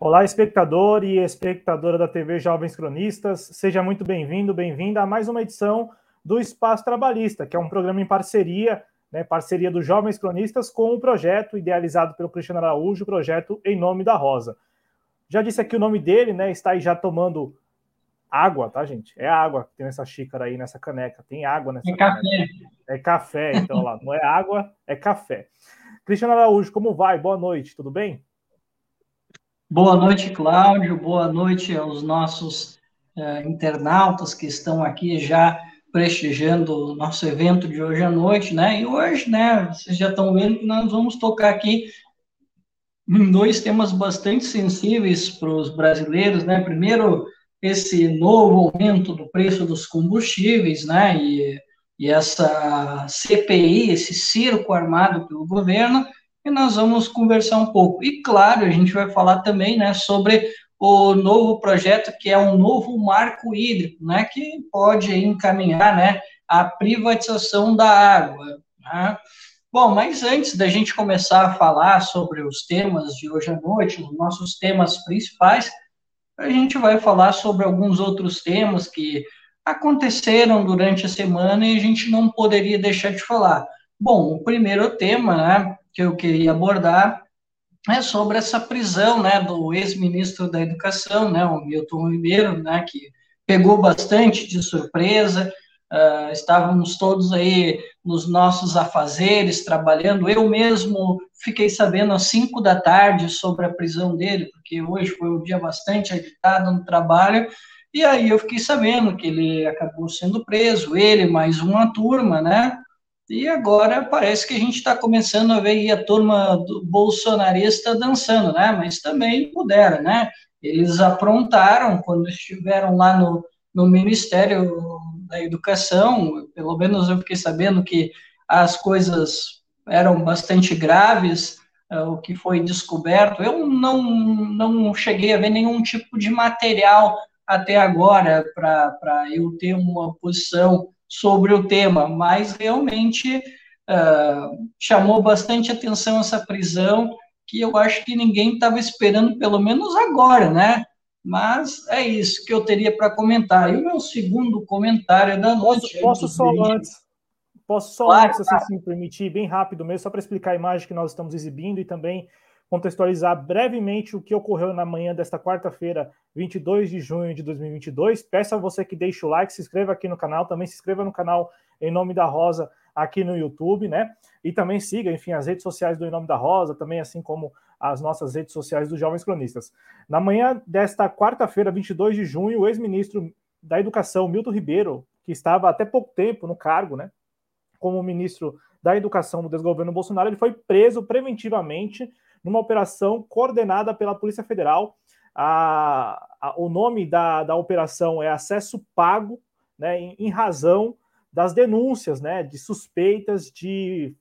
Olá, espectador e espectadora da TV Jovens Cronistas, seja muito bem-vindo, bem-vinda a mais uma edição do Espaço Trabalhista, que é um programa em parceria, né, parceria dos Jovens Cronistas com o projeto idealizado pelo Cristiano Araújo, o projeto Em Nome da Rosa. Já disse aqui o nome dele, né? Está aí já tomando água, tá, gente? É água que tem nessa xícara aí, nessa caneca. Tem água nessa é caneca. Café. É café, então lá. Não é água, é café. Cristiano Araújo, como vai? Boa noite, tudo bem? Boa noite, Cláudio. Boa noite aos nossos uh, internautas que estão aqui já prestigiando o nosso evento de hoje à noite, né? E hoje, né, vocês já estão vendo que nós vamos tocar aqui em dois temas bastante sensíveis para os brasileiros, né? Primeiro, esse novo aumento do preço dos combustíveis, né? E, e essa CPI, esse circo armado pelo governo, e nós vamos conversar um pouco. E claro, a gente vai falar também, né, sobre o novo projeto que é um novo marco hídrico, né, que pode encaminhar, né, a privatização da água. Né? Bom, mas antes da gente começar a falar sobre os temas de hoje à noite, os nossos temas principais, a gente vai falar sobre alguns outros temas que aconteceram durante a semana e a gente não poderia deixar de falar. Bom, o primeiro tema, né, que eu queria abordar é sobre essa prisão, né, do ex-ministro da Educação, né, o Milton Ribeiro, né, que pegou bastante de surpresa. Uh, estávamos todos aí nos nossos afazeres, trabalhando. Eu mesmo fiquei sabendo às cinco da tarde sobre a prisão dele, porque hoje foi um dia bastante agitado no trabalho. E aí eu fiquei sabendo que ele acabou sendo preso, ele mais uma turma, né? E agora parece que a gente está começando a ver a turma do bolsonarista dançando, né? Mas também puderam, né? Eles aprontaram quando estiveram lá no, no Ministério da Educação, pelo menos eu fiquei sabendo que as coisas eram bastante graves, uh, o que foi descoberto. Eu não, não cheguei a ver nenhum tipo de material até agora para eu ter uma posição sobre o tema, mas realmente uh, chamou bastante atenção essa prisão, que eu acho que ninguém estava esperando, pelo menos agora, né? Mas é isso que eu teria para comentar. E o meu segundo comentário da noite. Posso, posso só antes, posso só claro, antes, se me permitir, bem rápido mesmo, só para explicar a imagem que nós estamos exibindo e também contextualizar brevemente o que ocorreu na manhã desta quarta-feira, 22 de junho de 2022. Peço a você que deixe o like, se inscreva aqui no canal, também se inscreva no canal Em Nome da Rosa aqui no YouTube, né? E também siga, enfim, as redes sociais do Em Nome da Rosa, também assim como as nossas redes sociais dos Jovens Cronistas. Na manhã desta quarta-feira, 22 de junho, o ex-ministro da Educação, Milton Ribeiro, que estava até pouco tempo no cargo, né, como ministro da Educação do desgoverno Bolsonaro, ele foi preso preventivamente numa operação coordenada pela Polícia Federal. A, a, o nome da, da operação é Acesso Pago, né, em, em razão das denúncias né, de suspeitas de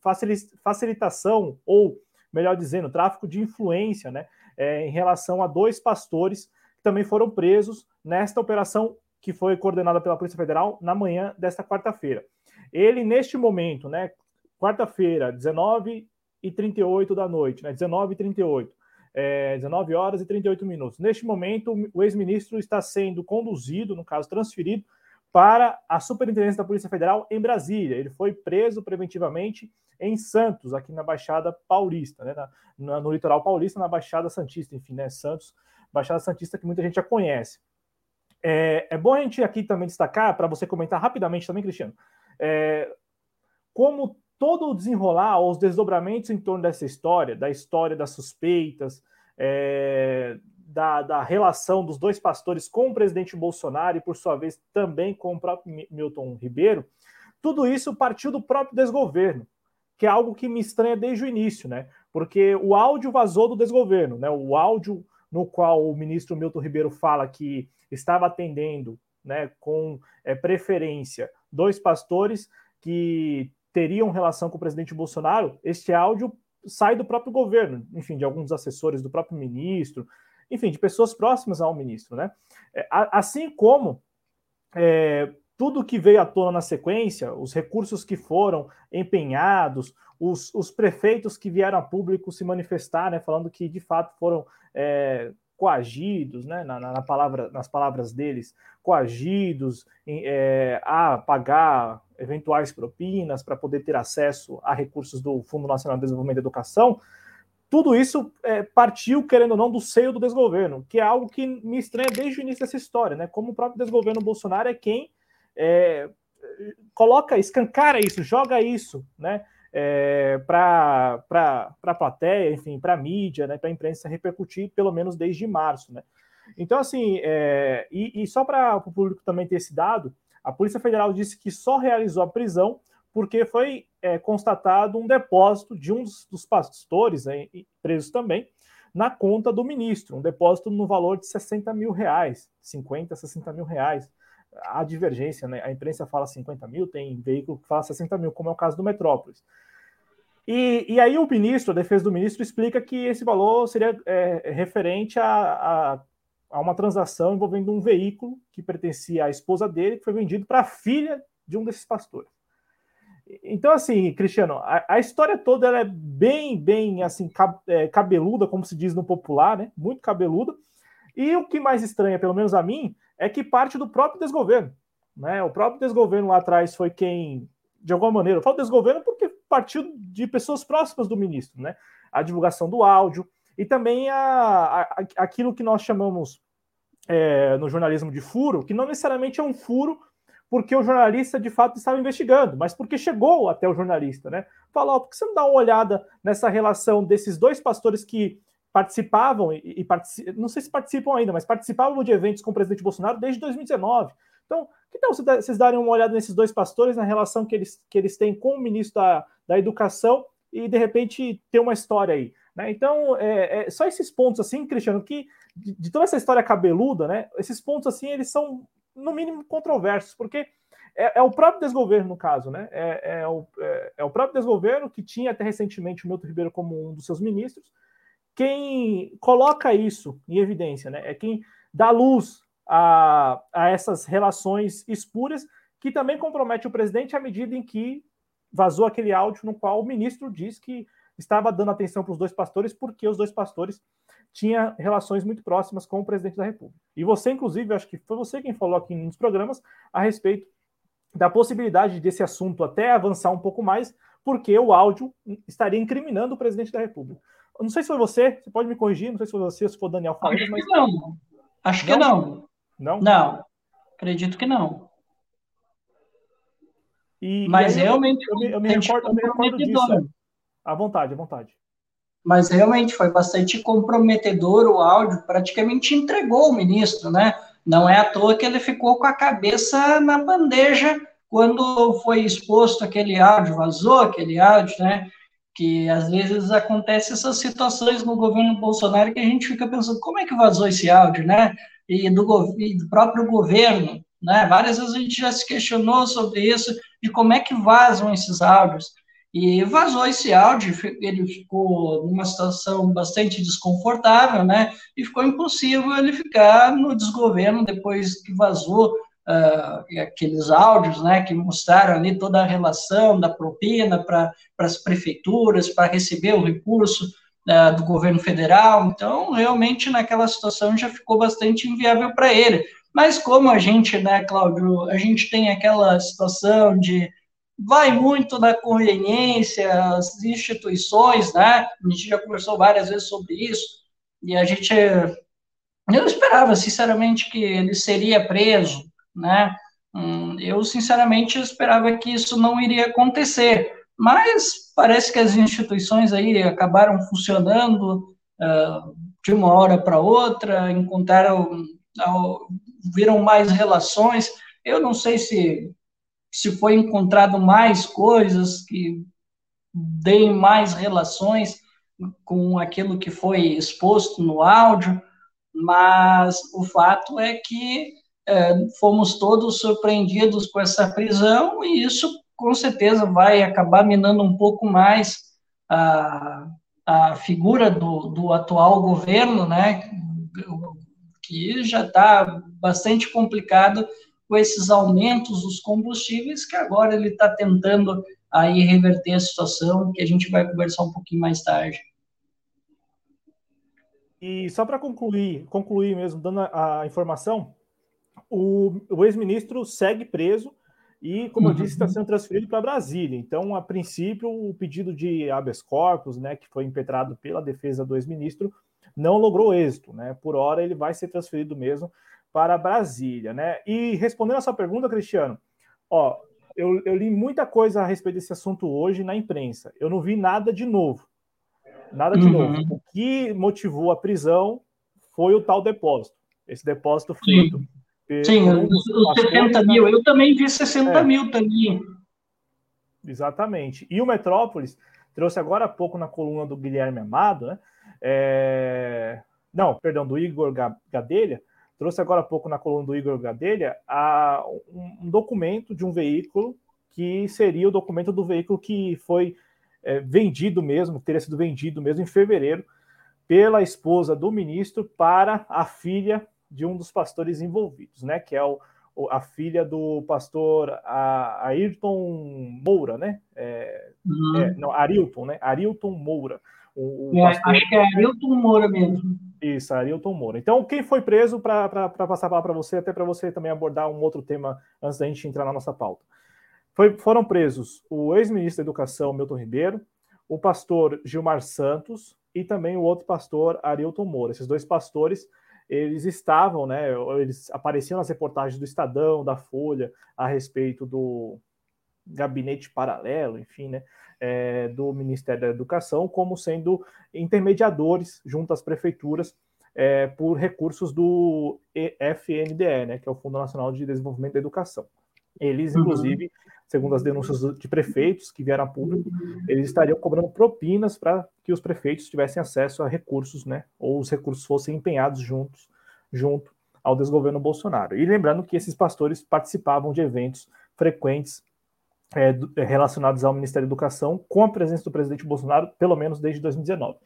facilitação, ou, melhor dizendo, tráfico de influência né, é, em relação a dois pastores que também foram presos nesta operação que foi coordenada pela Polícia Federal na manhã desta quarta-feira. Ele, neste momento, né, quarta-feira, 19 e 38 da noite, né? 19 e 38. É, 19 horas e 38 minutos. Neste momento, o ex-ministro está sendo conduzido, no caso, transferido para a Superintendência da Polícia Federal em Brasília. Ele foi preso preventivamente em Santos, aqui na Baixada Paulista, né? Na, na, no litoral paulista, na Baixada Santista, enfim, né? Santos, Baixada Santista, que muita gente já conhece. É, é bom a gente aqui também destacar, para você comentar rapidamente também, Cristiano, é, como todo o desenrolar, os desdobramentos em torno dessa história, da história das suspeitas, é, da, da, relação dos dois pastores com o presidente Bolsonaro e, por sua vez, também com o próprio Milton Ribeiro, tudo isso partiu do próprio desgoverno, que é algo que me estranha desde o início, né? Porque o áudio vazou do desgoverno, né? O áudio no qual o ministro Milton Ribeiro fala que estava atendendo, né, com é, preferência, dois pastores que teriam relação com o presidente Bolsonaro, este áudio sai do próprio governo, enfim, de alguns assessores do próprio ministro, enfim, de pessoas próximas ao ministro, né? É, assim como é, tudo que veio à tona na sequência, os recursos que foram empenhados, os, os prefeitos que vieram a público se manifestar, né, falando que de fato foram é, coagidos, né, na, na palavra, nas palavras deles, coagidos em, é, a pagar eventuais propinas para poder ter acesso a recursos do Fundo Nacional de Desenvolvimento da Educação, tudo isso é, partiu, querendo ou não, do seio do desgoverno, que é algo que me estranha desde o início dessa história, né? Como o próprio desgoverno Bolsonaro é quem é, coloca, escancara isso, joga isso, né? É, para a plateia, enfim, para a mídia, né, para a imprensa repercutir, pelo menos desde março. Né? Então, assim, é, e, e, só para o público também ter esse dado, a Polícia Federal disse que só realizou a prisão porque foi é, constatado um depósito de um dos, dos pastores, né, presos também, na conta do ministro, um depósito no valor de 60 mil reais, 50, 60 mil reais. Há divergência, né? A imprensa fala 50 mil, tem veículo que fala 60 mil, como é o caso do Metrópolis. E, e aí o ministro, a defesa do ministro, explica que esse valor seria é, referente a, a, a, uma transação envolvendo um veículo que pertencia à esposa dele, que foi vendido para a filha de um desses pastores. Então, assim, Cristiano, a, a história toda é bem, bem assim, é, cabeluda, como se diz no popular, né? Muito cabeluda. E o que mais estranha, pelo menos a mim, é que parte do próprio desgoverno. Né? O próprio desgoverno lá atrás foi quem, de alguma maneira, eu falo desgoverno porque partiu de pessoas próximas do ministro, né? A divulgação do áudio e também a, a aquilo que nós chamamos é, no jornalismo de furo, que não necessariamente é um furo porque o jornalista de fato estava investigando, mas porque chegou até o jornalista, né? Falou, por que você não dá uma olhada nessa relação desses dois pastores que participavam e, e não sei se participam ainda, mas participavam de eventos com o presidente Bolsonaro desde 2019. Então, que tal vocês darem uma olhada nesses dois pastores, na relação que eles, que eles têm com o ministro da, da Educação e, de repente, ter uma história aí. Né? Então, é, é, só esses pontos, assim, Cristiano, que de, de, toda essa história cabeluda, né, esses pontos, assim, eles são no mínimo, controversos, porque é, é, o próprio desgoverno, no caso, né? É, é, o, é, é, o próprio desgoverno, que tinha até recentemente o Milton Ribeiro como um dos seus ministros, quem coloca isso em evidência, né? É quem dá luz a, a essas relações espúrias, que também compromete o presidente à medida em que vazou aquele áudio no qual o ministro diz que estava dando atenção para os dois pastores, porque os dois pastores tinha relações muito próximas com o presidente da República. E você, inclusive, acho que foi você quem falou aqui nos programas a respeito da possibilidade desse assunto até avançar um pouco mais, porque o áudio estaria incriminando o presidente da República. Não sei se foi você, você pode me corrigir, não sei se foi você, se foi o Daniel Acho mas... não. Acho que não. Não? Não. Acredito que não. E, mas e realmente eu, eu, eu, me recordo, eu me recordo disso. À vontade, à vontade mas realmente foi bastante comprometedor o áudio, praticamente entregou o ministro, né? Não é à toa que ele ficou com a cabeça na bandeja quando foi exposto aquele áudio, vazou aquele áudio, né? Que às vezes acontece essas situações no governo Bolsonaro que a gente fica pensando como é que vazou esse áudio, né? E do, e do próprio governo, né? Várias vezes a gente já se questionou sobre isso, de como é que vazam esses áudios. E vazou esse áudio, ele ficou numa situação bastante desconfortável, né? E ficou impossível ele ficar no desgoverno depois que vazou uh, aqueles áudios, né? Que mostraram ali toda a relação da propina para as prefeituras, para receber o recurso do governo federal. Então, realmente, naquela situação já ficou bastante inviável para ele. Mas como a gente, né, Cláudio, a gente tem aquela situação de vai muito da conveniência, as instituições, né? A gente já conversou várias vezes sobre isso, e a gente. Eu esperava, sinceramente, que ele seria preso, né? Hum, eu, sinceramente, esperava que isso não iria acontecer, mas parece que as instituições aí acabaram funcionando uh, de uma hora para outra, encontraram, uh, viram mais relações. Eu não sei se se foi encontrado mais coisas que deem mais relações com aquilo que foi exposto no áudio, mas o fato é que é, fomos todos surpreendidos com essa prisão e isso com certeza vai acabar minando um pouco mais a, a figura do, do atual governo, né, que já está bastante complicado com esses aumentos dos combustíveis, que agora ele está tentando aí reverter a situação, que a gente vai conversar um pouquinho mais tarde. E, só para concluir, concluir mesmo, dando a informação, o, o ex-ministro segue preso e, como uhum. eu disse, está sendo transferido para Brasília. Então, a princípio, o pedido de habeas corpus, né, que foi impetrado pela defesa do ex-ministro, não logrou êxito, né? Por hora, ele vai ser transferido mesmo para Brasília, né? E respondendo a sua pergunta, Cristiano, ó, eu, eu li muita coisa a respeito desse assunto hoje na imprensa. Eu não vi nada de novo. Nada de uhum. novo. O que motivou a prisão foi o tal depósito. Esse depósito feito Sim, os 70 mil. Eu também vi 60 é. mil também. Exatamente. E o Metrópolis trouxe agora há pouco na coluna do Guilherme Amado, né? É... Não, perdão, do Igor Gadelha, trouxe agora há pouco na coluna do Igor Gadelha a, um, documento de um veículo que seria o documento do veículo que foi é, vendido mesmo, teria sido vendido mesmo em fevereiro pela esposa do ministro para a filha de um dos pastores envolvidos, né? Que é o, a filha do pastor Ayrton Moura, né? É, uhum. é, não, Arilton, né? Arilton Moura. O, o é, pastor... Acho que é Arilton Moura mesmo. Isso, Arilton Moura. Então, quem foi preso, para passar a palavra para você, até para você também abordar um outro tema antes da gente entrar na nossa pauta. Foi, foram presos o ex-ministro da Educação, Milton Ribeiro, o pastor Gilmar Santos e também o outro pastor, Arilton Moura. Esses dois pastores eles estavam, né? Eles apareciam nas reportagens do Estadão, da Folha, a respeito do gabinete paralelo, enfim, né? É, do Ministério da Educação, como sendo intermediadores junto às prefeituras é, por recursos do FNDE, né? Que é o Fundo Nacional de Desenvolvimento da Educação. Eles, uhum. Segundo as denúncias de prefeitos que vieram a público, eles estariam cobrando propinas para que os prefeitos tivessem acesso a recursos, né? Ou os recursos fossem empenhados juntos, junto ao desgoverno Bolsonaro. E lembrando que esses pastores participavam de eventos frequentes é, relacionados ao Ministério da Educação com a presença do presidente Bolsonaro, pelo menos desde 2019.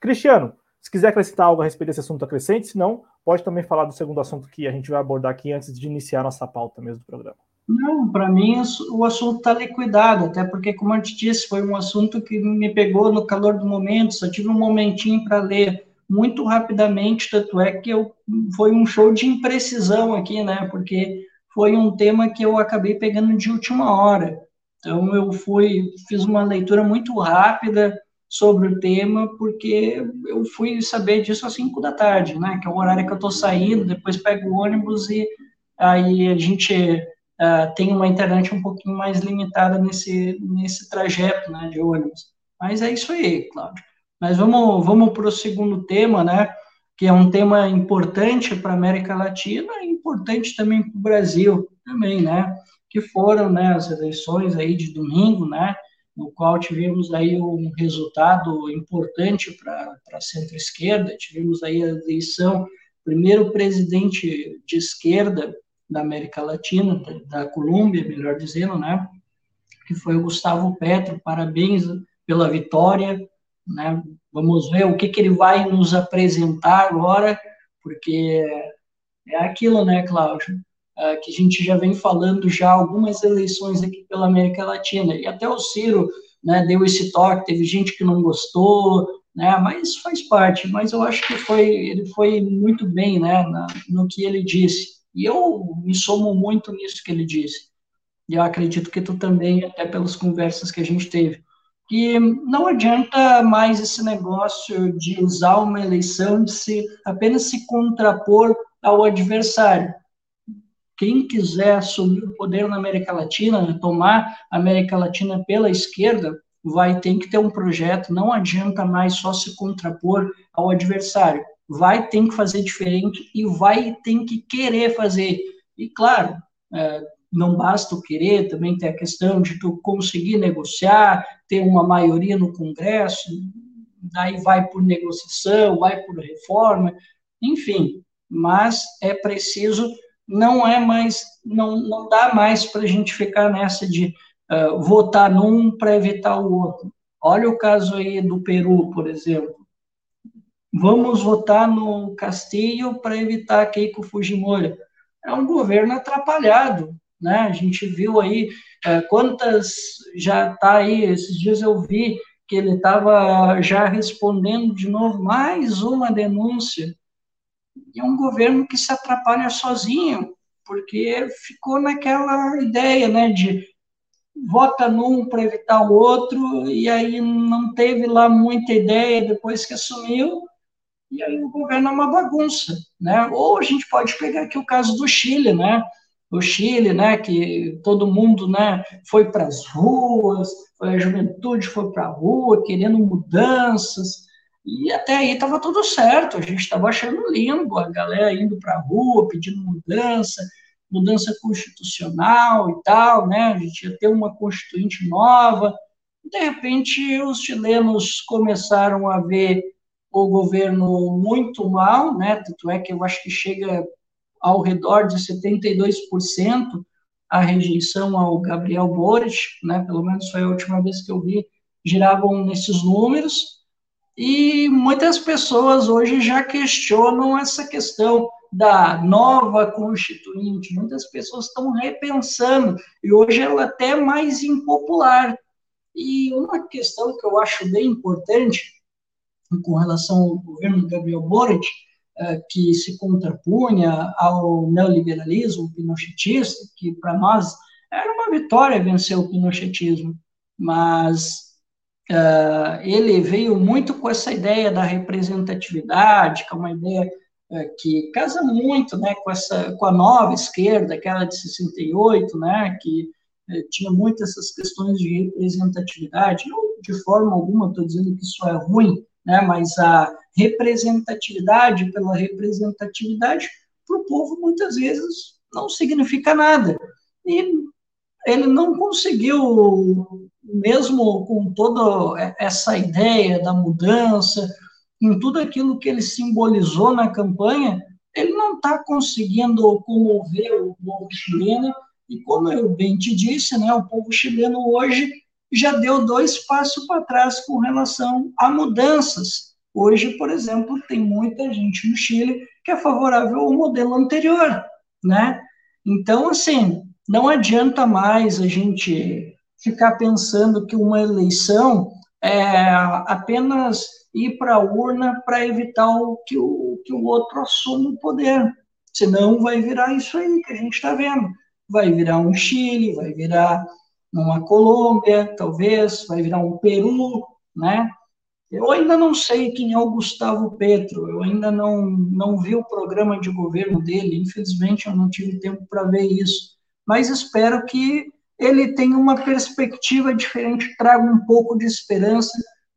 Cristiano, se quiser acrescentar algo a respeito desse assunto, acrescente, se não, pode também falar do segundo assunto que a gente vai abordar aqui antes de iniciar nossa pauta mesmo do programa. Não, para mim o assunto está liquidado, até porque, como eu te disse, foi um assunto que me pegou no calor do momento, só tive um momentinho para ler muito rapidamente, tanto é que eu, foi um show de imprecisão aqui, né, porque foi um tema que eu acabei pegando de última hora. Então eu fui, fiz uma leitura muito rápida sobre o tema, porque eu fui saber disso às 5 da tarde, né, que é o horário que eu estou saindo, depois pego o ônibus e aí a gente uh, tem uma internet um pouquinho mais limitada nesse, nesse trajeto né, de ônibus. Mas é isso aí, Cláudio. Mas vamos, vamos para o segundo tema, né? Que é um tema importante para a América Latina e importante também para o Brasil, também, né? Que foram né, as eleições aí de domingo, né? No qual tivemos aí um resultado importante para a centro-esquerda, tivemos aí a eleição, primeiro presidente de esquerda da América Latina, da, Colômbia, melhor dizendo, né? Que foi o Gustavo Petro. Parabéns pela vitória, né? Vamos ver o que, que ele vai nos apresentar agora, porque é aquilo, né, Cláudio? É, que a gente já vem falando já algumas eleições aqui pela América Latina. E até o Ciro né, deu esse toque, teve gente que não gostou, né, mas faz parte. Mas eu acho que foi, ele foi muito bem né, na, no que ele disse. E eu me somo muito nisso que ele disse. E eu acredito que tu também, até pelas conversas que a gente teve. Que não adianta mais esse negócio de usar uma eleição de se apenas se contrapor ao adversário. Quem quiser assumir o poder na América Latina, tomar a América Latina pela esquerda, vai ter que ter um projeto. Não adianta mais só se contrapor ao adversário vai ter que fazer diferente e vai ter que querer fazer. E claro, é, não basta o querer, também tem a questão de tu conseguir negociar, ter uma maioria no Congresso, daí vai por negociação, vai por reforma, enfim, mas é preciso, não é mais, não, não dá mais para a gente ficar nessa de uh, votar num para evitar o outro. Olha o caso aí do Peru, por exemplo vamos votar no Castilho para evitar Keiko Fujimori. É um governo atrapalhado, né? A gente viu aí é, quantas já está aí. Esses dias eu vi que ele estava já respondendo de novo mais uma denúncia. É um governo que se atrapalha sozinho, porque ficou naquela ideia, né, de vota num para evitar o outro, e aí não teve lá muita ideia depois que assumiu, e aí o governo é uma bagunça, né? Ou a gente pode pegar aqui o caso do Chile, né? O Chile, né, que todo mundo, né, foi para as ruas, a juventude foi para a rua querendo mudanças, e até aí estava tudo certo, a gente estava achando lindo a galera indo para a rua pedindo mudança, mudança constitucional e tal, né? A gente ia ter uma constituinte nova. De repente, os chilenos começaram a ver o governo muito mal, né? Tanto é que eu acho que chega ao redor de 72% a rejeição ao Gabriel Boric, né? Pelo menos foi a última vez que eu vi, giravam nesses números. E muitas pessoas hoje já questionam essa questão da nova constituinte. Muitas pessoas estão repensando e hoje ela é até mais impopular. E uma questão que eu acho bem importante com relação ao governo de Gabriel Boric, é, que se contrapunha ao neoliberalismo pinochetista, que para nós era uma vitória vencer o pinochetismo, mas uh, ele veio muito com essa ideia da representatividade, que é uma ideia é, que casa muito né, com, essa, com a nova esquerda, aquela de 68, né, que é, tinha muitas essas questões de representatividade. Não de forma alguma estou dizendo que isso é ruim, né, mas a representatividade pela representatividade para o povo muitas vezes não significa nada. E ele não conseguiu, mesmo com toda essa ideia da mudança, em tudo aquilo que ele simbolizou na campanha, ele não está conseguindo comover o povo chileno, e como eu bem te disse, né, o povo chileno hoje já deu dois passos para trás com relação a mudanças. Hoje, por exemplo, tem muita gente no Chile que é favorável ao modelo anterior, né? Então, assim, não adianta mais a gente ficar pensando que uma eleição é apenas ir para a urna para evitar o, que, o, que o outro assuma o poder. Senão vai virar isso aí que a gente está vendo. Vai virar um Chile, vai virar uma Colômbia, talvez, vai virar um Peru, né? Eu ainda não sei quem é o Gustavo Petro, eu ainda não, não vi o programa de governo dele, infelizmente eu não tive tempo para ver isso, mas espero que ele tenha uma perspectiva diferente, traga um pouco de esperança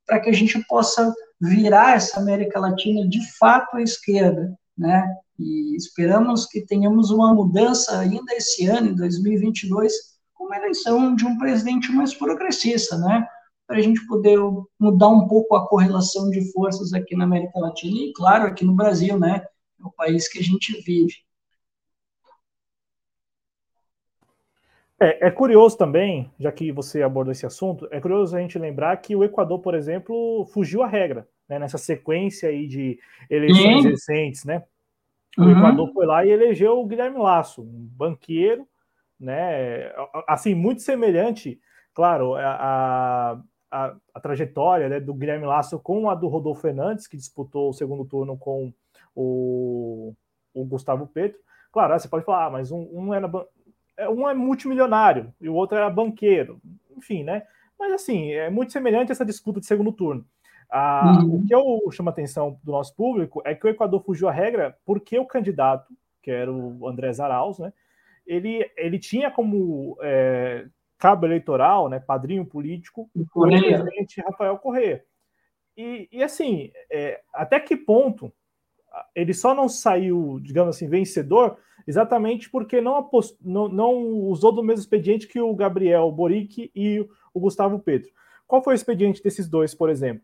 para que a gente possa virar essa América Latina de fato à esquerda, né? E esperamos que tenhamos uma mudança ainda esse ano, em 2022, com uma eleição de um presidente mais progressista, né? Para a gente poder mudar um pouco a correlação de forças aqui na América Latina e, claro, aqui no Brasil, né? É o país que a gente vive. É, é, curioso também, já que você abordou esse assunto, é curioso a gente lembrar que o Equador, por exemplo, fugiu à regra, né, nessa sequência aí de eleições recentes, né? O uhum. Equador foi lá e elegeu o Guilherme Lasso, um banqueiro, né? Assim, muito semelhante, claro, a, a, a trajetória né, do Guilherme Lasso com a do Rodolfo Fernandes, que disputou o segundo turno com o, o Gustavo Petro. Claro, você pode falar, ah, mas um, um era é, um é multimilionário e o outro era banqueiro, enfim, né? Mas assim, é muito semelhante essa disputa de segundo turno. Ah, uhum. O que eu chamo a atenção do nosso público é que o Equador fugiu à regra porque o candidato, que era o André Arauz, né? Ele, ele tinha como é, cabo eleitoral, né, padrinho político, o presidente Rafael Correa. E, e assim, é, até que ponto ele só não saiu, digamos assim, vencedor exatamente porque não, apost... não, não, usou do mesmo expediente que o Gabriel Boric e o Gustavo Petro. Qual foi o expediente desses dois, por exemplo?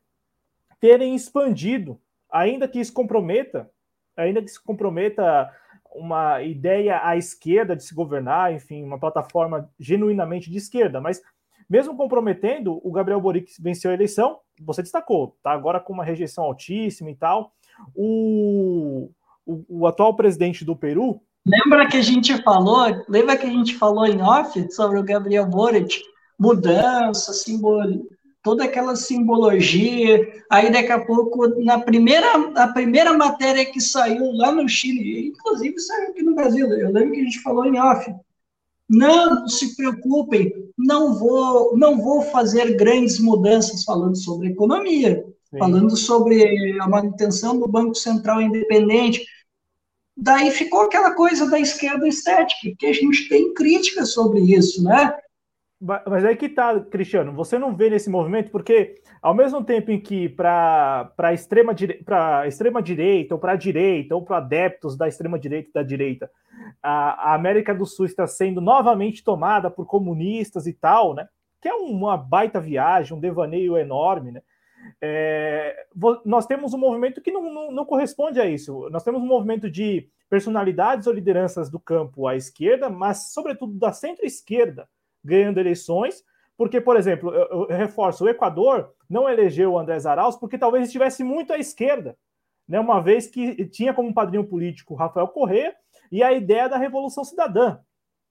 Terem expandido, ainda que isso comprometa, ainda que se comprometa uma ideia à esquerda de se governar, enfim, uma plataforma genuinamente de esquerda, mas mesmo comprometendo, o Gabriel Boric venceu a eleição, você destacou, tá agora com uma rejeição altíssima e tal. O, o, o atual presidente do Peru, Lembra que a gente falou, lembra que a gente falou em off sobre o Gabriel Boric, mudança, simbol, toda aquela simbologia. Aí daqui a pouco, na primeira, a primeira matéria que saiu lá no Chile, inclusive saiu aqui no Brasil, eu lembro que a gente falou em off. Não, se preocupem, não vou, não vou fazer grandes mudanças falando sobre economia, Sim. falando sobre a manutenção do Banco Central independente. Daí ficou aquela coisa da esquerda estética, que a gente tem críticas sobre isso, né? Mas aí que tá, Cristiano, você não vê nesse movimento, porque ao mesmo tempo em que para a extrema, dire... extrema direita, ou para a direita, ou para adeptos da extrema direita e da direita, a, a, América do Sul está sendo novamente tomada por comunistas e tal, né? Que é uma baita viagem, um devaneio enorme, né? É, nós temos um movimento que não, não, não corresponde a isso. Nós temos um movimento de personalidades ou lideranças do campo à esquerda, mas, sobretudo, da centro-esquerda, ganhando eleições, porque, por exemplo, eu, eu reforço, o Equador não elegeu o Andrés Arauz porque talvez estivesse muito à esquerda, né, uma vez que tinha como padrinho político Rafael Correa e a ideia da Revolução Cidadã.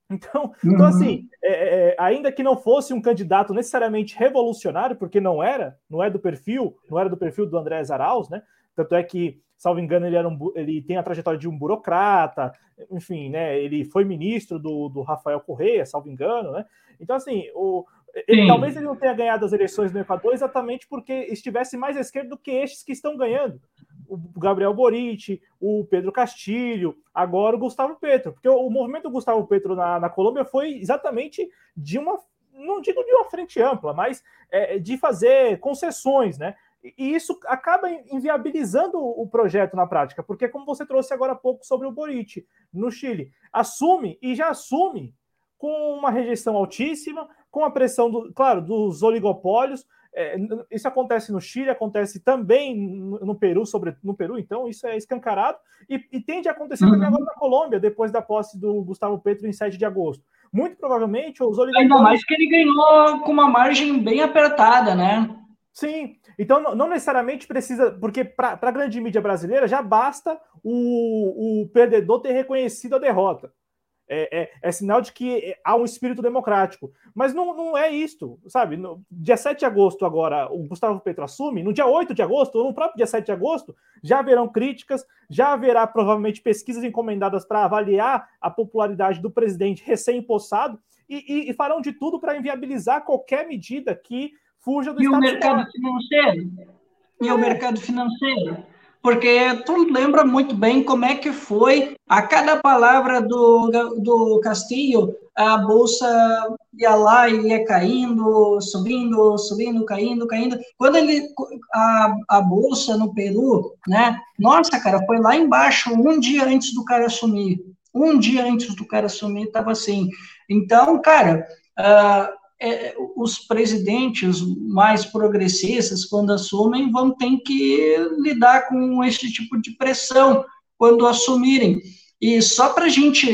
Então, então uhum. então assim, é, é, ainda que não fosse um candidato necessariamente revolucionário, porque não era, não é do perfil, não era do perfil do Andrés Arauz, né? Tanto é que, salvo engano, ele, era um, ele tem a trajetória de um burocrata, enfim, né? Ele foi ministro do, do Rafael Correia, salvo engano, né? Então, assim, o, ele, talvez ele não tenha ganhado as eleições no Equador exatamente porque estivesse mais à esquerda do que estes que estão ganhando. O Gabriel Boric, o Pedro Castilho, agora o Gustavo Petro. Porque o, o movimento do Gustavo Petro na, na Colômbia foi exatamente de uma, não digo de uma frente ampla, mas é, de fazer concessões, né? E isso acaba inviabilizando o projeto na prática, porque, como você trouxe agora há pouco sobre o Boric no Chile, assume e já assume com uma rejeição altíssima, com a pressão, do, claro, dos oligopólios. É, isso acontece no Chile, acontece também no, Peru, sobre no Peru, então isso é escancarado, e, e tende a acontecer uhum. também agora na Colômbia, depois da posse do Gustavo Petro em 7 de agosto. Muito provavelmente os oligopólios. Ainda mais que ele ganhou com uma margem bem apertada, né? Sim, então não necessariamente precisa, porque para a grande mídia brasileira já basta o, o perdedor ter reconhecido a derrota. É, é, é, sinal de que há um espírito democrático. Mas não, não é isto, sabe? No dia 7 de agosto, agora, o Gustavo Petro assume, no dia 8 de agosto, ou no próprio dia 7 de agosto, já haverão críticas, já haverá provavelmente pesquisas encomendadas para avaliar a popularidade do presidente recém-impossado e, e, e, farão de tudo para inviabilizar qualquer medida que fuja do e o mercado financeiro? E é. o mercado financeiro? Porque tu lembra muito bem como é que foi a cada palavra do, do Castilho, a bolsa ia lá e ia caindo, subindo, subindo, caindo, caindo. Quando ele a, a bolsa no Peru, né? Nossa, cara, foi lá embaixo um dia antes do cara assumir. Um dia antes do cara assumir estava assim. Então, cara, uh, é, os presidentes mais progressistas, quando assumem, vão ter que lidar com esse tipo de pressão quando assumirem. E só para gente,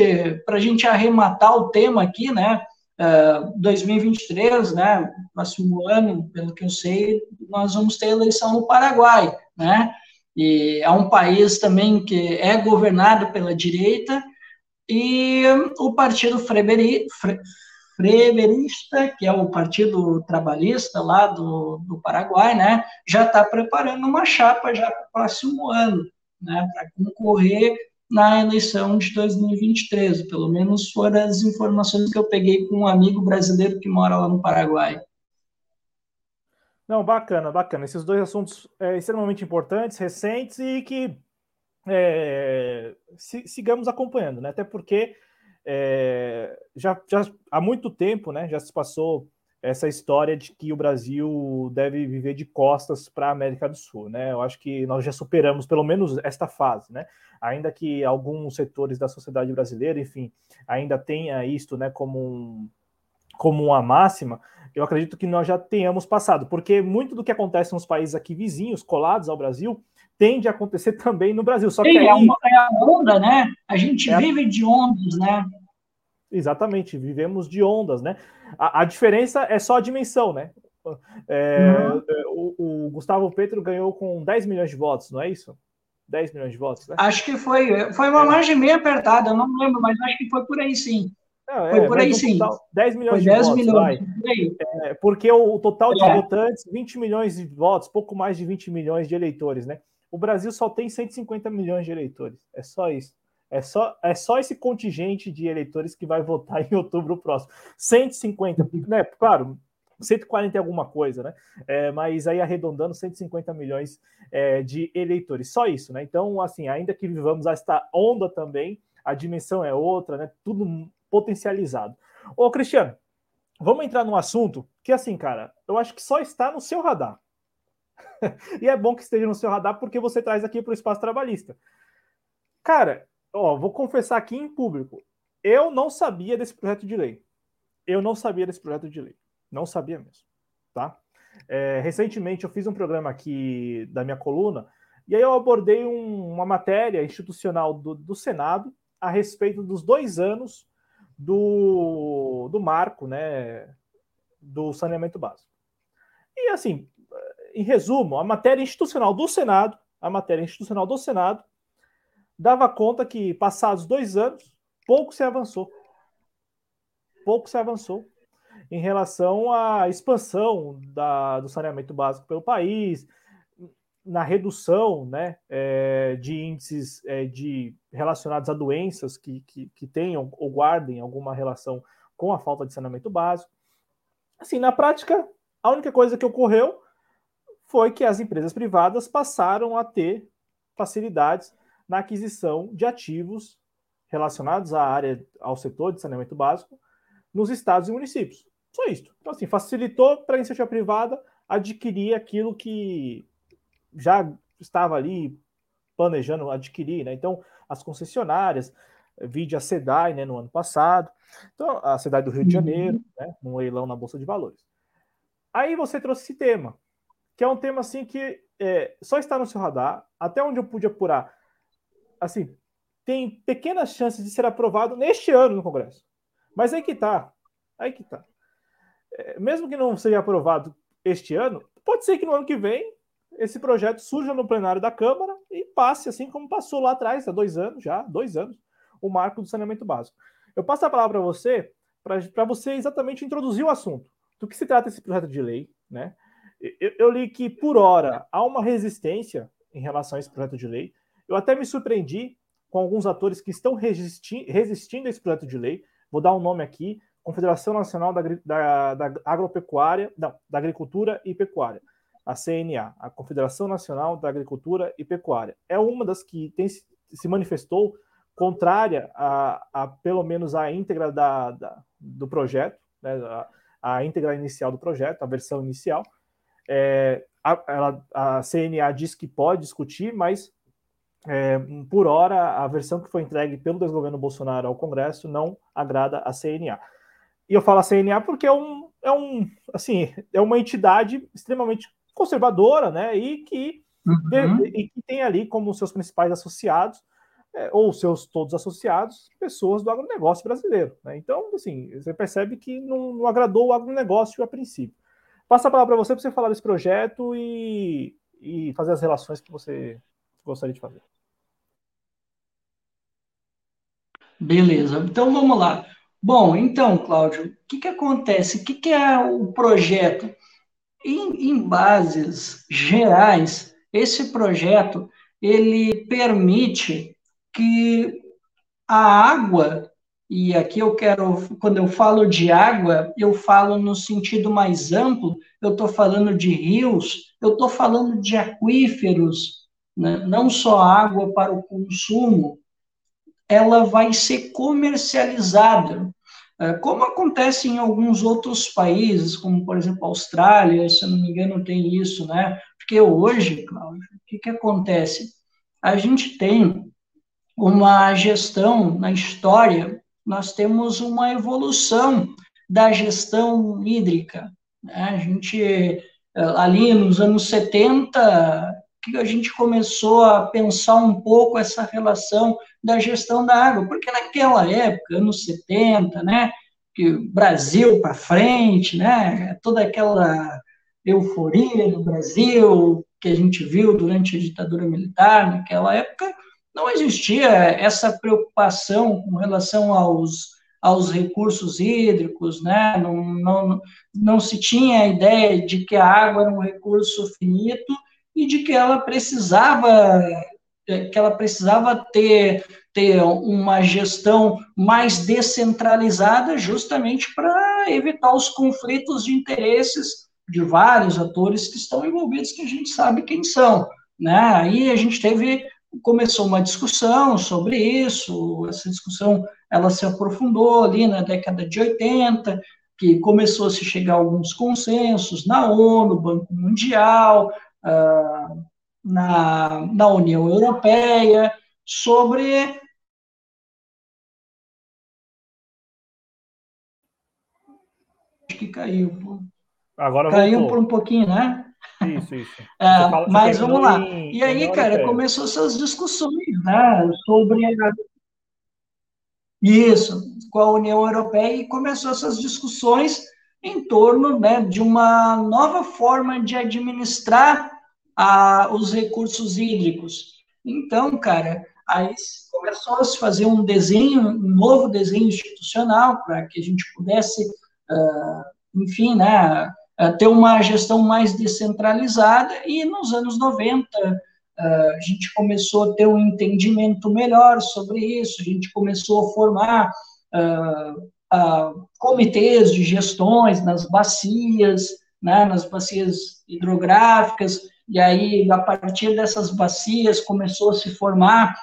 a gente arrematar o tema aqui, né? Uh, 2023, né? Próximo ano, pelo que eu sei, nós vamos ter eleição no Paraguai, né? E é um país também que é governado pela direita e o Partido Freberi, Fre, Freverista, que é o Partido Trabalhista lá do, do Paraguai, né, já está preparando uma chapa já para o próximo ano, né, para concorrer na eleição de 2023. Pelo menos foram as informações que eu peguei com um amigo brasileiro que mora lá no Paraguai. Não, bacana, bacana. Esses dois assuntos é, extremamente importantes, recentes e que é, sigamos acompanhando, né? Até porque é, já, já há muito tempo, né, já se passou essa história de que o Brasil deve viver de costas para a América do Sul, né? Eu acho que nós já superamos pelo menos esta fase, né? Ainda que alguns setores da sociedade brasileira, enfim, ainda tenha isto, né, como um, como uma máxima, eu acredito que nós já tenhamos passado, porque muito do que acontece nos países aqui vizinhos, colados ao Brasil, tende a acontecer também no Brasil. Só Sim, que aí... é, uma, é a onda, né? A gente é vive de ondas, né? Exatamente, vivemos de ondas, né? A, a diferença é só a dimensão, né? É, uhum. o, o, Gustavo Petro ganhou com 10 milhões de votos, não é isso? 10 milhões de votos, né? Acho que foi. Foi uma é. margem meio apertada, eu não lembro, mas acho que foi por aí sim. Não, é, Foi por aí sim. Total, 10 milhões Foi de 10 votos, milhões. É, porque o, o total de é. votantes, 20 milhões de votos, pouco mais de 20 milhões de eleitores, né? O Brasil só tem 150 milhões de eleitores. É só isso. É só, é só esse contingente de eleitores que vai votar em outubro próximo. 150, né? Claro, 140 e alguma coisa, né? É, mas aí arredondando 150 milhões é, de eleitores. Só isso, né? Então, assim, ainda que vivamos esta onda também, a dimensão é outra, né? Tudo potencializado. Ô, Cristiano, vamos entrar num assunto que, assim, cara, eu acho que só está no seu radar. e é bom que esteja no seu radar porque você traz aqui para o espaço trabalhista. Cara, ó, vou confessar aqui em público. Eu não sabia desse projeto de lei. Eu não sabia desse projeto de lei. Não sabia mesmo, tá? É, recentemente eu fiz um programa aqui da minha coluna e aí eu abordei um, uma matéria institucional do, do, Senado a respeito dos dois anos do, do marco, né, do saneamento básico. E assim, em resumo, a matéria institucional do Senado, a matéria institucional do Senado dava conta que, passados dois anos, pouco se avançou. Pouco se avançou em relação à expansão da, do saneamento básico pelo país, na redução né, é, de índices é, de, relacionados a doenças que, que, que tenham ou guardem alguma relação com a falta de saneamento básico. Assim, na prática, a única coisa que ocorreu foi que as empresas privadas passaram a ter facilidades na aquisição de ativos relacionados à área, ao setor de saneamento básico nos estados e municípios. Só isso. Então, assim, facilitou para a iniciativa privada adquirir aquilo que já estava ali planejando adquirir, né? Então, as concessionárias, vide a SEDAI, né, no ano passado, então, a SEDAI do Rio de uhum. Janeiro, né, num leilão na Bolsa de Valores. Aí você trouxe esse tema, que é um tema, assim, que é, só está no seu radar, até onde eu pude apurar, assim, tem pequenas chances de ser aprovado neste ano no Congresso. Mas aí que tá. Aí que tá. É, mesmo que não seja aprovado este ano, pode ser que no ano que vem esse projeto surja no plenário da Câmara e passe, assim como passou lá atrás, há dois anos já, dois anos, o marco do saneamento básico. Eu passo a palavra para você, para você exatamente introduzir o assunto. Do que se trata esse projeto de lei, né? Eu, eu li que, por hora, há uma resistência em relação a esse projeto de lei. Eu até me surpreendi com alguns atores que estão resisti resistindo a esse projeto de lei. Vou dar um nome aqui: Confederação Nacional da, da, da Agropecuária, não, da Agricultura e Pecuária, a CNA, a Confederação Nacional da Agricultura e Pecuária. É uma das que tem, se manifestou contrária a, a pelo menos a íntegra da, da do projeto, né, a, a, íntegra inicial do projeto, a versão inicial. É, a, ela, a CNA diz que pode discutir, mas é, por hora, a versão que foi entregue pelo desgoverno Bolsonaro ao Congresso não agrada a CNA. E eu falo a CNA porque é um, é um, assim, é uma entidade extremamente conservadora, né? E que, uhum. de, e que tem ali como seus principais associados, é, ou seus todos associados, pessoas do agronegócio brasileiro. Né? Então, assim, você percebe que não, não agradou o agronegócio a princípio. Passa a palavra para você para você falar desse projeto e, e fazer as relações que você gostaria de fazer. Beleza, então vamos lá. Bom, então, Cláudio, o que, que acontece? O que, que é o projeto? Em, em bases gerais, esse projeto ele permite que a água, e aqui eu quero, quando eu falo de água, eu falo no sentido mais amplo, eu estou falando de rios, eu estou falando de aquíferos, né? não só água para o consumo, ela vai ser comercializada. É, como acontece em alguns outros países, como por exemplo a Austrália, se não me engano, tem isso, né? Porque hoje, Cláudio, o que, que acontece? A gente tem uma gestão na história, nós temos uma evolução da gestão hídrica. Né? A gente, é, ali nos anos 70, que a gente começou a pensar um pouco essa relação da gestão da água, porque naquela época, anos 70, né, que Brasil para frente, né, toda aquela euforia do Brasil que a gente viu durante a ditadura militar naquela época, não existia essa preocupação com relação aos, aos recursos hídricos, né? não, não, não se tinha a ideia de que a água era um recurso finito e de que ela precisava que ela precisava ter, ter uma gestão mais descentralizada justamente para evitar os conflitos de interesses de vários atores que estão envolvidos, que a gente sabe quem são. Né? Aí a gente teve, começou uma discussão sobre isso, essa discussão ela se aprofundou ali na década de 80, que começou a se chegar a alguns consensos na ONU, Banco Mundial, uh, na, na União Europeia, sobre que caiu. Agora caiu voltou. por um pouquinho, né? Isso, isso. É, fala, mas vamos lá. Em, e aí, cara, começou essas discussões, né, sobre a... isso, com a União Europeia e começou essas discussões em torno, né, de uma nova forma de administrar a, os recursos hídricos. Então, cara, aí começou a se fazer um desenho, um novo desenho institucional para que a gente pudesse, uh, enfim, né, ter uma gestão mais descentralizada, e nos anos 90 eh, a gente começou a ter um entendimento melhor sobre isso, a gente começou a formar uh, comitês de gestões nas bacias, né, nas bacias hidrográficas, e aí, a partir dessas bacias, começou a se formar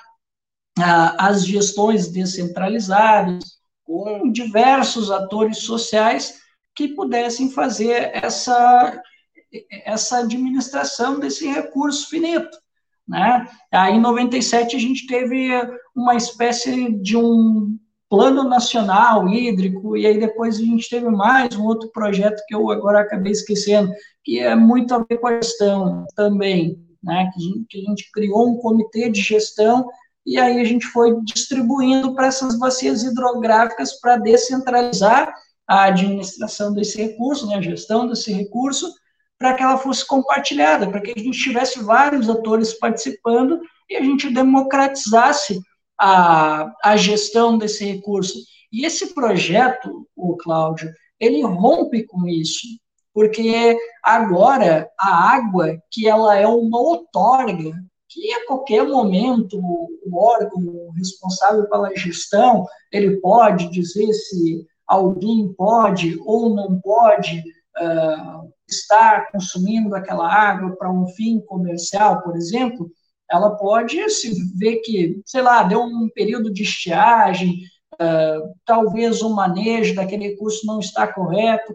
as gestões descentralizadas, com diversos atores sociais que pudessem fazer essa, essa administração desse recurso finito. Né? Aí, em 97, a gente teve uma espécie de um plano nacional hídrico, e aí depois a gente teve mais um outro projeto que eu agora acabei esquecendo, que é muito a ver com a gestão também, né? que, a gente, que a gente criou um comitê de gestão e aí a gente foi distribuindo para essas bacias hidrográficas para descentralizar a administração desse recurso, né, a gestão desse recurso, para que ela fosse compartilhada, para que a gente tivesse vários atores participando e a gente democratizasse a, a gestão desse recurso. E esse projeto, o Cláudio, ele rompe com isso, porque agora a água, que ela é uma outorga, que a qualquer momento o órgão responsável pela gestão, ele pode dizer se alguém pode ou não pode uh, estar consumindo aquela água para um fim comercial, por exemplo, ela pode se ver que, sei lá, deu um período de estiagem, uh, talvez o manejo daquele recurso não está correto,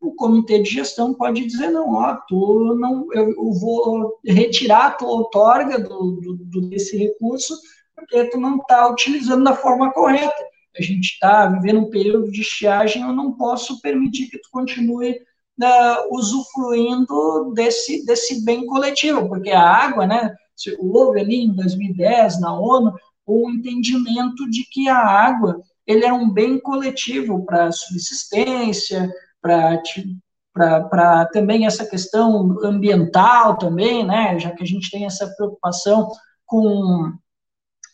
o comitê de gestão pode dizer, não, ó, tu não, eu, eu vou retirar a tua outorga do, do, desse recurso, porque tu não está utilizando da forma correta a gente está vivendo um período de estiagem, eu não posso permitir que tu continue uh, usufruindo desse, desse bem coletivo, porque a água, né, houve ali em 2010, na ONU, o um entendimento de que a água ele é um bem coletivo para subsistência, para também essa questão ambiental também, né, já que a gente tem essa preocupação com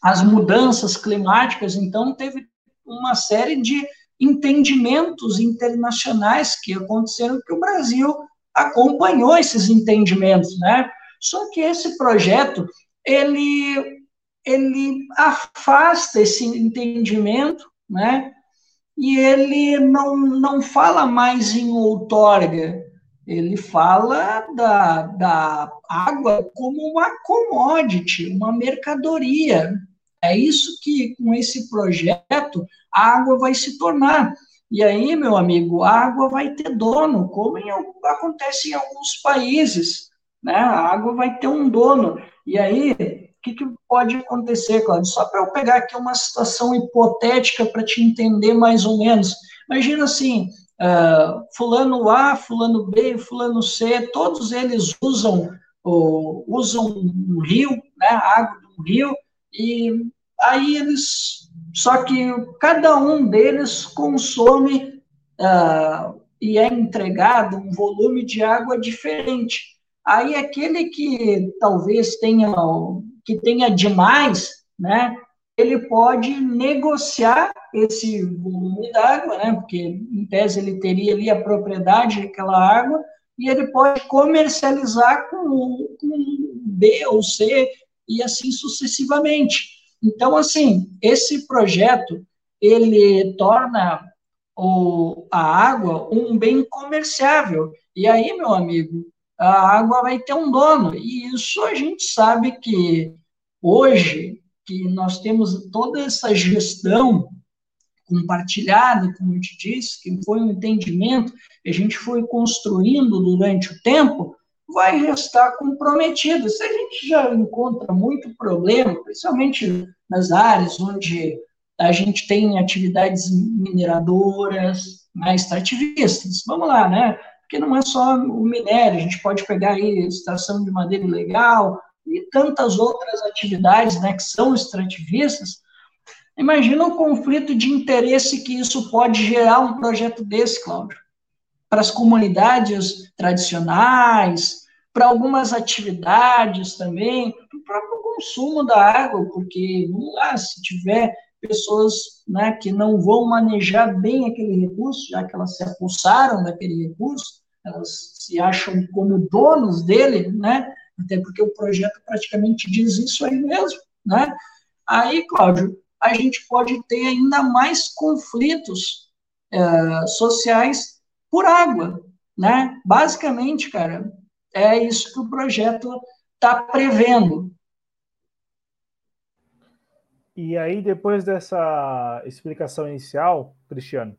as mudanças climáticas, então teve uma série de entendimentos internacionais que aconteceram que o Brasil acompanhou esses entendimentos, né? Só que esse projeto ele ele afasta esse entendimento, né? E ele não, não fala mais em outorga, ele fala da, da água como uma commodity, uma mercadoria, é isso que, com esse projeto, a água vai se tornar. E aí, meu amigo, a água vai ter dono, como em, acontece em alguns países. Né? A água vai ter um dono. E aí, o que, que pode acontecer, Claudio? Só para eu pegar aqui uma situação hipotética para te entender mais ou menos. Imagina assim, uh, fulano A, fulano B, fulano C, todos eles usam, uh, usam um rio, né, a água do rio, e aí eles, só que cada um deles consome uh, e é entregado um volume de água diferente. Aí aquele que talvez tenha que tenha demais, né, ele pode negociar esse volume d'água, né? Porque em tese ele teria ali a propriedade daquela água e ele pode comercializar com, com B ou C e assim sucessivamente. Então, assim, esse projeto ele torna o, a água um bem comerciável. E aí, meu amigo, a água vai ter um dono. E isso a gente sabe que hoje que nós temos toda essa gestão compartilhada, como eu te disse, que foi um entendimento que a gente foi construindo durante o tempo, vai restar comprometido. Se a gente já encontra muito problema, principalmente nas áreas onde a gente tem atividades mineradoras mais extrativistas. Vamos lá, né? Porque não é só o minério, a gente pode pegar aí extração de madeira ilegal e tantas outras atividades né, que são extrativistas. Imagina o conflito de interesse que isso pode gerar um projeto desse, Cláudio. Para as comunidades tradicionais, para algumas atividades também, para o próprio consumo da água, porque, lá, se tiver pessoas né, que não vão manejar bem aquele recurso, já que elas se apossaram daquele recurso, elas se acham como donos dele, né? Até porque o projeto praticamente diz isso aí mesmo, né? Aí, Cláudio, a gente pode ter ainda mais conflitos é, sociais por água, né? Basicamente, cara, é isso que o projeto está prevendo, e aí, depois dessa explicação inicial, Cristiano,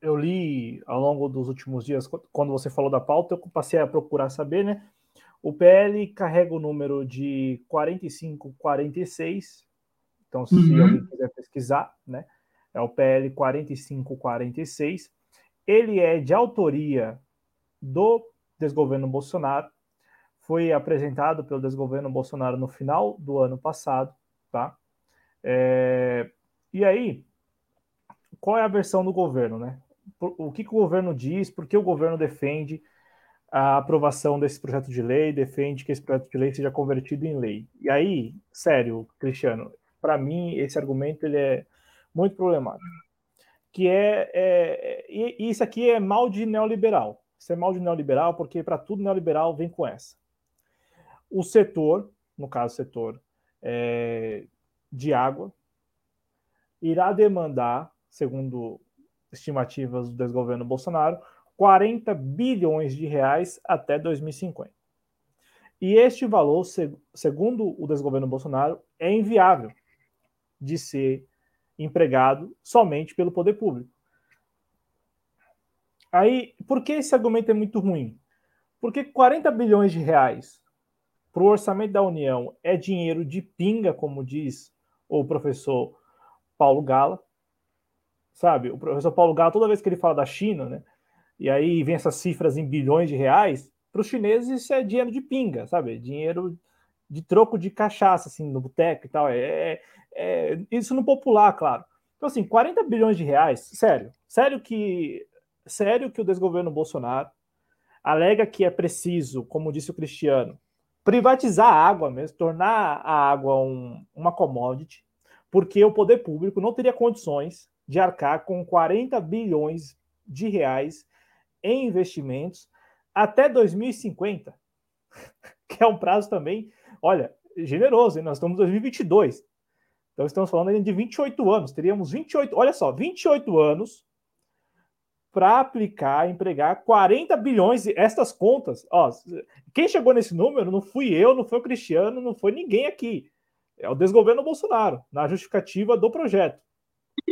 eu li ao longo dos últimos dias, quando você falou da pauta, eu passei a procurar saber, né? O PL carrega o número de 4546, então se uhum. alguém quiser pesquisar, né? É o PL 4546. Ele é de autoria do desgoverno Bolsonaro, foi apresentado pelo desgoverno Bolsonaro no final do ano passado tá? É, e aí, qual é a versão do governo, né? O que, que o governo diz, por que o governo defende a aprovação desse projeto de lei, defende que esse projeto de lei seja convertido em lei. E aí, sério, Cristiano, para mim esse argumento ele é muito problemático. Que é, é, e isso aqui é mal de neoliberal. Isso é mal de neoliberal porque para tudo neoliberal vem com essa. O setor, no caso setor é, de água, irá demandar, segundo estimativas do desgoverno Bolsonaro, 40 bilhões de reais até 2050. E este valor, segundo o desgoverno Bolsonaro, é inviável de ser empregado somente pelo poder público. Aí, por que esse argumento é muito ruim? Porque 40 bilhões de reais para o orçamento da União é dinheiro de pinga, como diz o professor Paulo Gala. Sabe, o professor Paulo Gala, toda vez que ele fala da China, né? E aí vem essas cifras em bilhões de reais, para os chineses isso é dinheiro de pinga, sabe? Dinheiro de troco de cachaça, assim, no boteco e tal. É, é, é, isso no popular, claro. Então, assim, 40 bilhões de reais, sério, sério que, sério que o desgoverno Bolsonaro alega que é preciso, como disse o Cristiano, privatizar a água mesmo, tornar a água um, uma commodity, porque o poder público não teria condições de arcar com 40 bilhões de reais em investimentos até 2050, que é um prazo também, olha, generoso, hein? nós estamos em 2022. Então estamos falando de 28 anos, teríamos 28, olha só, 28 anos para aplicar, empregar 40 bilhões. Estas contas, ó, quem chegou nesse número não fui eu, não foi o Cristiano, não foi ninguém aqui. É o desgoverno Bolsonaro, na justificativa do projeto.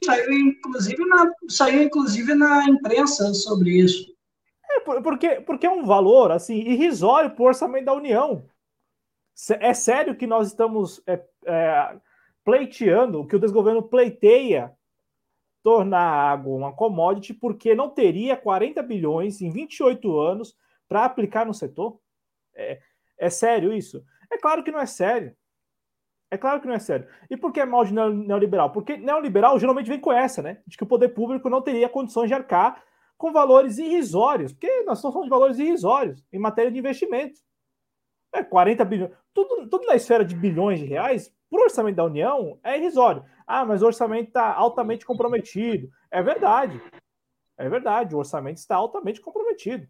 Saiu inclusive na, saiu inclusive na imprensa sobre isso. É, porque, porque é um valor assim irrisório para o orçamento da União. É sério que nós estamos é, é, pleiteando, que o desgoverno pleiteia tornar a água uma commodity porque não teria 40 bilhões em 28 anos para aplicar no setor? É, é sério isso? É claro que não é sério. É claro que não é sério. E por que é mal de neoliberal? Porque neoliberal geralmente vem com essa, né? De que o poder público não teria condições de arcar com valores irrisórios. Porque nós estamos falando de valores irrisórios em matéria de investimentos. É 40 bilhões. Tudo, tudo na esfera de bilhões de reais, para o orçamento da União, é irrisório. Ah, mas o orçamento está altamente comprometido. É verdade. É verdade, o orçamento está altamente comprometido.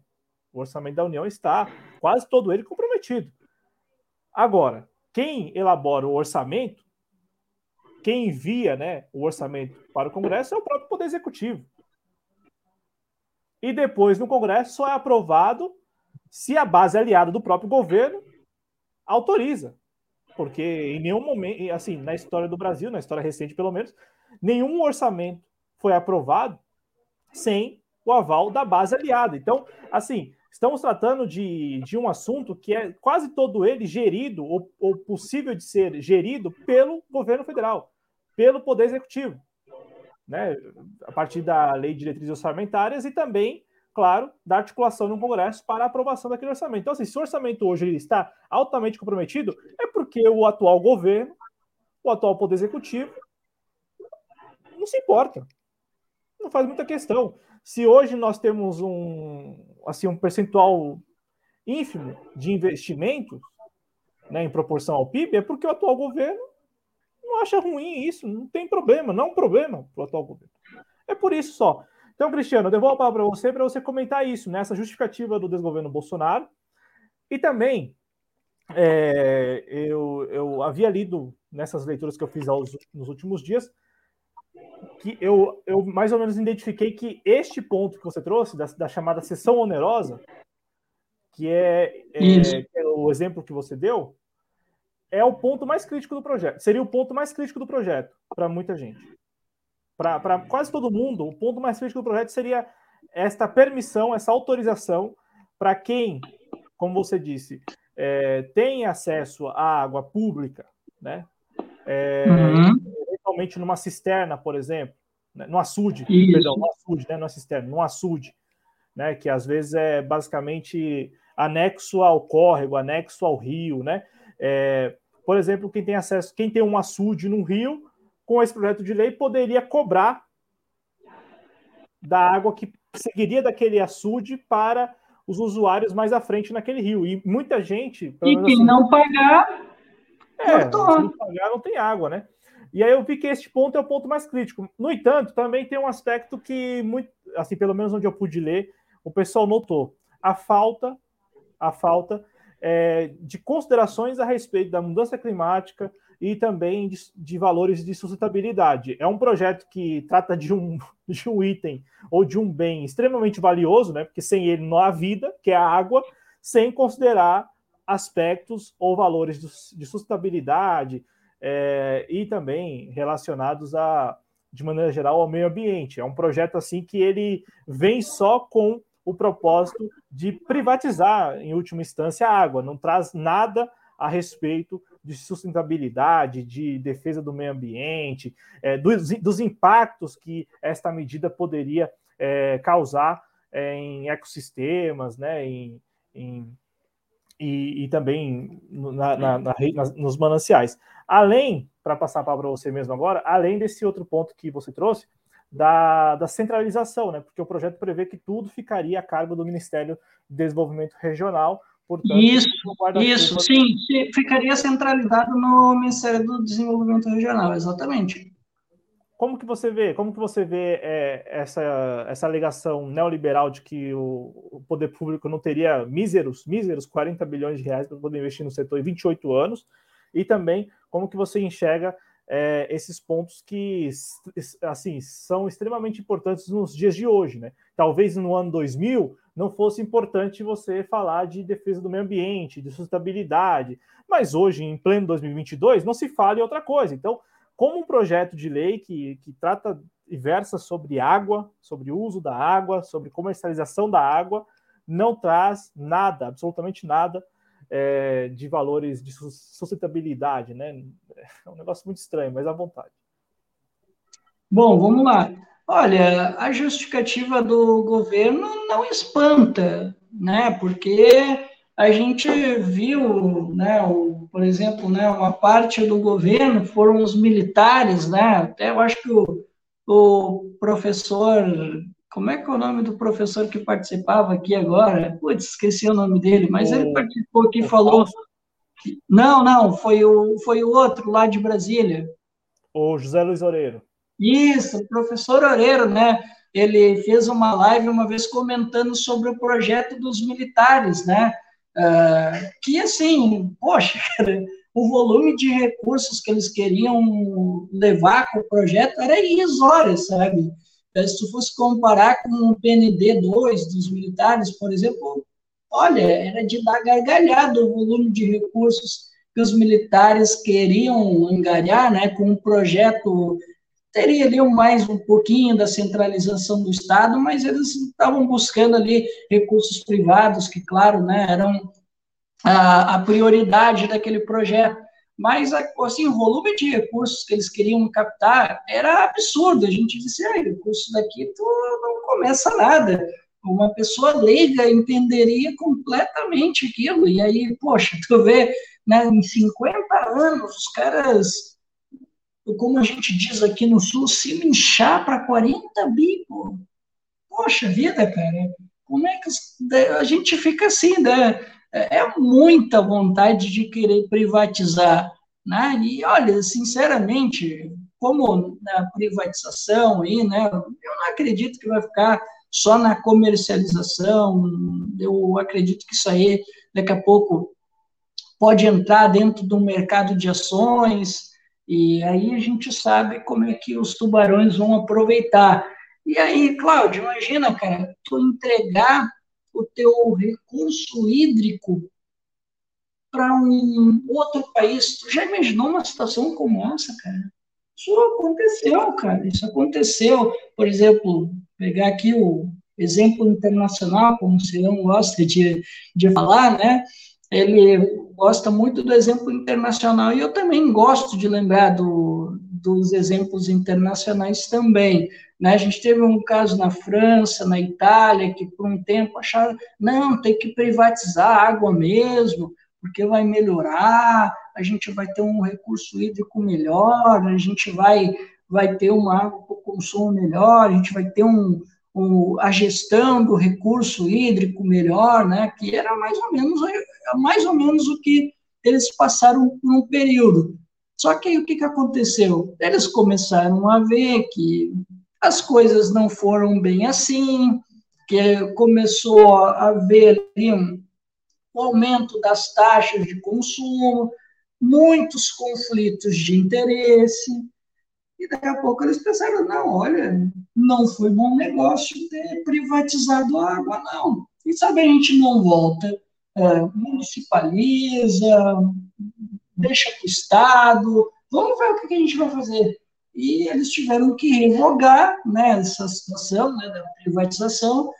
O orçamento da União está quase todo ele comprometido. Agora, quem elabora o orçamento, quem envia né, o orçamento para o Congresso é o próprio Poder Executivo. E depois, no Congresso, só é aprovado se a base aliada do próprio governo autoriza. Porque em nenhum momento, assim, na história do Brasil, na história recente pelo menos, nenhum orçamento foi aprovado sem o aval da base aliada. Então, assim, estamos tratando de, de um assunto que é quase todo ele gerido, ou, ou possível de ser gerido, pelo governo federal, pelo Poder Executivo, né? a partir da Lei de Diretrizes Orçamentárias e também, claro, da articulação no Congresso para aprovação daquele orçamento. Então, assim, se o orçamento hoje está altamente comprometido, é porque o atual governo, o atual Poder Executivo, não se importa. Não faz muita questão. Se hoje nós temos um, assim, um percentual ínfimo de investimentos né, em proporção ao PIB, é porque o atual governo não acha ruim isso, não tem problema, não é um problema para o atual governo. É por isso só. Então, Cristiano, eu devolvo a palavra para você para você comentar isso, nessa né, justificativa do desgoverno Bolsonaro. E também, é, eu, eu havia lido nessas leituras que eu fiz aos, nos últimos dias que eu, eu mais ou menos identifiquei que este ponto que você trouxe, da, da chamada sessão onerosa, que é, é, que é, o exemplo que você deu, é o ponto mais crítico do projeto. Seria o ponto mais crítico do projeto para muita gente. Para quase todo mundo, o ponto mais crítico do projeto seria esta permissão, essa autorização para quem, como você disse, é, tem acesso à água pública, né? É, uhum eventualmente numa cisterna, por exemplo, né? no açude, Isso. perdão, no açude, né? Não é cisterna, no açude, né? Que às vezes é basicamente anexo ao córrego, anexo ao rio, né? É, por exemplo, quem tem acesso, quem tem um açude no rio, com esse projeto de lei, poderia cobrar da água que seguiria daquele açude para os usuários mais à frente naquele rio. E muita gente. E quem assim, não pagar. É, se não pagar, não tem água, né? E aí eu vi que este ponto é o ponto mais crítico. No entanto, também tem um aspecto que, muito, assim, pelo menos onde eu pude ler, o pessoal notou. A falta, a falta é, de considerações a respeito da mudança climática e também de, de, valores de sustentabilidade. É um projeto que trata de um, de um item ou de um bem extremamente valioso, né? Porque sem ele não há vida, que é a água, sem considerar aspectos ou valores de sustentabilidade, é, e também relacionados a, de maneira geral, ao meio ambiente. É um projeto assim que ele vem só com o propósito de privatizar, em última instância, a água, não traz nada a respeito de sustentabilidade, de defesa do meio ambiente, é, dos, dos, impactos que esta medida poderia é, causar é, em ecossistemas, né, em, em e, e, também na, na, na, nos mananciais. Além, para passar a palavra para você mesmo agora, além desse outro ponto que você trouxe, da, da, centralização, né? Porque o projeto prevê que tudo ficaria a cargo do Ministério do Desenvolvimento Regional. Portanto, isso, isso, sim, ficaria centralizado no Ministério do Desenvolvimento Regional, exatamente. Como que você vê? Como que você vê é, essa, essa alegação neoliberal de que o, o, poder público não teria míseros, míseros 40 bilhões de reais para poder investir no setor em 28 anos? E também como que você enxerga é, esses pontos que assim são extremamente importantes nos dias de hoje, né? Talvez no ano 2000 não fosse importante você falar de defesa do meio ambiente, de sustentabilidade, mas hoje, em pleno 2022, não se fala em outra coisa. Então, como um projeto de lei que, que trata e versa sobre água, sobre uso da água, sobre comercialização da água, não traz nada, absolutamente nada, é, de valores de sustentabilidade, né? É um negócio muito estranho, mas à vontade. Bom, vamos lá. Olha, a justificativa do governo não espanta, né? Porque a gente viu, né, o, por exemplo, né, uma parte do governo foram os militares, né? Até eu acho que o, o professor como é que é o nome do professor que participava aqui agora? Putz, esqueci o nome dele, mas o, ele participou aqui e falou. Não, não, foi o, foi o outro lá de Brasília. O José Luiz Oreiro. Isso, o professor Oreiro, né? Ele fez uma live uma vez comentando sobre o projeto dos militares, né? Uh, que assim, poxa, o volume de recursos que eles queriam levar com o projeto era irrisório, sabe? Se tu fosse comparar com o PND-2 dos militares, por exemplo, olha, era de dar gargalhada o volume de recursos que os militares queriam angariar, né, com um projeto teria ali mais um pouquinho da centralização do Estado, mas eles estavam buscando ali recursos privados, que, claro, né, eram a, a prioridade daquele projeto. Mas, assim, o volume de recursos que eles queriam captar era absurdo. A gente disse, ah, recurso daqui tu não começa nada. Uma pessoa leiga entenderia completamente aquilo. E aí, poxa, tu vê, né, em 50 anos, os caras como a gente diz aqui no Sul, se linchar para 40 bi, pô. Poxa vida, cara, como é que a gente fica assim, né? É, é muita vontade de querer privatizar, né? E olha, sinceramente, como na privatização aí, né? Eu não acredito que vai ficar só na comercialização. Eu acredito que isso aí daqui a pouco pode entrar dentro do mercado de ações, e aí a gente sabe como é que os tubarões vão aproveitar. E aí, Cláudio, imagina, cara, tu entregar o teu recurso hídrico para um outro país. Tu já imaginou uma situação como essa, cara? Isso aconteceu, cara. Isso aconteceu. Por exemplo, pegar aqui o exemplo internacional, como o Cirão gosta de, de falar, né? Ele gosta muito do exemplo internacional, e eu também gosto de lembrar do, dos exemplos internacionais também. Né? A gente teve um caso na França, na Itália, que por um tempo acharam, não, tem que privatizar a água mesmo, porque vai melhorar, a gente vai ter um recurso hídrico melhor, a gente vai, vai ter uma água com consumo melhor, a gente vai ter um, o, a gestão do recurso hídrico melhor, né, que era mais ou menos mais ou menos o que eles passaram por um período. Só que aí o que, que aconteceu? Eles começaram a ver que as coisas não foram bem assim, que começou a haver um, um aumento das taxas de consumo, muitos conflitos de interesse, e daqui a pouco eles pensaram, não, olha, não foi bom negócio ter privatizado a água, não. E sabe, a gente não volta, é, municipaliza, deixa para o Estado, vamos ver o que a gente vai fazer. E eles tiveram que revogar né, essa situação né, da privatização,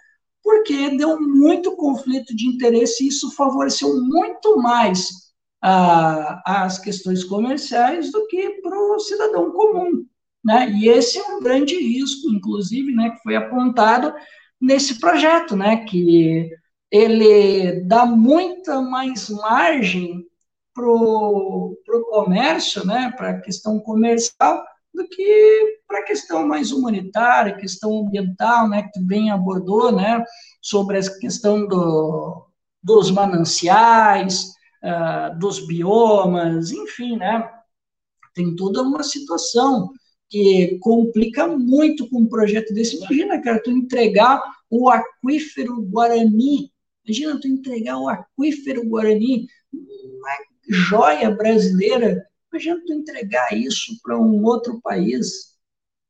porque deu muito conflito de interesse e isso favoreceu muito mais a, as questões comerciais do que para o cidadão comum. Né? E esse é um grande risco, inclusive, né, que foi apontado nesse projeto, né, que ele dá muita mais margem para o comércio, né, para a questão comercial, do que para a questão mais humanitária, questão ambiental, né, que bem abordou, né, sobre a questão do, dos mananciais, uh, dos biomas, enfim, né, tem toda uma situação que complica muito com um projeto desse. Imagina, cara, tu entregar o aquífero Guarani, imagina tu entregar o aquífero Guarani, uma joia brasileira, imagina tu entregar isso para um outro país.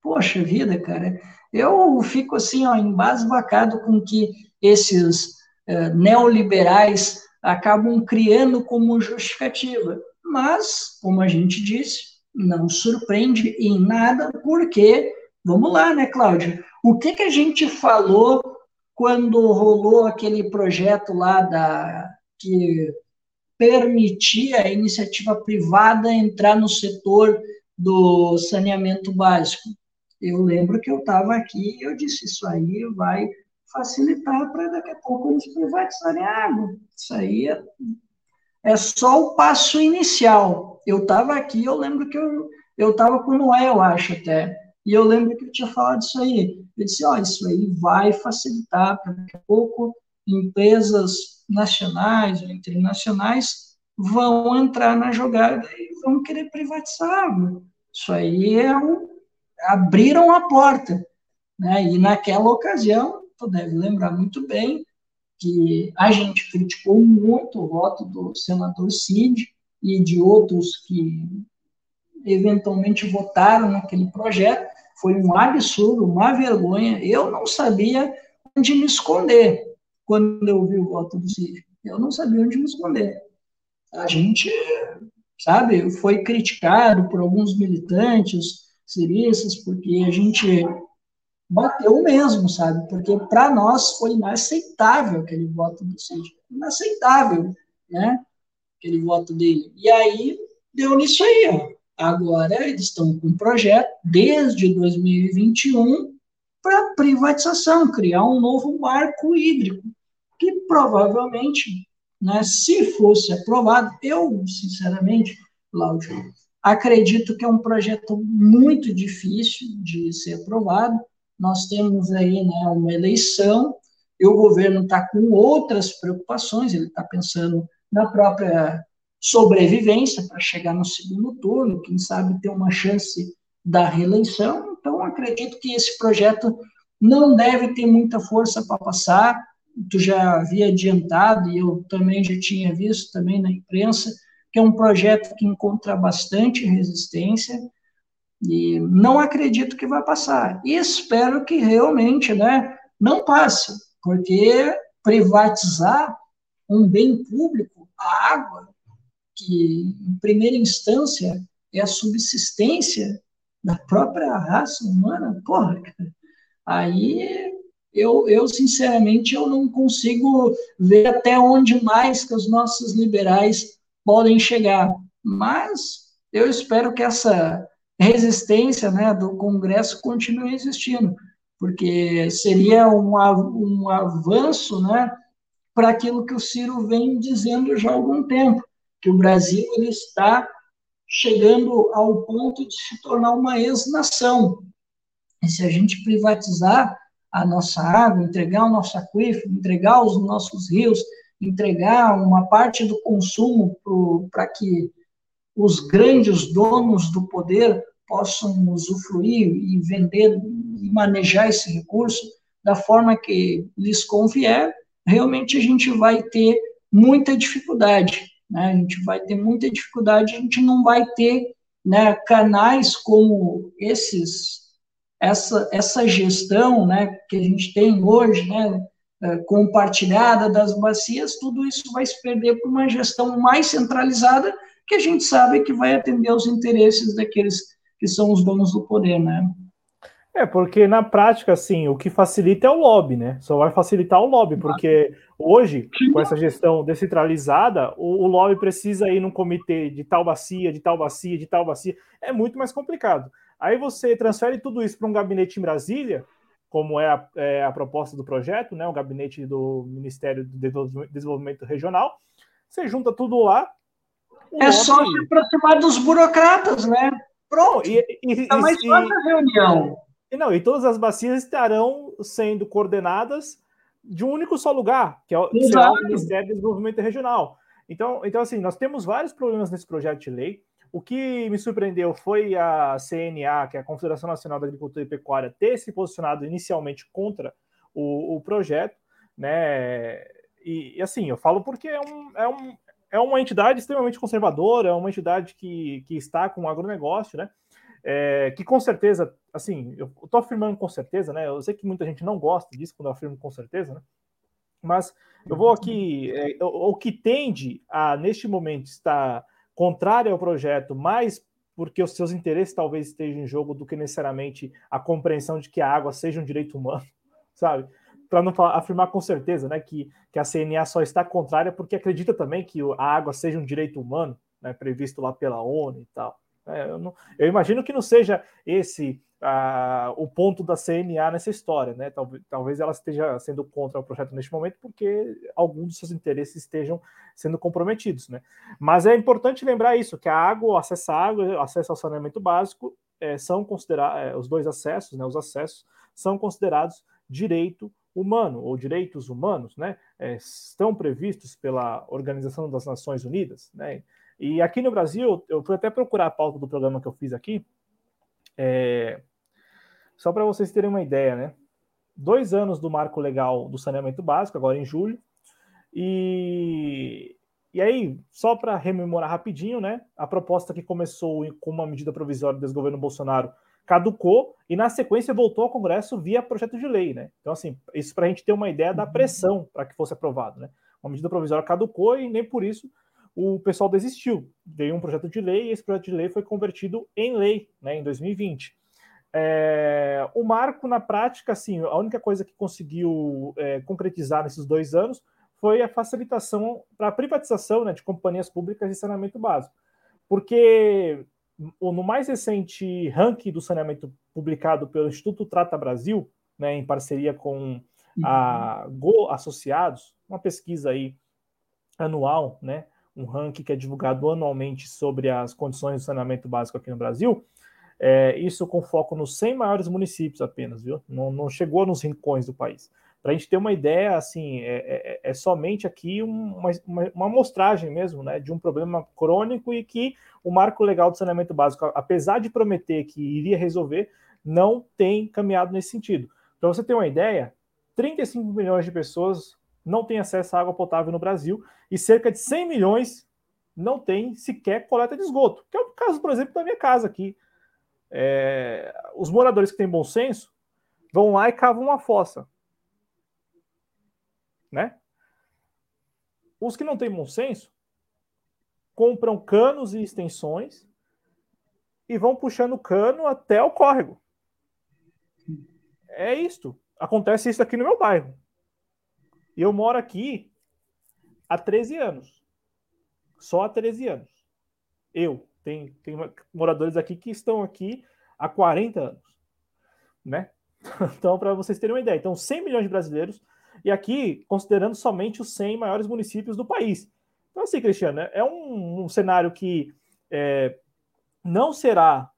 Poxa vida, cara, eu fico assim, ó, embasbacado com que esses uh, neoliberais acabam criando como justificativa. Mas, como a gente disse, não surpreende em nada, porque, vamos lá, né, Cláudio? O que, que a gente falou quando rolou aquele projeto lá da que permitia a iniciativa privada entrar no setor do saneamento básico? Eu lembro que eu estava aqui e eu disse, isso aí vai facilitar para daqui a pouco eles privatizarem a água. Isso aí é é só o passo inicial. Eu estava aqui, eu lembro que eu estava com o Noé, eu acho até, e eu lembro que eu tinha falado isso aí. Eu disse, ó, oh, isso aí vai facilitar para daqui a pouco empresas nacionais ou internacionais vão entrar na jogada e vão querer privatizar água. Isso aí é um, abriram a porta. Né? E naquela ocasião, tu deve lembrar muito bem que a gente criticou muito o voto do senador Cid e de outros que eventualmente votaram naquele projeto. Foi um absurdo, uma vergonha. Eu não sabia onde me esconder quando eu vi o voto do Cid. Eu não sabia onde me esconder. A gente, sabe, foi criticado por alguns militantes ciristas, porque a gente bateu mesmo, sabe? Porque para nós foi inaceitável aquele voto do Cid. Inaceitável, né? Aquele voto dele. E aí deu nisso aí, ó. Agora eles estão com um projeto desde 2021 para privatização, criar um novo marco hídrico, provavelmente, né, se fosse aprovado, eu, sinceramente, Cláudio, acredito que é um projeto muito difícil de ser aprovado. Nós temos aí né, uma eleição e o governo está com outras preocupações, ele está pensando na própria sobrevivência para chegar no segundo turno, quem sabe ter uma chance da reeleição. Então, acredito que esse projeto não deve ter muita força para passar. Tu já havia adiantado, e eu também já tinha visto também na imprensa, que é um projeto que encontra bastante resistência, e não acredito que vai passar. E espero que realmente né, não passe, porque privatizar um bem público, a água, que, em primeira instância, é a subsistência da própria raça humana, porra, aí eu, eu, sinceramente, eu não consigo ver até onde mais que os nossos liberais podem chegar. Mas eu espero que essa resistência né, do Congresso continue existindo, porque seria um, um avanço né, para aquilo que o Ciro vem dizendo já há algum tempo, que o Brasil ele está chegando ao ponto de se tornar uma ex-nação. E se a gente privatizar a nossa água, entregar o nosso aquífero, entregar os nossos rios, entregar uma parte do consumo para que os grandes donos do poder possam usufruir e vender e manejar esse recurso da forma que lhes convier, realmente a gente vai ter muita dificuldade né? A gente vai ter muita dificuldade, a gente não vai ter né, canais como esses, essa, essa gestão né, que a gente tem hoje, né, é, compartilhada das bacias, tudo isso vai se perder por uma gestão mais centralizada, que a gente sabe que vai atender aos interesses daqueles que são os donos do poder, né? É, porque na prática, assim, o que facilita é o lobby, né? Só vai facilitar o lobby, porque hoje, com essa gestão descentralizada, o, o lobby precisa ir num comitê de tal bacia, de tal bacia, de tal bacia. É muito mais complicado. Aí você transfere tudo isso para um gabinete em Brasília, como é a, é a, proposta do projeto, né? O gabinete do Ministério do Desenvolvimento Regional. Você junta tudo lá. É só se aproximar dos burocratas, né? Pronto. E, e, é mais fácil a reunião. E não, e todas as bacias estarão sendo coordenadas de um único só lugar, que é o, o Ministério do Desenvolvimento Regional. Então, então, assim, nós temos vários problemas nesse projeto de lei. O que me surpreendeu foi a CNA, que é a Confederação Nacional da Agricultura e Pecuária, ter se posicionado inicialmente contra o, o projeto, né? E, e, assim, eu falo porque é, um, é, um, é uma entidade extremamente conservadora, é uma entidade que, que está com o agronegócio, né? É, que com certeza, assim, eu estou afirmando com certeza, né? Eu sei que muita gente não gosta disso quando eu afirmo com certeza, né? Mas eu vou aqui, é, o que tende a, neste momento, estar contrário ao projeto, mais porque os seus interesses talvez estejam em jogo do que necessariamente a compreensão de que a água seja um direito humano, sabe? Para não falar, afirmar com certeza, né, que, que a CNA só está contrária porque acredita também que a água seja um direito humano, né, previsto lá pela ONU e tal. É, eu, não, eu, imagino que não seja esse o ponto da CNA nessa história, né? Talvez, talvez ela esteja sendo contra o projeto neste momento porque alguns dos seus interesses estejam sendo comprometidos, né? Mas é importante lembrar isso, que a água, o acesso à água, o acesso ao saneamento básico é, são considerados, é, os dois acessos, né? Os acessos são considerados direito humano ou direitos humanos, né, é, estão previstos pela Organização das Nações Unidas, né? E aqui no Brasil, eu fui até procurar a pauta do programa que eu fiz aqui, é, só para vocês terem uma ideia, né? Dois anos do marco legal do saneamento básico, agora em julho, e, e aí, só para rememorar rapidinho, né? A proposta que começou com uma medida provisória do desgoverno Bolsonaro caducou e, na sequência, voltou ao Congresso via projeto de lei, né? Então, assim, isso para a gente ter uma ideia da pressão para que fosse aprovado, né? Uma medida provisória caducou e nem por isso o pessoal desistiu. Veio um projeto de lei e esse projeto de lei foi convertido em lei, né, em 2020. É, o marco, na prática, assim, a única coisa que conseguiu é, concretizar nesses dois anos foi a facilitação para a privatização né, de companhias públicas de saneamento básico. Porque no mais recente ranking do saneamento publicado pelo Instituto Trata Brasil, né, em parceria com a uhum. Go Associados, uma pesquisa aí anual, né, um ranking que é divulgado anualmente sobre as condições do saneamento básico aqui no Brasil, é, isso com foco nos 100 maiores municípios apenas, viu? Não, não chegou nos rincões do país. Para a gente ter uma ideia, assim, é, é, é somente aqui uma, uma, uma, amostragem mesmo, né, de um problema crônico e que o marco legal do saneamento básico, apesar de prometer que iria resolver, não tem caminhado nesse sentido. Para você ter uma ideia, 35 milhões de pessoas não têm acesso à água potável no Brasil e cerca de 100 milhões não têm sequer coleta de esgoto, que é o caso, por exemplo, da minha casa aqui. É, os moradores que têm bom senso vão lá e cavam uma fossa né? Os que não têm bom senso compram canos e extensões e vão puxando o cano até o córrego. É isto. Acontece isso aqui no meu bairro. E eu moro aqui há 13 anos. Só há 13 anos. Eu. Tem, tem moradores aqui que estão aqui há 40 anos. Né? Então, para vocês terem uma ideia. Então, 100 milhões de brasileiros e aqui, considerando somente os 100 maiores municípios do país. Então, assim, Cristiano, é um, um cenário que é, não será,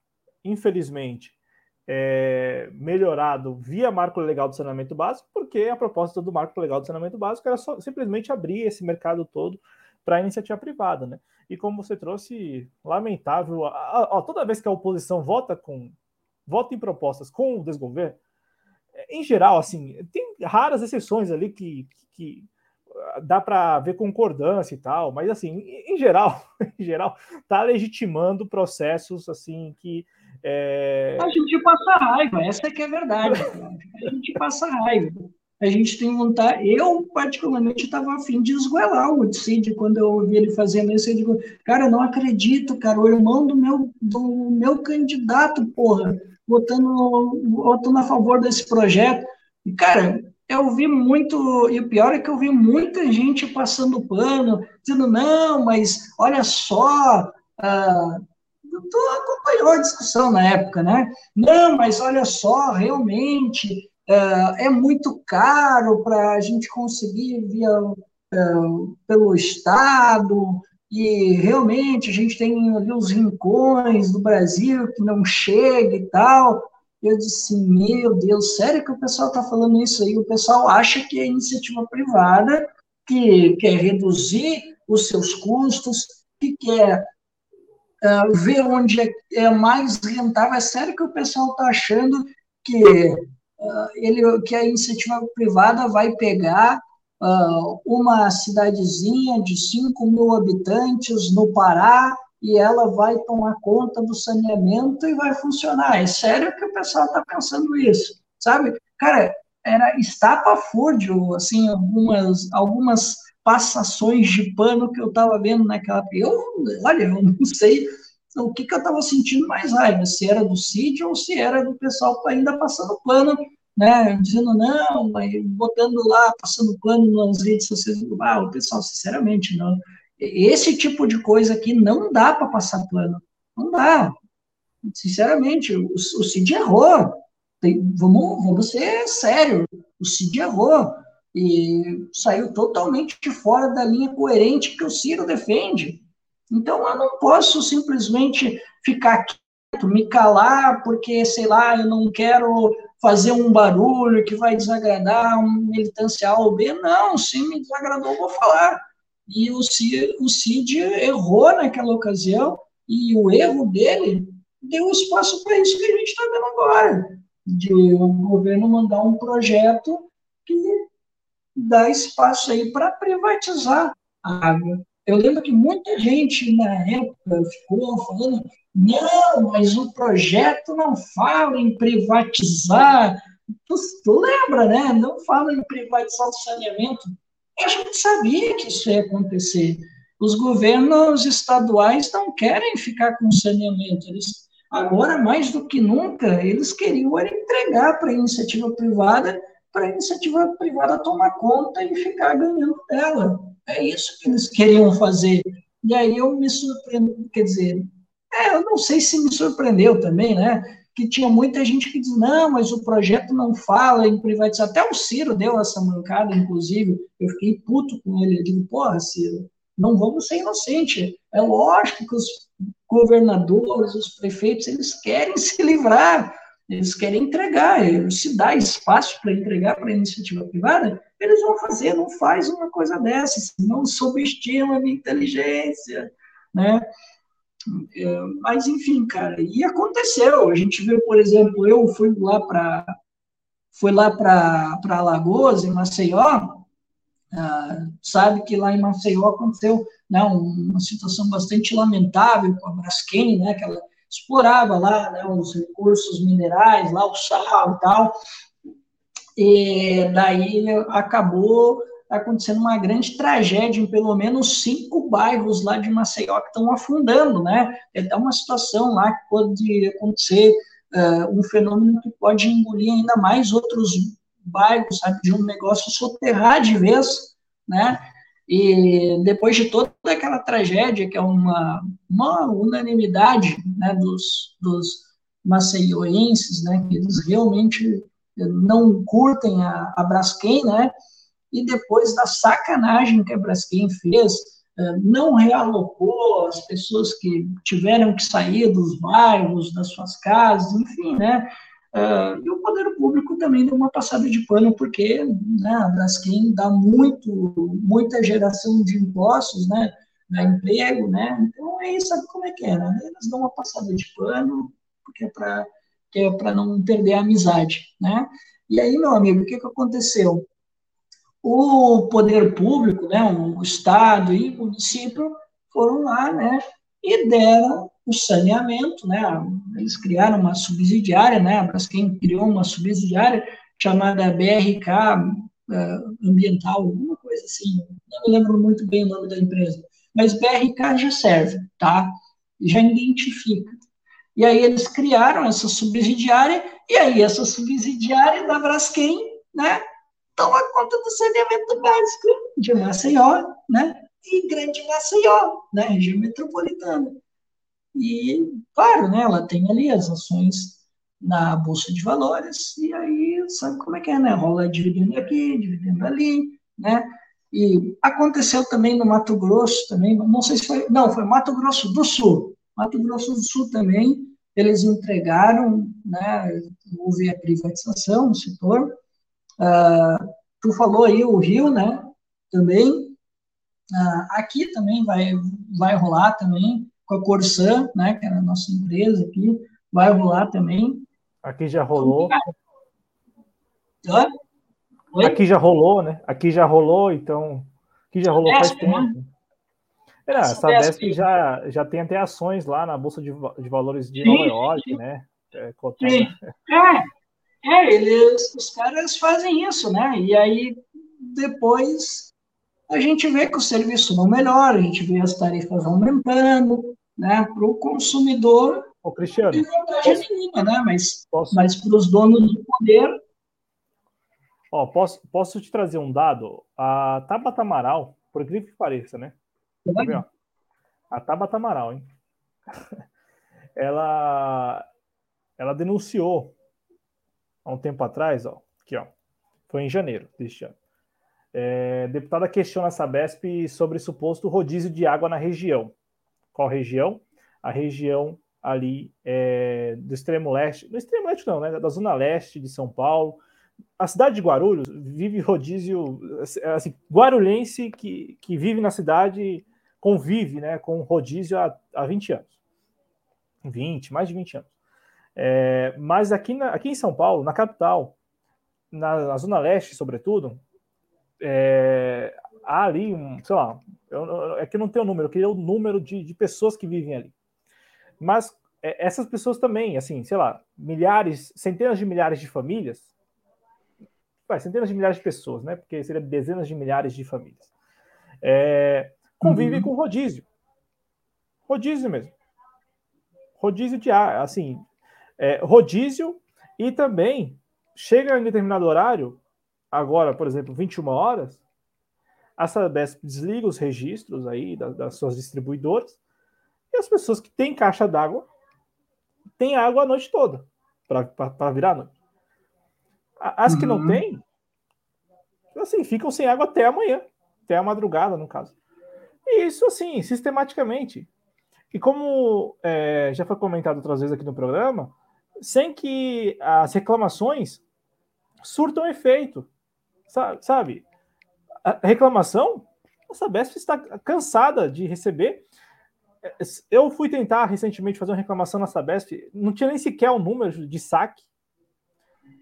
infelizmente, é, melhorado via marco legal do saneamento básico, porque a proposta do marco legal do saneamento básico era só, simplesmente abrir esse mercado todo para a iniciativa privada, né? E como você trouxe, lamentável, toda vez que a oposição vota com vota em propostas com o desgoverno, em geral, assim, tem raras exceções ali que, que, que dá para ver concordância e tal, mas assim, em geral, em geral, tá legitimando processos assim que é... a gente passa raiva, essa é que é verdade. a gente passa raiva. A gente tem vontade. Eu, particularmente, estava afim de esgoelar o Cid quando eu ouvi ele fazendo isso. Eu digo, cara, não acredito, cara, o irmão do meu, do meu candidato, porra, votando, votando a favor desse projeto. E, cara, eu vi muito, e o pior é que eu vi muita gente passando pano, dizendo, não, mas olha só, ah, tu acompanhou a discussão na época, né? Não, mas olha só, realmente é muito caro para a gente conseguir via, ah, pelo Estado, e realmente a gente tem ali os rincões do Brasil que não chega e tal. Eu disse, meu Deus, sério que o pessoal está falando isso aí? O pessoal acha que é iniciativa privada, que quer reduzir os seus custos, que quer uh, ver onde é, é, mais rentável. É sério que o pessoal está achando que, uh, ele, que a iniciativa privada vai pegar uh, uma cidadezinha de 5 mil habitantes no Pará e ela vai tomar conta do saneamento e vai funcionar. É sério que o pessoal está pensando isso, sabe? Cara, era estapafúrdio, assim, algumas, algumas passações de pano que eu estava vendo naquela... Eu, olha, eu não sei o que, que eu estava sentindo mais raiva, se era do Cid ou se era do pessoal ainda passando pano né, dizendo não, botando lá, passando pano nas redes sociais. Ah, o pessoal, sinceramente, não. Esse tipo de coisa aqui não dá para passar pano. Não dá. Sinceramente, o, o Cid errou. Tem, vamos, vamos ser sério. O Cid errou. E saiu totalmente fora da linha coerente que o Ciro defende. Então, eu não posso simplesmente ficar quieto, me calar, porque, sei lá, eu não quero fazer um barulho que vai desagradar uma militância A ou B. Não, se me desagradou, vou falar. E o Cid, o Cid errou naquela ocasião, e o erro dele deu espaço para isso que a gente está vendo agora, de o governo mandar um projeto que dá espaço aí para privatizar a água. Eu lembro que muita gente na época ficou falando, não, mas o projeto não fala em privatizar. Tu, tu lembra, né? Não fala em privatizar o saneamento. A gente sabia que isso ia acontecer. Os governos estaduais não querem ficar com saneamento. Eles, agora, mais do que nunca, eles queriam entregar para a iniciativa privada, para a iniciativa privada tomar conta e ficar ganhando dela. É isso que eles queriam fazer. E aí eu me surpreendo, quer dizer, é, eu não sei se me surpreendeu também, né? Que tinha muita gente que diz, não, mas o projeto não fala em privatizar. Até o Ciro deu essa mancada, inclusive. Eu fiquei puto com ele. Eu digo, porra, Ciro, não vamos ser inocentes. É lógico que os governadores, os prefeitos, eles querem se livrar eles querem entregar, se dá espaço para entregar para a iniciativa privada, eles vão fazer, não faz uma coisa dessa, não subestima a minha inteligência, né? É, mas, enfim, cara, e aconteceu, a gente viu, por exemplo, eu fui lá para fui lá para Alagoas, em Maceió, ah, sabe que lá em Maceió aconteceu né, uma situação bastante lamentável com a Braskem, né, que ela explorava lá né, os recursos minerais, lá o sal e tal, e daí acabou acontecendo uma grande tragédia em pelo menos cinco bairros lá de Maceió que estão afundando, né? É uma situação lá que pode acontecer uh, um fenômeno que pode engolir ainda mais outros bairros, sabe? De um negócio soterrar de vez, né? E depois de toda aquela tragédia, que é uma, uma unanimidade né, dos, dos maceioenses, né, que eles realmente não curtem a, a Braskem, né, e depois da sacanagem que a Braskem fez, eh, não realocou as pessoas que tiveram que sair dos bairros, das suas casas, enfim, né, Uh, e o poder público também deu uma passada de pano, porque né, a Braskem dá muito, muita geração de impostos, né, dá emprego, né, então aí sabe como é que é, né, eles dão uma passada de pano, porque é para é para não perder a amizade, né, e aí, meu amigo, o que, que aconteceu? O poder público, né, o Estado e o município foram lá, né, e deram o saneamento, né? Eles criaram uma subsidiária, né? Braskem criou uma subsidiária chamada BRK uh, Ambiental, alguma coisa assim. Não me lembro muito bem o nome da empresa, mas BRK já serve, tá? Já identifica. E aí eles criaram essa subsidiária e aí essa subsidiária da Braskem, né? Toma conta do saneamento básico de Maceió, né? E Grande Maceió, né? Região metropolitana. E, claro, né, ela tem ali as ações na Bolsa de Valores, e aí sabe como é que é, né? Rola dividendo aqui, dividendo ali, né? E aconteceu também no Mato Grosso, também, não sei se foi, não, foi Mato Grosso do Sul. Mato Grosso do Sul também, eles entregaram, né, houve a privatização no setor. Uh, tu falou aí o Rio, né, também. Uh, aqui também vai, vai rolar também, com a Corsan, né, que era a nossa empresa aqui, vai rolar também. Aqui já rolou. Aqui já rolou, né? Aqui já rolou, então. Aqui já rolou faz tempo. Né? É, a Sabesp já, já tem até ações lá na Bolsa de, de Valores de sim, Nova York, sim. né? É, sim. é, é eles, os caras fazem isso, né? E aí depois a gente vê que o serviço não melhora, a gente vê as tarifas aumentando, né, para o consumidor. Ô, Cristiano. Nenhuma, né, mas, posso... mas para os donos do poder. Ó, posso, posso te trazer um dado? A Tabata Amaral, por incrível que pareça, né? Tá a Tabata Amaral, hein? ela, ela denunciou há um tempo atrás, ó, aqui, ó, foi em janeiro deste ano é, deputada questiona a Sabesp sobre suposto rodízio de água na região. Qual região? A região ali é, do extremo leste, do extremo leste não, né, da zona leste de São Paulo. A cidade de Guarulhos vive rodízio, assim, guarulhense que, que vive na cidade convive né, com rodízio há, há 20 anos. 20, mais de 20 anos. É, mas aqui, na, aqui em São Paulo, na capital, na, na Zona Leste, sobretudo, é, há ali, um, sei lá, eu, é que não tenho o número, eu queria o número de, de pessoas que vivem ali. Mas é, essas pessoas também, assim, sei lá, milhares, centenas de milhares de famílias, vai, centenas de milhares de pessoas, né? Porque seria dezenas de milhares de famílias. É, convivem uhum. com rodízio. Rodízio mesmo. Rodízio de ar, assim, é, rodízio e também chega em determinado horário, agora, por exemplo, 21 horas, a Sabesp desliga os registros aí das, das suas distribuidoras e as pessoas que têm caixa d'água têm água a noite toda para virar a noite. As que não uhum. têm, assim, ficam sem água até amanhã, até a madrugada, no caso. E isso, assim, sistematicamente. E como é, já foi comentado outras vezes aqui no programa, sem que as reclamações surtam efeito, sabe? A reclamação, a Sabesp está cansada de receber. Eu fui tentar recentemente fazer uma reclamação na Sabesp, não tinha nem sequer o um número de saque.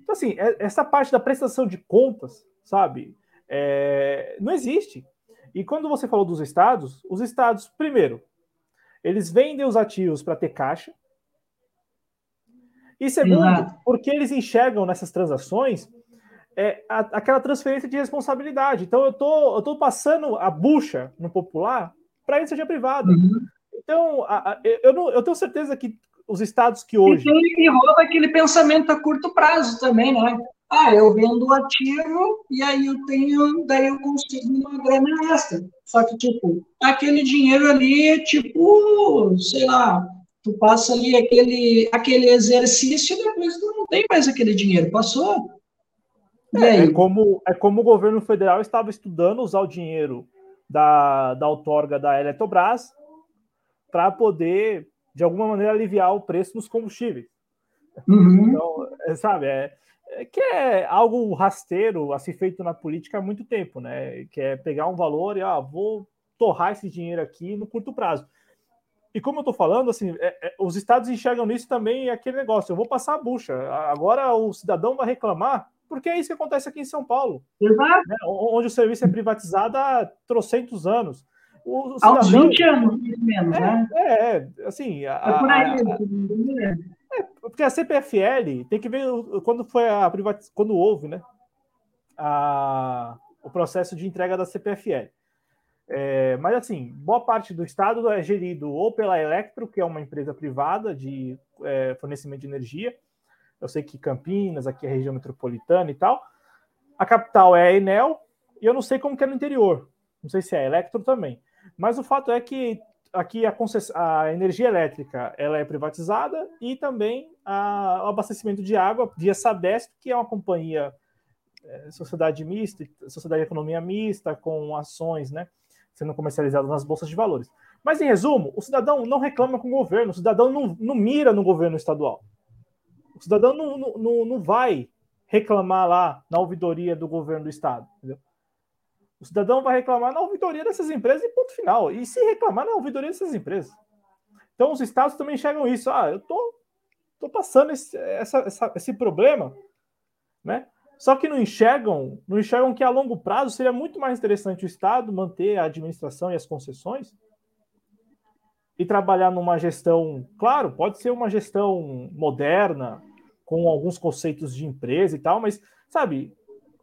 Então, assim, é, essa parte da prestação de contas, sabe, é, não existe. E quando você falou dos estados, os estados, primeiro, eles vendem os ativos para ter caixa, e segundo, Exato. porque eles enxergam nessas transações é, a, aquela transferência de responsabilidade. Então eu tô, eu tô passando a bucha no popular para iniciativa privada. Uhum. Então, a, a, eu, não, eu tenho certeza que os estados que hoje. E, rola aquele pensamento a curto prazo também, né? Ah, eu vendo o ativo e aí eu tenho, daí eu consigo uma grana extra. Só que, tipo, aquele dinheiro ali tipo, sei lá, tu passa ali aquele, aquele exercício e depois tu não tem mais aquele dinheiro, passou. É, é, como, é como o governo federal estava estudando usar o dinheiro da, da outorga da Eletrobras para poder, de alguma maneira, aliviar o preço dos combustíveis. Uhum. Então, é, sabe, é, que é algo rasteiro a ser feito na política há muito tempo, né? Que é pegar um valor e, ah, vou torrar esse dinheiro aqui no curto prazo. E como eu estou falando, assim, é, é, os estados enxergam nisso também aquele negócio. Eu vou passar a bucha. Agora o cidadão vai reclamar, porque é isso que acontece aqui em São Paulo, né, onde o serviço é privatizado há trocentos anos. O, o cidadão, Há 20 anos, menos, é, né? É, é assim. A, é por aí, a, a, é, porque a CPFL tem que ver quando foi a privatização, quando houve, né? A, o processo de entrega da CPFL. É, mas assim, boa parte do estado é gerido ou pela Electro, que é uma empresa privada de é, fornecimento de energia. Eu sei que Campinas, aqui é a região metropolitana e tal. A capital é a Enel, e eu não sei como que é no interior. Não sei se é a Electro também. Mas o fato é que aqui a, a energia elétrica ela é privatizada e também a, o abastecimento de água via Sabesp, que é uma companhia é, sociedade mista, sociedade de economia mista, com ações, né? sendo comercializado nas bolsas de valores. Mas, em resumo, o cidadão não reclama com o governo, o cidadão não, não mira no governo estadual. O cidadão não, não, não vai reclamar lá na ouvidoria do governo do estado. Entendeu? O cidadão vai reclamar na ouvidoria dessas empresas e ponto final. E se reclamar na ouvidoria dessas empresas. Então, os estados também enxergam isso. Ah, eu tô, tô passando esse, essa, essa, esse problema, né? Só que não enxergam, não enxergam que a longo prazo seria muito mais interessante o Estado manter a administração e as concessões e trabalhar numa gestão, claro, pode ser uma gestão moderna, com alguns conceitos de empresa e tal, mas, sabe,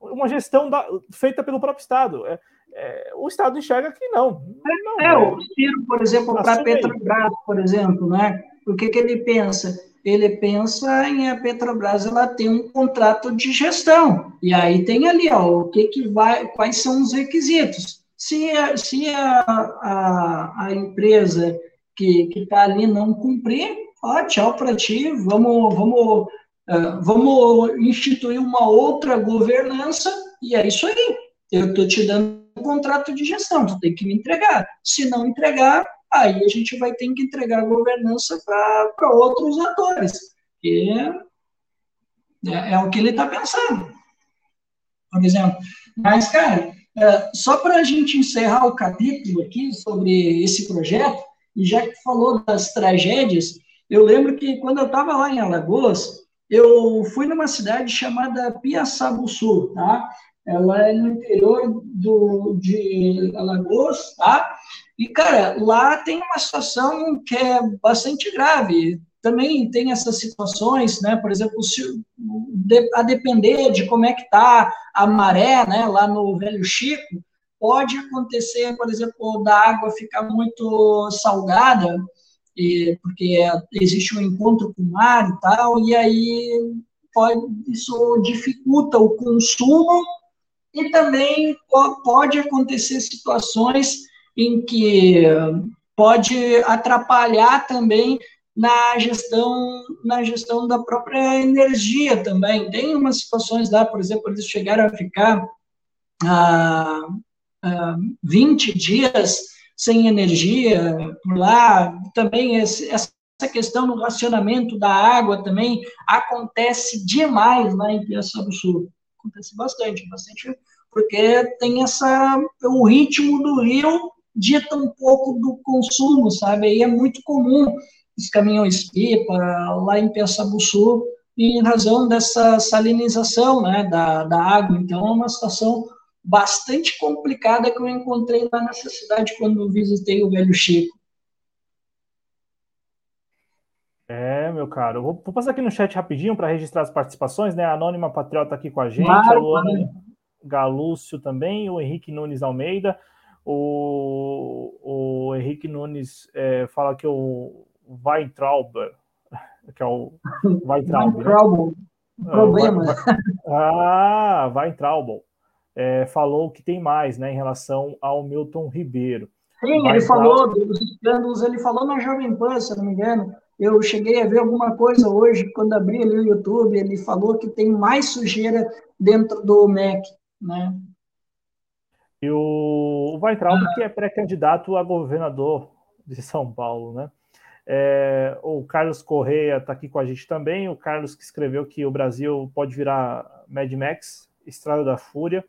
uma gestão da, feita pelo próprio Estado. É, é, o Estado enxerga que não. não é, é, o Ciro, por exemplo, para a Petrobras, por exemplo, né? O que, que ele pensa? ele pensa em a Petrobras ela tem um contrato de gestão e aí tem ali ó, o que que vai quais são os requisitos se a, se a, a, a empresa que está ali não cumprir ó, tchau para ti vamos vamos uh, vamos instituir uma outra governança e é isso aí eu estou te dando um contrato de gestão tu tem que me entregar se não entregar aí a gente vai ter que entregar a governança para outros atores, que é, é o que ele está pensando, por exemplo. Mas, cara, é, só para a gente encerrar o capítulo aqui sobre esse projeto, e já que falou das tragédias, eu lembro que quando eu estava lá em Alagoas, eu fui numa cidade chamada Piaçabuçu, tá? Ela é no interior do, de Alagoas, tá? E, cara, lá tem uma situação que é bastante grave. Também tem essas situações, né? Por exemplo, se, a depender de como é que tá a maré, né? Lá no Velho Chico, pode acontecer, por exemplo, da água ficar muito salgada, e, porque existe um encontro com o mar e tal, e aí pode, isso dificulta o consumo e também pode acontecer situações em que pode atrapalhar também na gestão na gestão da própria energia também. Tem umas situações lá, por exemplo, eles chegaram a ficar ah, ah, 20 dias sem energia por lá. Também esse, essa questão no racionamento da água também acontece demais lá em Piaçaba Sul. Acontece bastante, bastante, porque tem essa o ritmo do rio dita um pouco do consumo, sabe? Aí é muito comum os caminhões-pipa lá em Piaçabuçu, em razão dessa salinização né, da, da água. Então, é uma situação bastante complicada que eu encontrei lá nessa cidade quando visitei o Velho Chico. É, meu caro. Vou, vou passar aqui no chat rapidinho para registrar as participações, né? A Anônima Patriota aqui com a gente, claro, a Luana Galúcio também, o Henrique Nunes Almeida. O, o Henrique Nunes é, fala que o Weintraub, que é o Weintraub. Né? Problema. Ah, Weintraub. É, falou que tem mais, né, em relação ao Milton Ribeiro. Sim, ele falou dos escândalos, ele falou na Jovem Pan, se não me engano. Eu cheguei a ver alguma coisa hoje, quando abri ali o YouTube, ele falou que tem mais sujeira dentro do MEC, né? E o Weintraub, que é pré-candidato a governador de São Paulo, né? É, o Carlos Correia está aqui com a gente também. O Carlos que escreveu que o Brasil pode virar Mad Max, Estrada da Fúria.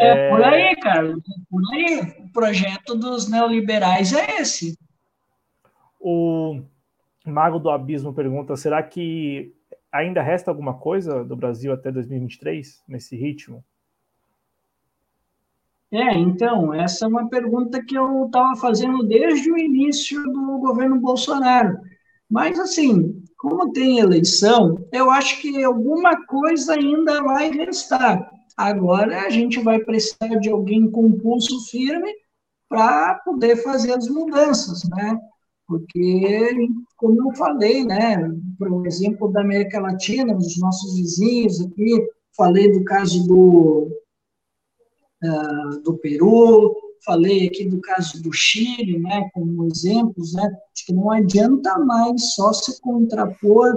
É, é... por aí, Carlos. Por aí. O projeto dos neoliberais é esse. O Mago do Abismo pergunta: será que ainda resta alguma coisa do Brasil até 2023 nesse ritmo? É, então, essa é uma pergunta que eu estava fazendo desde o início do governo Bolsonaro. Mas, assim, como tem eleição, eu acho que alguma coisa ainda vai restar. Agora a gente vai precisar de alguém com pulso firme para poder fazer as mudanças, né? Porque, como eu falei, né, por exemplo, da América Latina, dos nossos vizinhos aqui, falei do caso do uh, do Peru, falei aqui do caso do Chile, né, como exemplos, né, que não adianta mais só se contrapor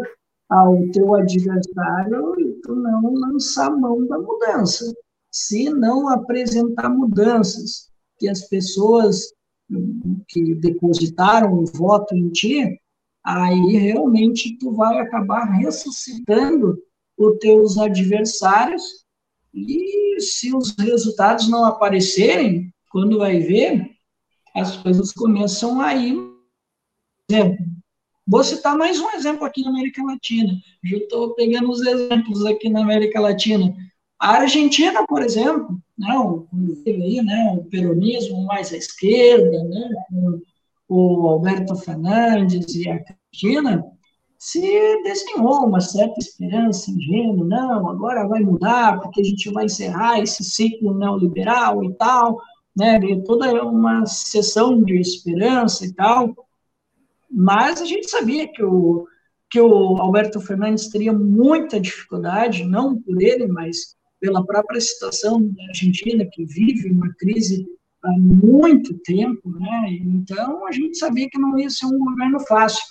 ao teu adversário não lançar mão da mudança. Se não apresentar mudanças que as pessoas que depositaram o voto em ti, aí realmente tu vai acabar ressuscitando os teus adversários e se os resultados não aparecerem, quando vai ver, as coisas começam a ir. Exemplo. Vou citar mais um exemplo aqui na América Latina. Já estou pegando os exemplos aqui na América Latina. A Argentina, por exemplo, né, teve aí, né, o peronismo mais à esquerda, né, o Alberto Fernandes e a Cristina, se desenhou uma certa esperança ingênua, não, agora vai mudar, porque a gente vai encerrar esse ciclo neoliberal e tal, né, toda uma sessão de esperança e tal, mas a gente sabia que o, que o Alberto Fernandes teria muita dificuldade, não por ele, mas pela própria situação da Argentina, que vive uma crise há muito tempo, né, então a gente sabia que não ia ser um governo fácil,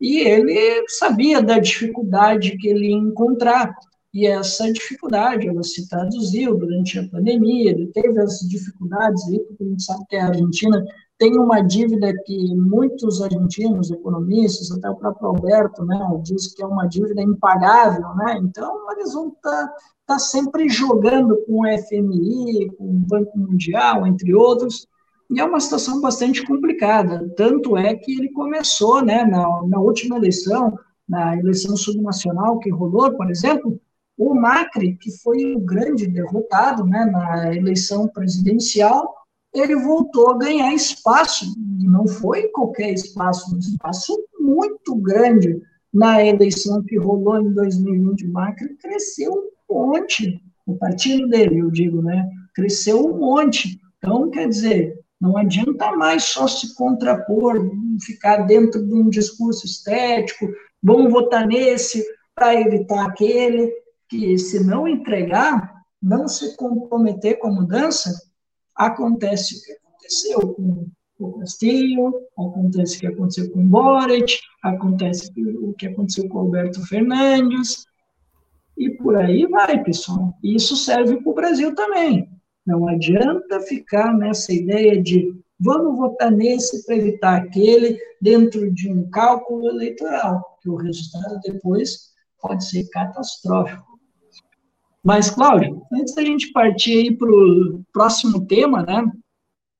e ele sabia da dificuldade que ele ia encontrar. e essa dificuldade, ela se traduziu durante a pandemia, ele teve as dificuldades aí, porque a gente sabe que a Argentina tem uma dívida que muitos argentinos, economistas, até o próprio Alberto, né, diz que é uma dívida impagável, né, então eles vão estar tá, tá sempre jogando com o FMI, com o Banco Mundial, entre outros, e é uma situação bastante complicada, tanto é que ele começou, né, na, na última eleição, na eleição subnacional que rolou, por exemplo, o Macri, que foi o grande derrotado né, na eleição presidencial, ele voltou a ganhar espaço, não foi qualquer espaço, um espaço muito grande na eleição que rolou em 2020. O Macri cresceu um monte, o partido dele, eu digo, né? Cresceu um monte. Então, quer dizer, não adianta mais só se contrapor, ficar dentro de um discurso estético, vamos votar nesse para evitar aquele que se não entregar, não se comprometer com a mudança, acontece o que aconteceu com o Castilho, acontece o que aconteceu com o Boric, acontece o que aconteceu com o Alberto Fernandes, e por aí vai, pessoal. Isso serve para o Brasil também. Não adianta ficar nessa ideia de vamos votar nesse para evitar aquele dentro de um cálculo eleitoral, que o resultado depois pode ser catastrófico. Mas, Cláudio, antes da gente partir para o próximo tema, né?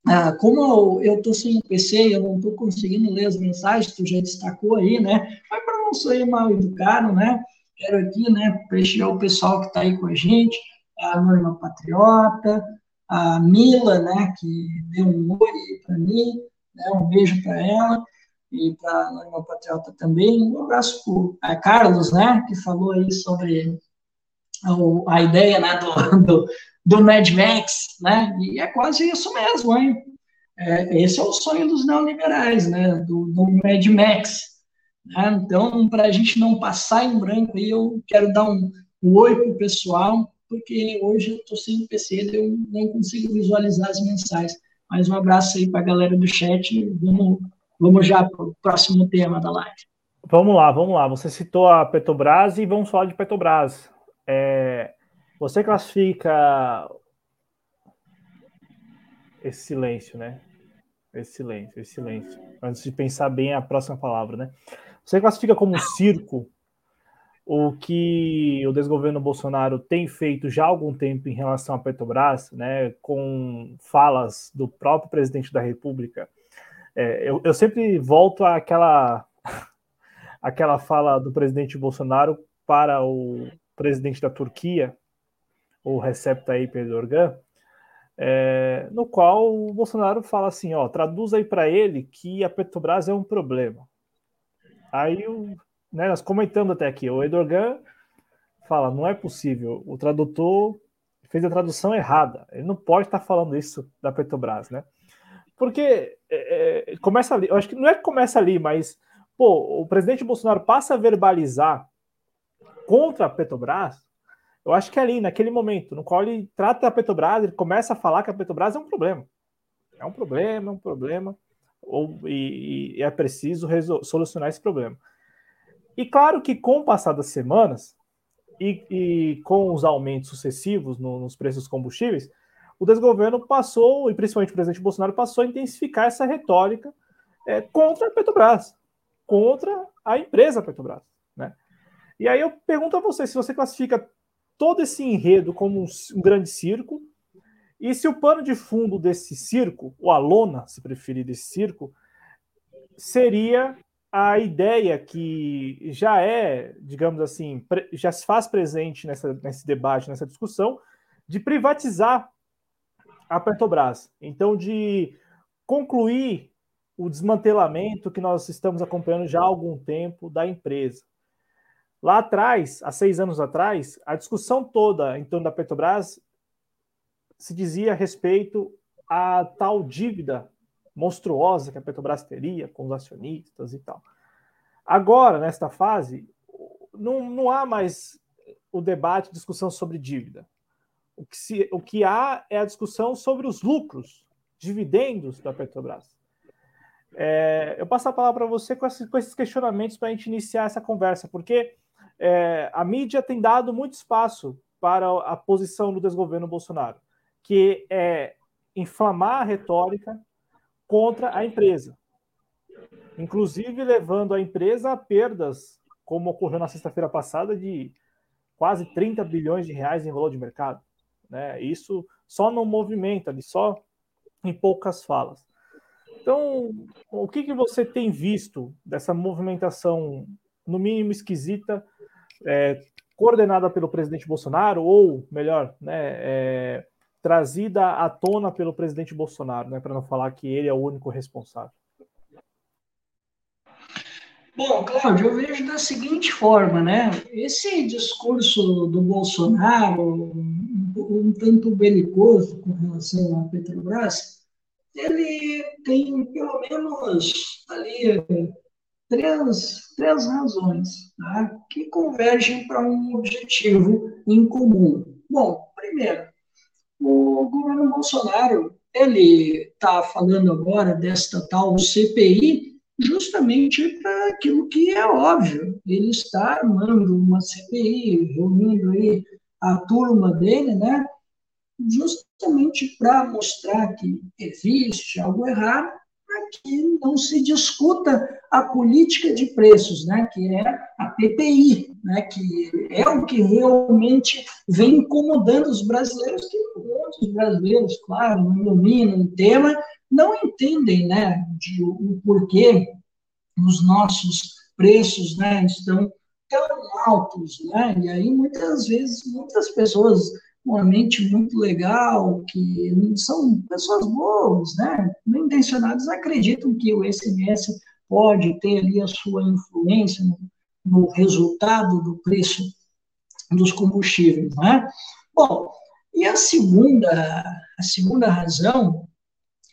Ah, como eu estou sem o PC eu não estou conseguindo ler as mensagens, tu já destacou aí, né? Mas para não ser mal educado, né? Quero aqui, né, prestigiar o pessoal que está aí com a gente, a Norma Patriota, a Mila, né, que deu um oi para mim, né, um beijo para ela e para a Norma Patriota também. Um abraço para Carlos, né, que falou aí sobre a ideia né, do, do, do Mad Max, né? E é quase isso mesmo, hein? É, esse é o sonho dos neoliberais, né? Do, do Mad Max. Né? Então, para a gente não passar em branco, eu quero dar um, um oi para o pessoal, porque hoje eu estou sem PC, eu não consigo visualizar as mensagens. Mas um abraço aí para a galera do chat. Vamos, vamos já para o próximo tema da live. Vamos lá, vamos lá. Você citou a Petrobras e vamos falar de Petrobras. É, você classifica esse silêncio, né? Esse silêncio, esse silêncio. Antes de pensar bem a próxima palavra, né? Você classifica como circo o que o desgoverno Bolsonaro tem feito já há algum tempo em relação à Petrobras, né? Com falas do próprio presidente da República. É, eu, eu sempre volto àquela, àquela fala do presidente Bolsonaro para o presidente da Turquia, o Recep Tayyip Erdogan, é, no qual o Bolsonaro fala assim, ó, traduz aí para ele que a Petrobras é um problema. Aí, né, nós comentamos até aqui, o Erdogan fala, não é possível, o tradutor fez a tradução errada, ele não pode estar falando isso da Petrobras, né? Porque é, é, começa ali, eu acho que não é que começa ali, mas, pô, o presidente Bolsonaro passa a verbalizar contra a Petrobras, eu acho que é ali, naquele momento, no qual ele trata a Petrobras, ele começa a falar que a Petrobras é um problema. É um problema, é um problema, ou, e, e é preciso solucionar esse problema. E claro que com o passar das semanas e, e com os aumentos sucessivos no, nos preços dos combustíveis, o desgoverno passou, e principalmente o presidente Bolsonaro, passou a intensificar essa retórica é, contra a Petrobras, contra a empresa Petrobras. E aí eu pergunto a você se você classifica todo esse enredo como um, um grande circo, e se o pano de fundo desse circo, ou a lona, se preferir, desse circo, seria a ideia que já é, digamos assim, já se faz presente nessa, nesse debate, nessa discussão, de privatizar a Petrobras. Então, de concluir o desmantelamento que nós estamos acompanhando já há algum tempo da empresa. Lá atrás, há seis anos atrás, a discussão toda em torno da Petrobras se dizia a respeito à tal dívida monstruosa que a Petrobras teria com os acionistas e tal. Agora, nesta fase, não, não há mais o debate, discussão sobre dívida. O que, se, o que há é a discussão sobre os lucros, dividendos da Petrobras. É, eu passo a palavra para você com, com esses questionamentos para a gente iniciar essa conversa, porque é, a mídia tem dado muito espaço para a posição do desgoverno Bolsonaro, que é inflamar a retórica contra a empresa, inclusive levando a empresa a perdas, como ocorreu na sexta-feira passada, de quase 30 bilhões de reais em valor de mercado. Né? Isso só no movimento ali, só em poucas falas. Então, o que, que você tem visto dessa movimentação, no mínimo esquisita, é, coordenada pelo presidente Bolsonaro, ou melhor, né, é, trazida à tona pelo presidente Bolsonaro, né, para não falar que ele é o único responsável? Bom, Cláudio, eu vejo da seguinte forma, né? Esse discurso do Bolsonaro, um, um tanto belicoso com relação à Petrobras, ele tem pelo menos ali três, três razões tá? que convergem para um objetivo em comum. Bom, primeiro, o governo Bolsonaro ele está falando agora desta tal CPI justamente para aquilo que é óbvio. Ele está armando uma CPI, reunindo aí a turma dele, né? Justamente para mostrar que existe algo errado que não se discuta a política de preços, né, que é a PPI, né, que é o que realmente vem incomodando os brasileiros, que muitos brasileiros, claro, não dominam o tema, não entendem né, de, o porquê os nossos preços né, estão tão altos. Né, e aí, muitas vezes, muitas pessoas uma mente muito legal, que são pessoas boas, né? Bem intencionadas, acreditam que o SMS pode ter ali a sua influência no, no resultado do preço dos combustíveis, né? Bom, e a segunda, a segunda razão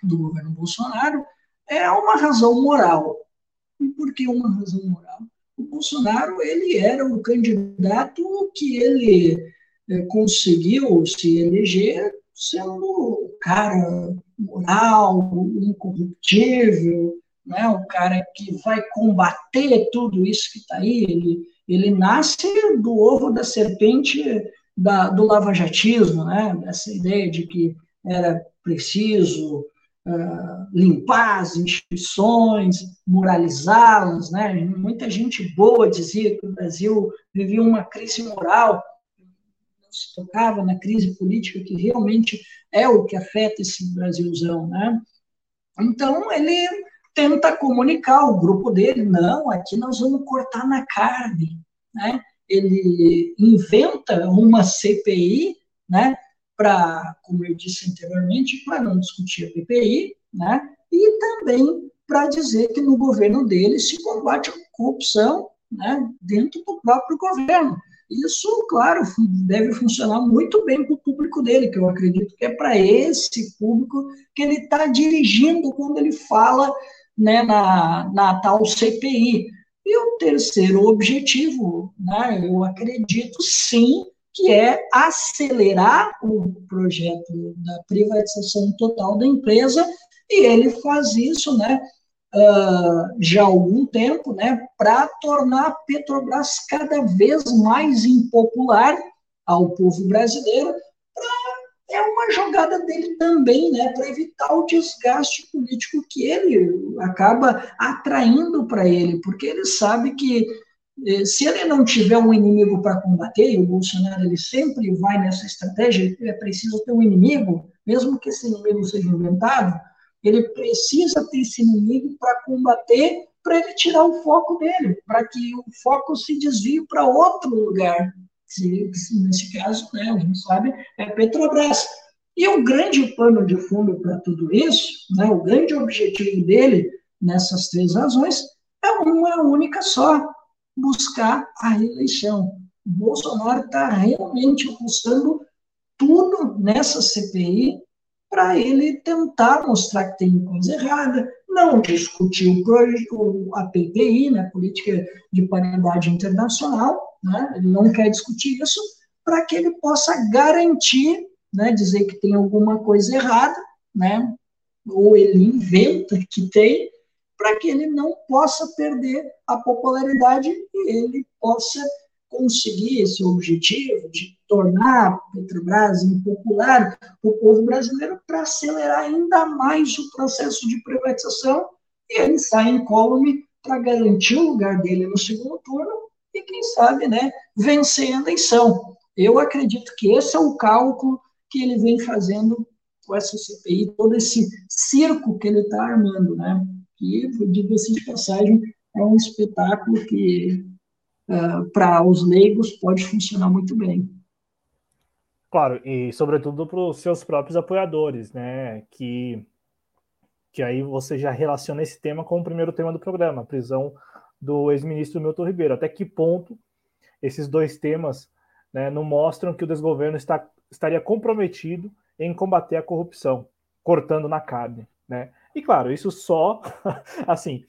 do governo Bolsonaro é uma razão moral. E por que uma razão moral? O Bolsonaro, ele era um candidato que ele conseguiu se eleger sendo um cara moral, incorruptível, né? um cara que vai combater tudo isso que está aí. Ele, ele nasce do ovo da serpente da, do lavajatismo, né? essa ideia de que era preciso uh, limpar as instituições, moralizá-las. Né? Muita gente boa dizia que o Brasil vivia uma crise moral se tocava na crise política, que realmente é o que afeta esse Brasilzão, né? Então, ele tenta comunicar o grupo dele, não, aqui nós vamos cortar na carne, né? Ele inventa uma CPI, né, para, como eu disse anteriormente, para não discutir a PPI, né, e também para dizer que no governo dele se combate a corrupção, né, dentro do próprio governo. Isso, claro, deve funcionar muito bem para o público dele, que eu acredito que é para esse público que ele está dirigindo quando ele fala né, na, na tal CPI. E o terceiro objetivo, né, eu acredito sim, que é acelerar o projeto da privatização total da empresa, e ele faz isso né, já há algum tempo, né, para tornar a Petrobras cada vez mais impopular ao povo brasileiro. é uma jogada dele também, né, para evitar o desgaste político que ele acaba atraindo para ele, porque ele sabe que eh, se ele não tiver um inimigo para combater, e o Bolsonaro ele sempre vai nessa estratégia, é preciso ter um inimigo, mesmo que esse inimigo seja inventado, ele precisa ter esse inimigo para combater, para ele tirar o foco dele, para que o foco se desvie para outro lugar. Se, nesse caso, né, a gente sabe, é Petrobras. E o grande pano de fundo para tudo isso, né, o grande objetivo dele, nessas três razões, é uma única só: buscar a reeleição. Bolsonaro está realmente apostando tudo nessa CPI para ele tentar mostrar que tem coisa errada, não discutir o a PPI, né, Política de Paridade Internacional, né, ele não quer discutir isso, para que ele possa garantir, né, dizer que tem alguma coisa errada, né, ou ele inventa que tem, para que ele não possa perder a popularidade e ele possa conseguir esse objetivo de tornar a Petrobras impopular o povo brasileiro para acelerar ainda mais o processo de privatização e ele sai incólume para garantir o lugar dele no segundo turno e, quem sabe, né, vencer a eleição. Eu acredito que esse é o cálculo que ele vem fazendo com essa CPI, todo esse circo que ele está armando, né? E, diga-se de passagem, é um espetáculo que, uh, para os leigos, pode funcionar muito bem. Claro, e sobretudo para os seus próprios apoiadores, né? Que, que aí você já relaciona esse tema com o primeiro tema do programa, a prisão do ex-ministro Milton Ribeiro. Até que ponto esses dois temas né, não mostram que o desgoverno está, estaria comprometido em combater a corrupção, cortando na carne, né? E claro, isso só, assim,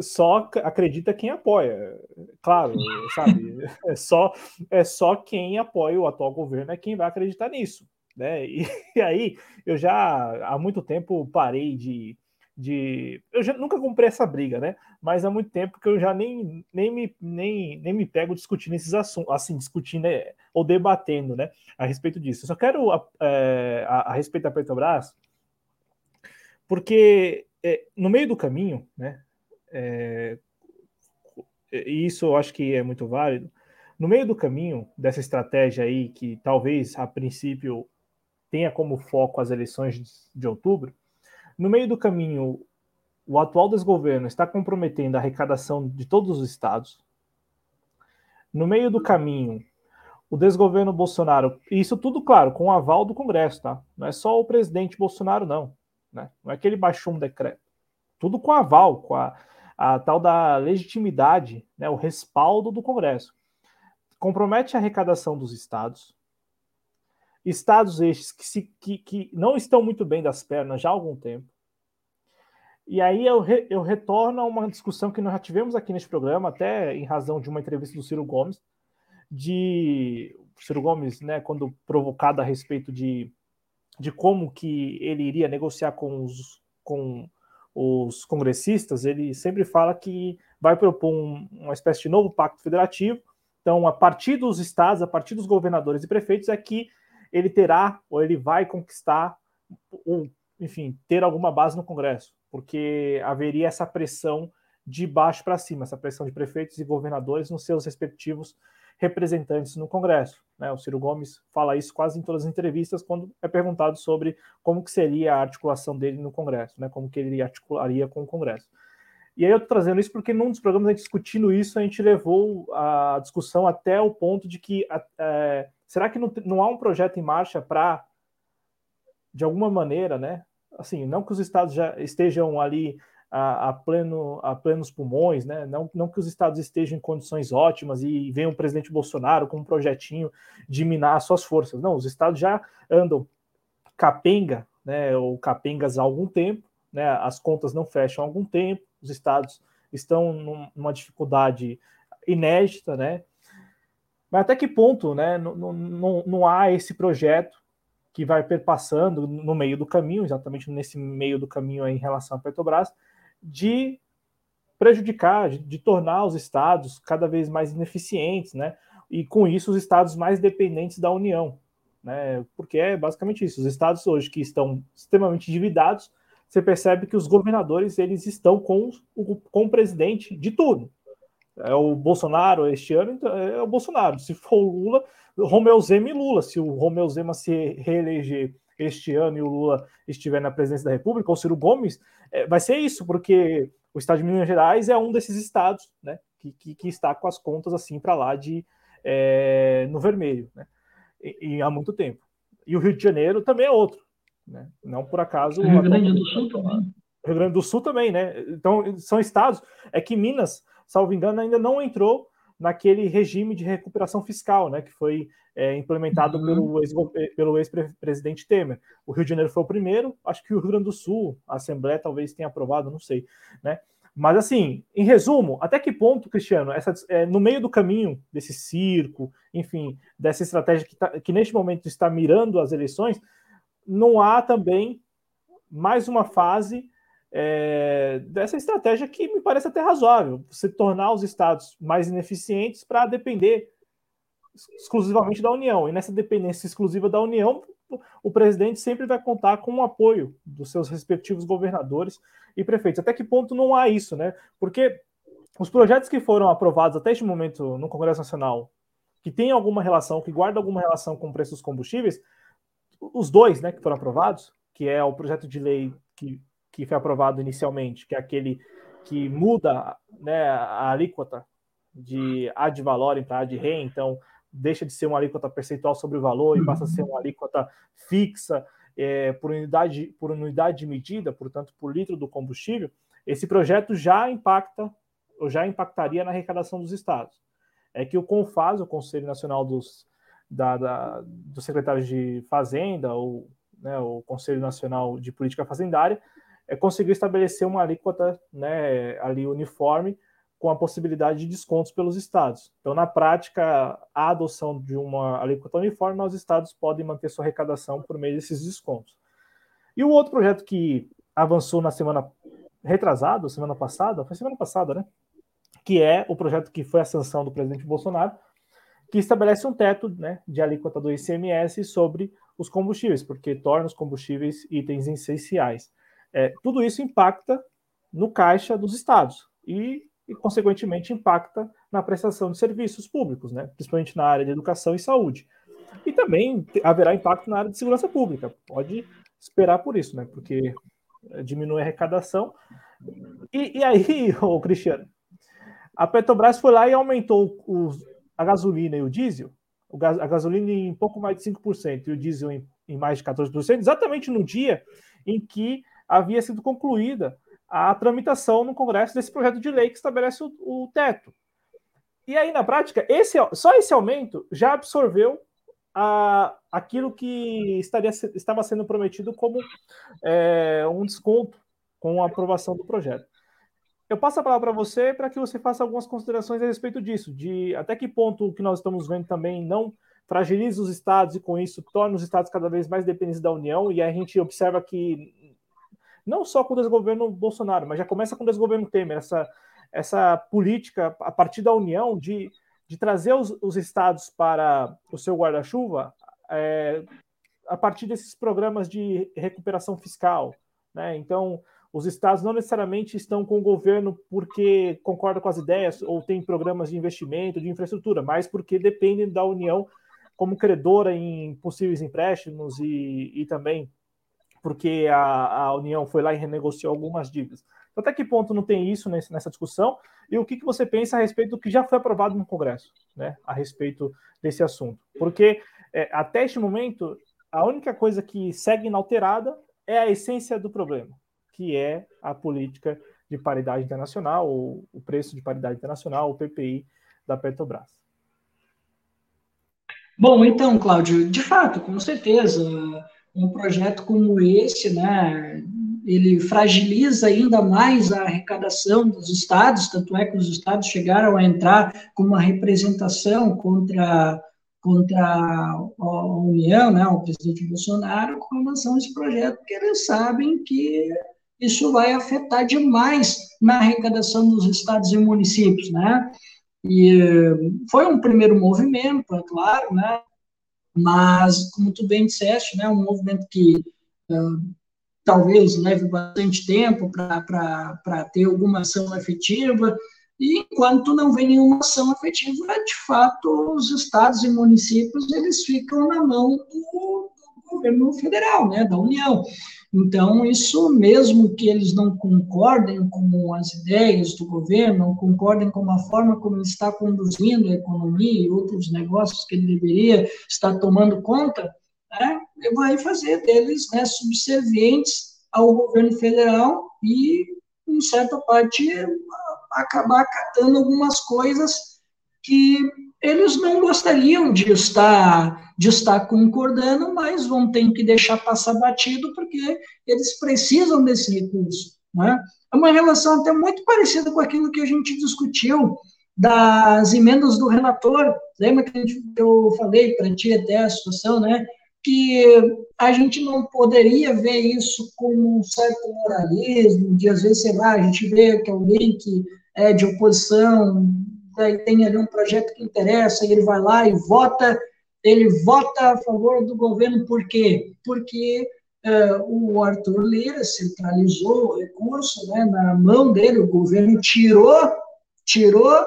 só acredita quem apoia. Claro, sabe? É só, é só quem apoia o atual governo é quem vai acreditar nisso. Né? E, e aí eu já há muito tempo parei de, de. Eu já nunca comprei essa briga, né? Mas há muito tempo que eu já nem, nem, me, nem, nem me pego discutindo esses assuntos, assim, discutindo né? ou debatendo né? a respeito disso. Eu só quero, é, a, a respeito da Petrobras, porque é, no meio do caminho, né? É, isso eu acho que é muito válido. No meio do caminho dessa estratégia aí, que talvez a princípio tenha como foco as eleições de, outubro, no meio do caminho, o atual desgoverno está comprometendo a arrecadação de todos os estados. No meio do caminho, o desgoverno Bolsonaro, isso tudo, claro, com o aval do Congresso, tá? Não é só o presidente Bolsonaro, não. Né? Não é que ele baixou um decreto. Tudo com aval, com a, a tal da legitimidade, né, o respaldo do Congresso. Compromete a arrecadação dos estados. Estados estes que, se, que, que não estão muito bem das pernas já há algum tempo. E aí eu, re, eu retorno a uma discussão que nós já tivemos aqui neste programa, até em razão de uma entrevista do Ciro Gomes, de Ciro Gomes, né, quando provocado a respeito de, de como que ele iria negociar com os, com os congressistas, ele sempre fala que vai propor um, uma espécie de novo pacto federativo. Então, a partir dos estados, a partir dos governadores e prefeitos, é que ele terá ou ele vai conquistar, ou, enfim, ter alguma base no Congresso, porque haveria essa pressão de baixo para cima, essa pressão de prefeitos e governadores nos seus respectivos representantes no Congresso. Né? O Ciro Gomes fala isso quase em todas as entrevistas quando é perguntado sobre como que seria a articulação dele no Congresso, né? como que ele articularia com o Congresso. E aí eu estou trazendo isso porque num dos programas a gente discutindo isso, a gente levou a discussão até o ponto de que é, será que não, não há um projeto em marcha para, de alguma maneira, né? Assim, não que os estados já estejam ali a, a, pleno, a plenos pulmões, né? Não, não que os estados estejam em condições ótimas e venha o presidente Bolsonaro com um projetinho de minar suas forças. Não, os estados já andam capenga, né? Ou capengas há algum tempo, né? As contas não fecham há algum tempo, os estados estão numa dificuldade inédita, né? Mas até que ponto, né? Não, não, não há esse projeto que vai perpassando no meio do caminho, exatamente nesse meio do caminho em relação à Petrobras, de prejudicar, de, de, tornar os estados cada vez mais ineficientes, né? E com isso os estados mais dependentes da União, né? Porque é basicamente isso. Os estados hoje que estão extremamente endividados, você percebe que os governadores eles estão com o, com o presidente de tudo. É o Bolsonaro este ano, então é o Bolsonaro. Se for o Lula, Romeu Zema e Lula. Se o Romeu Zema se reeleger este ano e o Lula estiver na presidência da República, ou Ciro Gomes, é, vai ser isso, porque o estado de Minas Gerais é um desses estados né, que, que, que está com as contas assim para lá de é, no vermelho, né, e, e, há muito tempo. E o Rio de Janeiro também é outro, né, não por acaso. Rio Grande do Sul também. Rio Grande do Sul também, né? Então são estados. É que Minas, salvo engano, ainda não entrou naquele regime de recuperação fiscal, né, que foi é, implementado uhum. pelo ex-presidente ex Temer. O Rio de Janeiro foi o primeiro, acho que o Rio Grande do Sul, a Assembleia talvez tenha aprovado, não sei, né? Mas assim, em resumo, até que ponto, Cristiano, essa, é, no meio do caminho desse circo, enfim, dessa estratégia que, tá, que neste momento está mirando as eleições, não há também mais uma fase é, dessa estratégia que me parece até razoável, você tornar os estados mais ineficientes para depender exclusivamente da União. E nessa dependência exclusiva da União, o presidente sempre vai contar com o apoio dos seus respectivos governadores e prefeitos. Até que ponto não há isso, né? Porque os projetos que foram aprovados até este momento no Congresso Nacional, que tem alguma relação, que guarda alguma relação com o preço dos combustíveis, os dois, né, que foram aprovados, que é o projeto de lei que, que foi aprovado inicialmente, que é aquele que muda né, a alíquota de ad valorem para ad rem, então deixa de ser uma alíquota percentual sobre o valor e passa a ser uma alíquota fixa é, por, unidade, por unidade de medida, portanto, por litro do combustível, esse projeto já impacta, ou já impactaria na arrecadação dos estados. É que o CONFAS, o Conselho Nacional dos, da, da, Secretários de Fazenda, ou né, o Conselho Nacional de Política Fazendária, é, conseguiu estabelecer uma alíquota né, ali uniforme com a possibilidade de descontos pelos estados. Então, na prática, a adoção de uma alíquota uniforme, os estados podem manter sua arrecadação por meio desses descontos. E o outro projeto que avançou na semana retrasada, semana passada, foi semana passada, né? Que é o projeto que foi a sanção do presidente Bolsonaro, que estabelece um teto né, de alíquota do ICMS sobre os combustíveis, porque torna os combustíveis itens essenciais. É, tudo isso impacta no caixa dos estados e e, consequentemente, impacta na prestação de serviços públicos, né? principalmente na área de educação e saúde. E também haverá impacto na área de segurança pública. Pode esperar por isso, né? porque eh, diminui a arrecadação. E, e aí, o Cristiano, a Petrobras foi lá e aumentou os, a gasolina e o diesel, o a gasolina em pouco mais de 5% e o diesel em, em mais de 14%, exatamente no dia em que havia sido concluída a tramitação no Congresso desse projeto de lei que estabelece o, o teto. E aí, na prática, esse, só esse aumento já absorveu a, aquilo que estaria, estava sendo prometido como é, um desconto com a aprovação do projeto. Eu passo a palavra para você para que você faça algumas considerações a respeito disso, de até que ponto o que nós estamos vendo também não fragiliza os estados e com isso torna os estados cada vez mais dependentes da União, e a gente observa que não só com o desgoverno Bolsonaro, mas já começa com o desgoverno Temer, essa, essa política a partir da União de, de trazer os, os estados para o seu guarda-chuva é, a partir desses programas de recuperação fiscal. Né? Então, os estados não necessariamente estão com o governo porque concordam com as ideias ou têm programas de investimento, de infraestrutura, mas porque dependem da União como credora em possíveis empréstimos e, e também porque a, a União foi lá e renegociou algumas dívidas. Então, até que ponto não tem isso nesse, nessa discussão? E o que, que você pensa a respeito do que já foi aprovado no Congresso, né, a respeito desse assunto? Porque é, até este momento, a única coisa que segue inalterada é a essência do problema, que é a política de paridade internacional, ou o preço de paridade internacional, o PPI da Petrobras. Bom, então, Cláudio, de fato, com certeza, um projeto como esse, né, ele fragiliza ainda mais a arrecadação dos estados, tanto é que os estados chegaram a entrar com uma representação contra, contra a União, né, o presidente Bolsonaro, com relação a esse projeto, porque eles sabem que isso vai afetar demais na arrecadação dos estados e municípios, né? E foi um primeiro movimento, é claro, né? Mas, como tu bem disseste, né, um movimento que uh, talvez leve bastante tempo para ter alguma ação efetiva, e enquanto não vem nenhuma ação efetiva, de fato, os estados e municípios eles ficam na mão do, governo federal, né, da União. Então, isso mesmo que eles não concordem com as ideias do governo, não concordem com a forma como ele está conduzindo a economia e outros negócios que ele deveria estar tomando conta, né, vai fazer deles né, subservientes ao governo federal e, em certa parte, acabar acatando algumas coisas que eles não gostariam de estar, de estar concordando, mas vão ter que deixar passar batido porque eles precisam desse recurso. Né? É uma relação até muito parecida com aquilo que a gente discutiu das emendas do relator. Lembra que eu falei para ti até a situação, né? Que a gente não poderia ver isso como um certo moralismo, de às vezes, sei lá, a gente vê que alguém que é de oposição daí tem ali um projeto que interessa, e ele vai lá e vota, ele vota a favor do governo, por quê? Porque uh, o Arthur Lira centralizou o recurso né, na mão dele, o governo tirou, tirou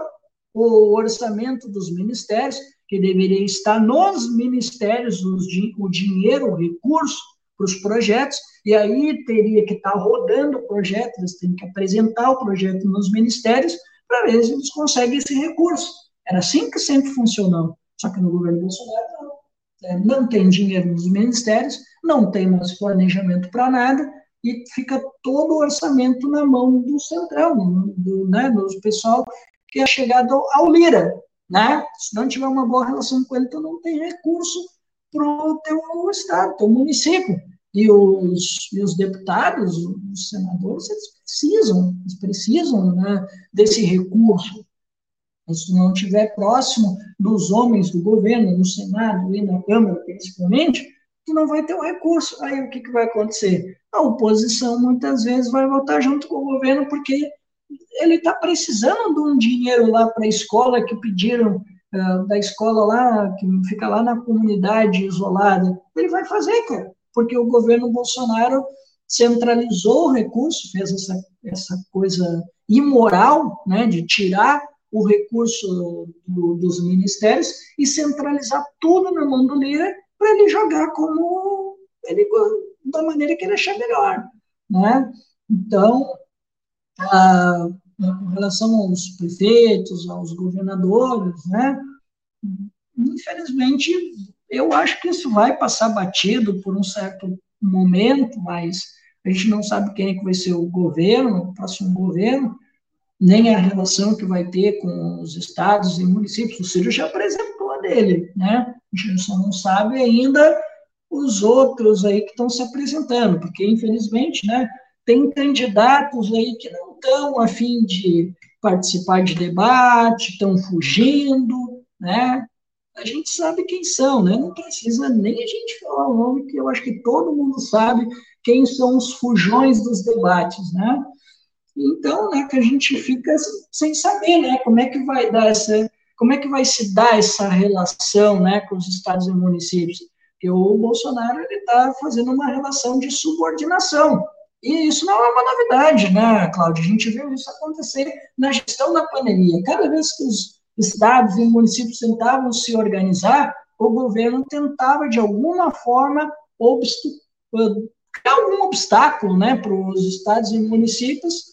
o orçamento dos ministérios, que deveria estar nos ministérios o dinheiro, o recurso para os projetos, e aí teria que estar rodando o projeto, eles têm que apresentar o projeto nos ministérios para ver se eles conseguem esse recurso. Era assim que sempre funcionou. Só que no governo Bolsonaro não. É, não tem dinheiro nos ministérios, não tem mais planejamento para nada, e fica todo o orçamento na mão do Centrão, do, né, do pessoal que é chegado ao Lira né? Se não tiver uma boa relação com ele, tu não tem recurso para o teu estado, teu município. E os, e os deputados, os senadores, eles precisam, eles precisam né, desse recurso. Se não estiver próximo dos homens do governo, no Senado e na Câmara, principalmente, tu não vai ter o recurso. Aí o que, que vai acontecer? A oposição muitas vezes vai votar junto com o governo porque ele está precisando de um dinheiro lá para a escola que pediram uh, da escola lá, que fica lá na comunidade isolada. Ele vai fazer, cara, porque o governo Bolsonaro centralizou o recurso, fez essa, essa coisa imoral, né, de tirar o recurso do, dos ministérios e centralizar tudo na mão do Lira para ele jogar como ele da maneira que ele achar melhor, né? Então, a, com relação aos prefeitos, aos governadores, né? Infelizmente, eu acho que isso vai passar batido por um certo momento, mas a gente não sabe quem é que vai ser o governo, o próximo governo, nem a relação que vai ter com os estados e municípios. O Ciro já apresentou a dele, né? A gente só não sabe ainda os outros aí que estão se apresentando, porque infelizmente, né, tem candidatos aí que não estão a fim de participar de debate, estão fugindo, né? A gente sabe quem são, né? Não precisa nem a gente falar o nome, que eu acho que todo mundo sabe quem são os fujões dos debates, né? Então, né, que a gente fica sem saber, né, como é que vai dar essa, como é que vai se dar essa relação, né, com os estados e municípios? Porque o Bolsonaro ele está fazendo uma relação de subordinação, e isso não é uma novidade, né, Cláudio? A gente viu isso acontecer na gestão da pandemia. Cada vez que os estados e municípios tentavam se organizar, o governo tentava, de alguma forma, criar algum obstáculo né, para os estados e municípios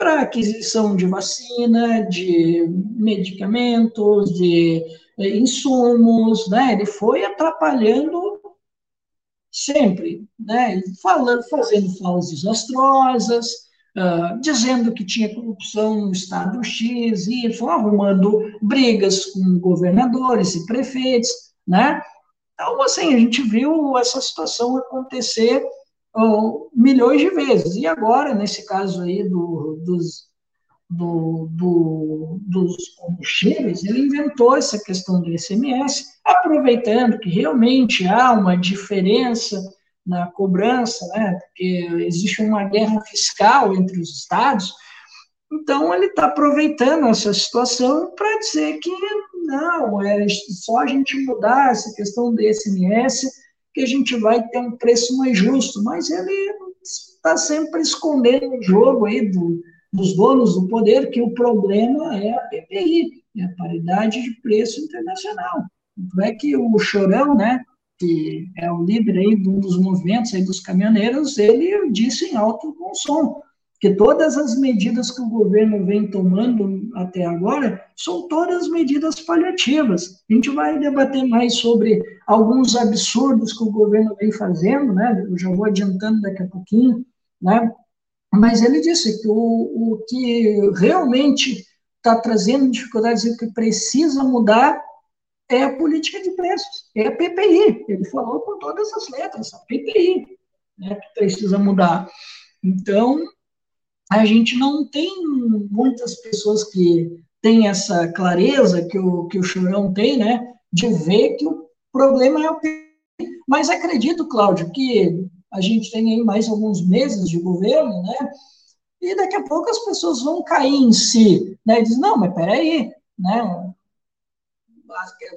para aquisição de vacina, de medicamentos, de eh, insumos, né? Ele foi atrapalhando sempre, né, falando, fazendo falas desastrosas, uh, dizendo que tinha corrupção no estado X, Y, arrumando brigas com governadores e prefeitos, né? Então, assim, a gente viu essa situação acontecer milhões de vezes. E agora, nesse caso aí do, dos do, do, dos combustíveis, ele inventou essa questão do ICMS, aproveitando que realmente há uma diferença na cobrança, né, porque existe uma guerra fiscal entre os estados, então ele está aproveitando essa situação para dizer que não, é só a gente mudar essa questão do ICMS que a gente vai ter um preço mais justo, mas ele está sempre escondendo o jogo aí do, dos donos do poder que o problema é a PPI, é a paridade de preço internacional. Tanto é que o Chorão, né, que é o líder aí de um dos movimentos aí dos caminhoneiros, ele disse em alto bom som que todas as medidas que o governo vem tomando até agora são todas medidas paliativas. A gente vai debater mais sobre alguns absurdos que o governo vem fazendo, né? Eu já vou adiantando daqui a pouquinho, né? Mas ele disse que o, o que realmente está trazendo dificuldades e o que precisa mudar é a política de preços, é a PPI. Ele falou com todas as letras, a PPI, né, que precisa mudar. Então, a gente não tem muitas pessoas que têm essa clareza que o, que o Chorão tem, né, de ver que o problema é o PPI. Mas acredito, Cláudio, que a gente tem aí mais alguns meses de governo, né? E daqui a pouco as pessoas vão cair em si, né? E diz, não, mas peraí, né?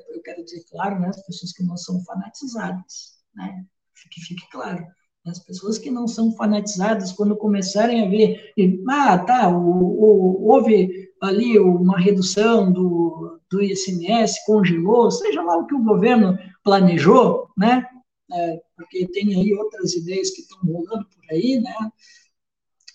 Eu quero dizer, claro, né, as pessoas que não são fanatizadas, né? Que fique claro. As pessoas que não são fanatizadas, quando começarem a ver, ah, tá, o, o, houve ali uma redução do, do ICMS, congelou, seja lá o que o governo planejou, né? É, porque tem aí outras ideias que estão rolando por aí, né?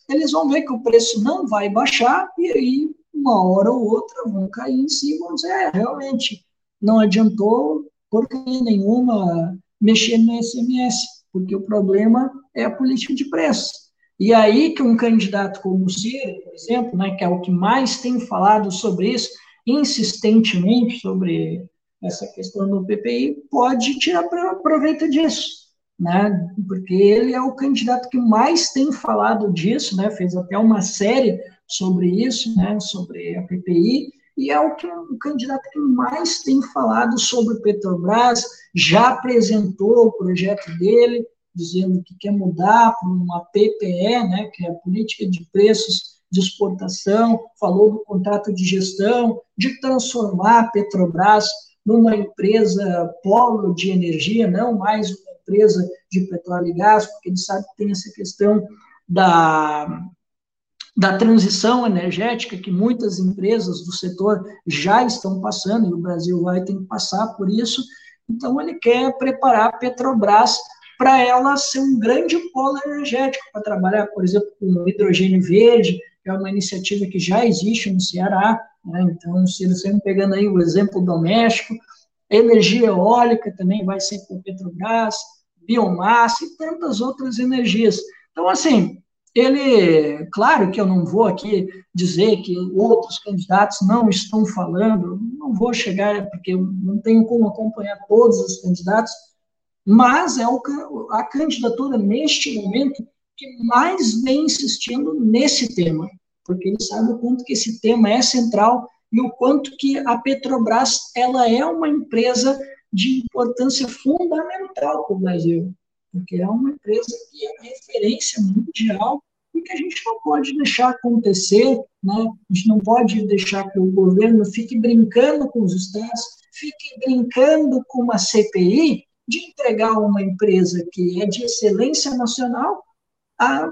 Eles vão ver que o preço não vai baixar e aí uma hora ou outra vão cair em e vão dizer, é, realmente, não adiantou porcaria nenhuma mexer no ICMS, porque o problema é a política de preço. E aí que um candidato como o Ciro, por exemplo, né, que é o que mais tem falado sobre isso, insistentemente sobre essa questão do PPI, pode tirar proveito disso, né? Porque ele é o candidato que mais tem falado disso, né? Fez até uma série sobre isso, né? Sobre a PPI e é o, que, o candidato que mais tem falado sobre Petrobras, já apresentou o projeto dele, dizendo que quer mudar para uma PPE, né, que é a Política de Preços de Exportação, falou do contrato de gestão, de transformar a Petrobras numa empresa polo de energia, não mais uma empresa de petróleo e gás, porque ele sabe que tem essa questão da, da transição energética que muitas empresas do setor já estão passando, e o Brasil vai ter que passar por isso. Então, ele quer preparar a Petrobras para ela ser um grande polo energético para trabalhar, por exemplo, com hidrogênio verde, que é uma iniciativa que já existe no Ceará. Né? Então, se eles estão pegando aí o exemplo doméstico, energia eólica também vai ser com Petrobras, biomassa e tantas outras energias. Então, assim, ele, claro que eu não vou aqui dizer que outros candidatos não estão falando, não vou chegar, porque eu não tenho como acompanhar todos os candidatos, mas é a candidatura, neste momento, que mais vem insistindo nesse tema, porque ele sabe o quanto que esse tema é central e o quanto que a Petrobras ela é uma empresa de importância fundamental para o Brasil, porque é uma empresa que é referência mundial e que a gente não pode deixar acontecer, né? a gente não pode deixar que o governo fique brincando com os estados, fique brincando com uma CPI, de entregar uma empresa que é de excelência nacional para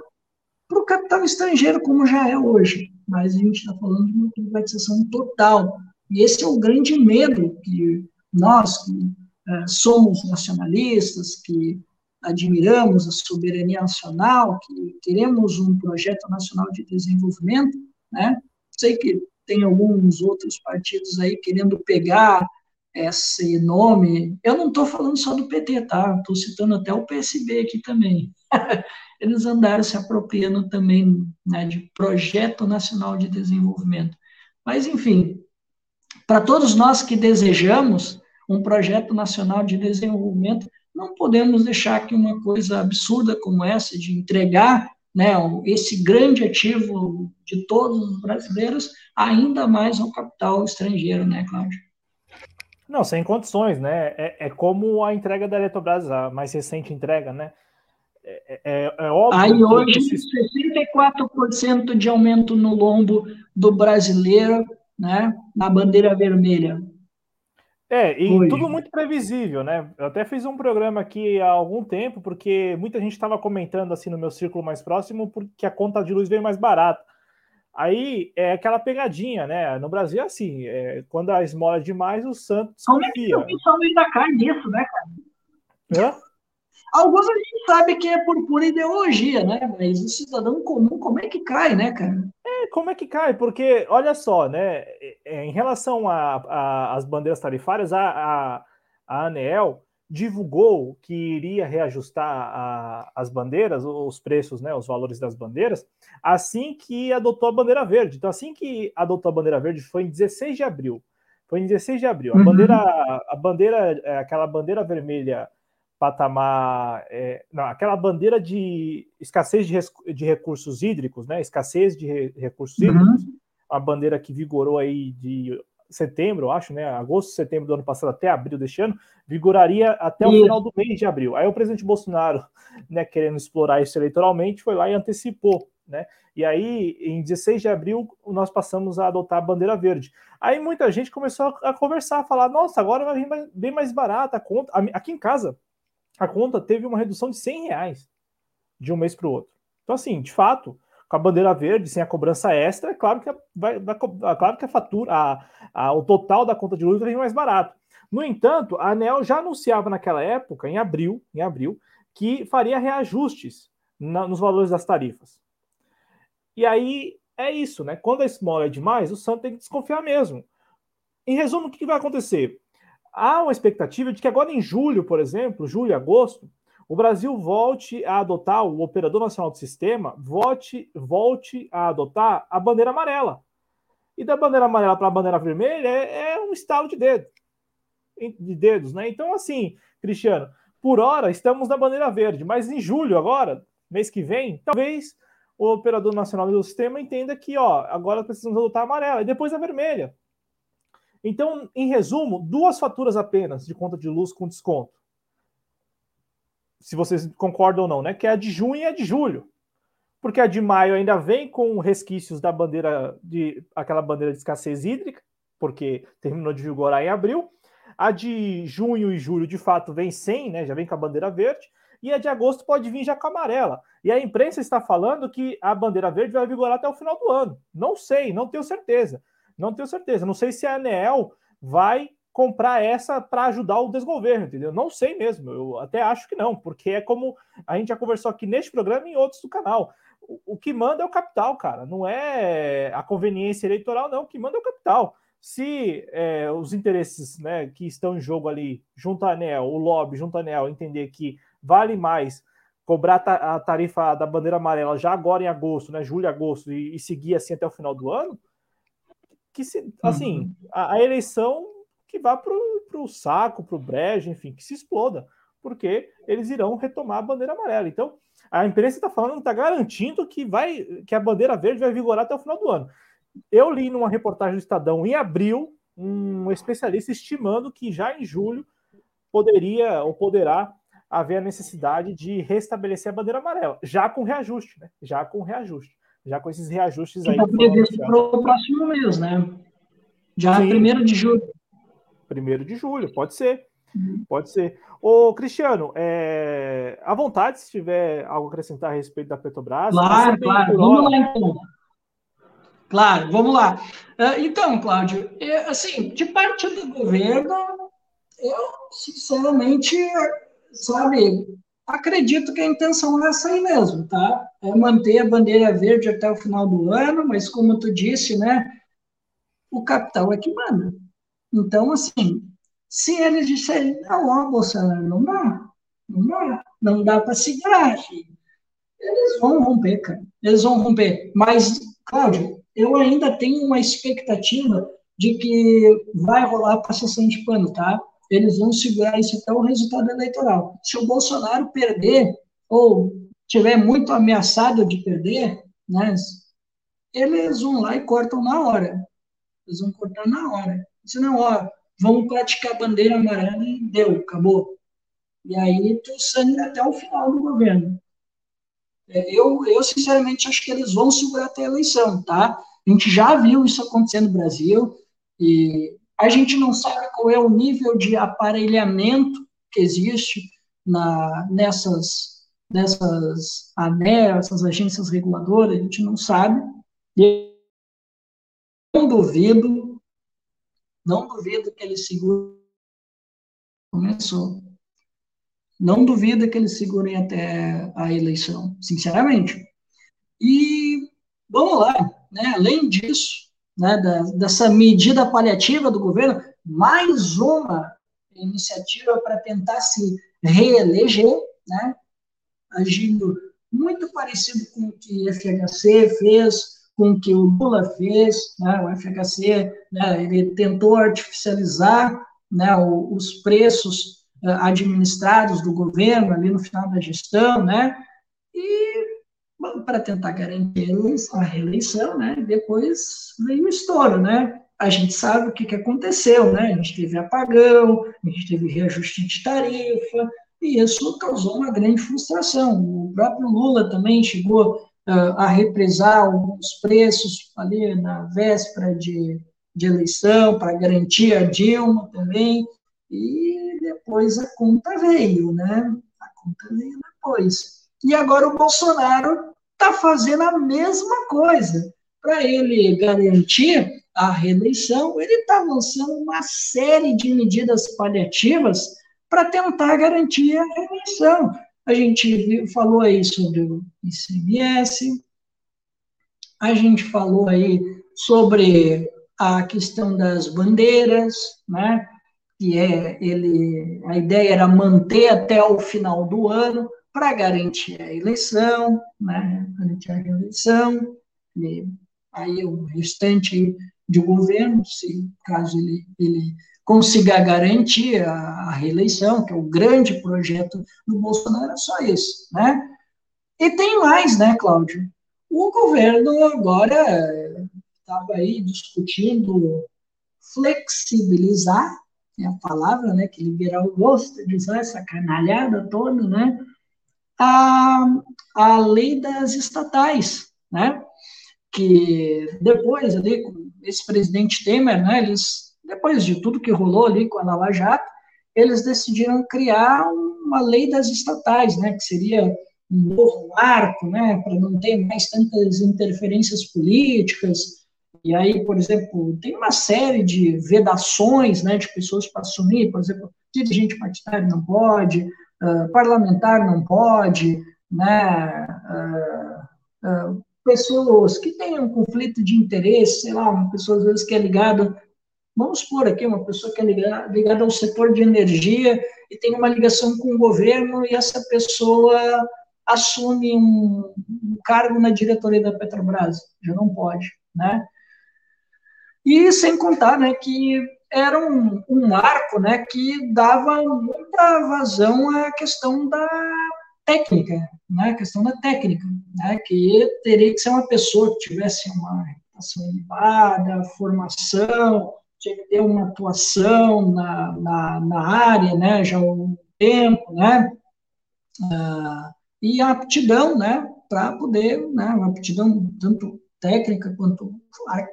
o capital estrangeiro, como já é hoje. Mas a gente está falando de uma privatização total. E esse é o grande medo que nós, que é, somos nacionalistas, que admiramos a soberania nacional, que queremos um projeto nacional de desenvolvimento, né? Sei que tem alguns outros partidos aí querendo pegar esse nome, eu não estou falando só do PT, tá? Estou citando até o PSB aqui também. Eles andaram se apropriando também né, de Projeto Nacional de Desenvolvimento. Mas, enfim, para todos nós que desejamos um projeto nacional de desenvolvimento, não podemos deixar que uma coisa absurda como essa, de entregar né, esse grande ativo de todos os brasileiros, ainda mais ao capital estrangeiro, né, Cláudio? Não, sem condições, né? É, é como a entrega da Eletrobras, a mais recente entrega, né? É, é, é óbvio. Aí hoje, se... 64% de aumento no lombo do brasileiro, né? Na bandeira vermelha. É, e hoje. tudo muito previsível, né? Eu até fiz um programa aqui há algum tempo, porque muita gente estava comentando assim no meu círculo mais próximo, porque a conta de luz veio mais barata. Aí é aquela pegadinha, né? No Brasil é assim, é, quando a esmola é demais, o santo Como é que o pessoal ainda cai nisso, né, cara? Hã? Alguns a gente sabe que é por pura ideologia, né? Mas o cidadão comum, como é que cai, né, cara? É, como é que cai? Porque, olha só, né? É, em relação às bandeiras tarifárias, a, a, a ANEEL divulgou que iria reajustar a, as bandeiras, os preços, né, os valores das bandeiras, assim que adotou a bandeira verde. Então, assim que adotou a bandeira verde, foi em 16 de abril. Foi em 16 de abril. A uhum. bandeira, a bandeira, é, aquela bandeira vermelha patamar, é, não, aquela bandeira de escassez de, de recursos hídricos, né, escassez de re, recursos uhum. hídricos, a bandeira que vigorou aí de setembro, eu acho, né? Agosto, setembro do ano passado até abril deste ano, vigoraria até o final do mês de abril. Aí o presidente Bolsonaro, né, querendo explorar isso eleitoralmente, foi lá e antecipou né? E aí, em 16 de abril, nós passamos a adotar a bandeira verde. Aí muita gente começou a, conversar, a falar: nossa, agora vai vir bem mais barata a conta. Aqui em casa, a conta teve uma redução de 100 reais de um mês para o outro. Então, assim, de fato, com a bandeira verde, sem a cobrança extra, é claro que, vai, é claro que a fatura, a, a, o total da conta de luz vai vir mais barato. No entanto, a ANEL já anunciava naquela época, em abril, em abril, que faria reajustes na, nos valores das tarifas. E aí é isso, né? Quando a esmola é demais, o santo tem que desconfiar mesmo. Em resumo, o que vai acontecer? Há uma expectativa de que agora em julho, por exemplo, julho e agosto, o Brasil volte a adotar, o Operador Nacional do Sistema volte, volte a adotar a bandeira amarela. E da bandeira amarela para a bandeira vermelha é, é, um estalo de dedo, de dedos, né? Então, assim, Cristiano, por hora estamos na bandeira verde, mas em julho agora, mês que vem, talvez o Operador Nacional do Sistema entenda que, ó, agora precisamos adotar a amarela e depois a vermelha. Então, em resumo, duas faturas apenas de conta de luz com desconto se vocês concordam ou não, né? Que é a de junho e a de julho. Porque a de maio ainda vem com resquícios da bandeira de aquela bandeira de escassez hídrica, porque terminou de vigorar em abril. A de junho e julho, de fato, vem sem, né? Já vem com a bandeira verde. E a de agosto pode vir já com a amarela. E a imprensa está falando que a bandeira verde vai vigorar até o final do ano. Não sei, não tenho certeza. Não tenho certeza. Não sei se a ANEEL vai comprar essa para ajudar o desgoverno, entendeu? Não sei mesmo, eu até acho que não, porque é como a gente já conversou aqui neste programa e em outros do canal. O, o que manda é o capital, cara, não é a conveniência eleitoral, não, o que manda é o capital. Se é, os interesses né, que estão em jogo ali, junto à ANEL, o lobby junto à ANEL, entender que vale mais cobrar a tarifa da bandeira amarela já agora em agosto, né, julho, agosto, e, e seguir assim até o final do ano, que se, assim, uhum. a, a eleição que vá para o saco, para o brejo, enfim, que se exploda, porque eles irão retomar a bandeira amarela. Então, a imprensa está falando, está garantindo que vai, que a bandeira verde vai vigorar até o final do ano. Eu li numa reportagem do Estadão em abril um especialista estimando que já em julho poderia ou poderá haver a necessidade de restabelecer a bandeira amarela, já com reajuste, né? Já com reajuste, já com esses reajustes aí. Está previsto para o próximo mês, né? Já primeiro de julho. Primeiro de julho, pode ser. Uhum. Pode ser. Ô, Cristiano, é... à vontade, se tiver algo a acrescentar a respeito da Petrobras. Claro, claro. Vamos lá, então. Claro, vamos lá. Uh, então, Cláudio, é, assim, de parte do governo, eu, sinceramente, sabe, acredito que a intenção é essa aí mesmo, tá? É manter a bandeira verde até o final do ano, mas como tu disse, né, o capital é que manda. Então, assim, se eles disserem, não, ó, Bolsonaro, não dá, não dá, não dá para segurar, eles vão romper, cara, eles vão romper. Mas, Cláudio, eu ainda tenho uma expectativa de que vai rolar passação de pano, tá? Eles vão segurar isso até o resultado eleitoral. Se o Bolsonaro perder, ou tiver muito ameaçado de perder, né, eles vão lá e cortam na hora. Eles vão cortar na hora. Disse, não, ó, vamos praticar a bandeira amarela e deu, acabou. E aí tu sangra até o final do governo. É, eu, eu, sinceramente, acho que eles vão segurar até a eleição, tá? A gente já viu isso acontecer no Brasil e a gente não sabe qual é o nível de aparelhamento que existe na, nessas, nessas ANEL, essas agências reguladoras, a gente não sabe. E não duvido não duvido que eles segurem. Começou. Não duvido que eles segurem até a eleição, sinceramente. E vamos lá, né? além disso, né, da, dessa medida paliativa do governo, mais uma iniciativa para tentar se reeleger, né, agindo muito parecido com o que a FHC fez com o que o Lula fez, né, o FHC, né, ele tentou artificializar né, os preços eh, administrados do governo ali no final da gestão, né, e para tentar garantir a reeleição, né, depois veio o estouro, né, a gente sabe o que, que aconteceu, né, a gente teve apagão, a gente teve reajuste de tarifa, e isso causou uma grande frustração. O próprio Lula também chegou a represar alguns preços ali na véspera de, de eleição, para garantir a Dilma também, e depois a conta veio, né? A conta veio depois. E agora o Bolsonaro está fazendo a mesma coisa. Para ele garantir a reeleição, ele está lançando uma série de medidas paliativas para tentar garantir a reeleição. A gente falou aí sobre o ICMS, a gente falou aí sobre a questão das bandeiras, né? Que é ele, a ideia era manter até o final do ano para garantir a eleição, né? Garantir a eleição, e aí o restante de governo, se caso ele, ele consiga garantir a, a, reeleição, que é o grande projeto do Bolsonaro, é só isso, né? E tem mais, né, Cláudio? O governo agora estava aí discutindo flexibilizar, é a palavra, né, que liberal gosta de usar essa canalhada toda, né, a, a lei das estatais, né, que depois ali, com esse presidente Temer, né, eles, depois de tudo que rolou ali com a Lava Jato, eles decidiram criar uma lei das estatais, né, que seria um novo marco, né, para não ter mais tantas interferências políticas, e aí, por exemplo, tem uma série de vedações né, de pessoas para assumir, por exemplo, dirigente partidário não pode, uh, parlamentar não pode, né, uh, uh, pessoas que tenham um conflito de interesse, sei lá, uma pessoa às vezes que é ligada, vamos supor aqui, uma pessoa que é ligada, ligada ao setor de energia e tem uma ligação com o governo e essa pessoa assume um, um cargo na diretoria da Petrobras, já não pode, né? E sem contar né, que era um, um marco né, que dava muita vazão à questão da técnica, né, a questão da técnica, né, que teria que ser uma pessoa que tivesse uma reputação elevada, formação, tinha que ter uma atuação na, na, na área, né, já há um tempo, né, uh, e a aptidão, né, para poder, né, uma aptidão tanto técnica quanto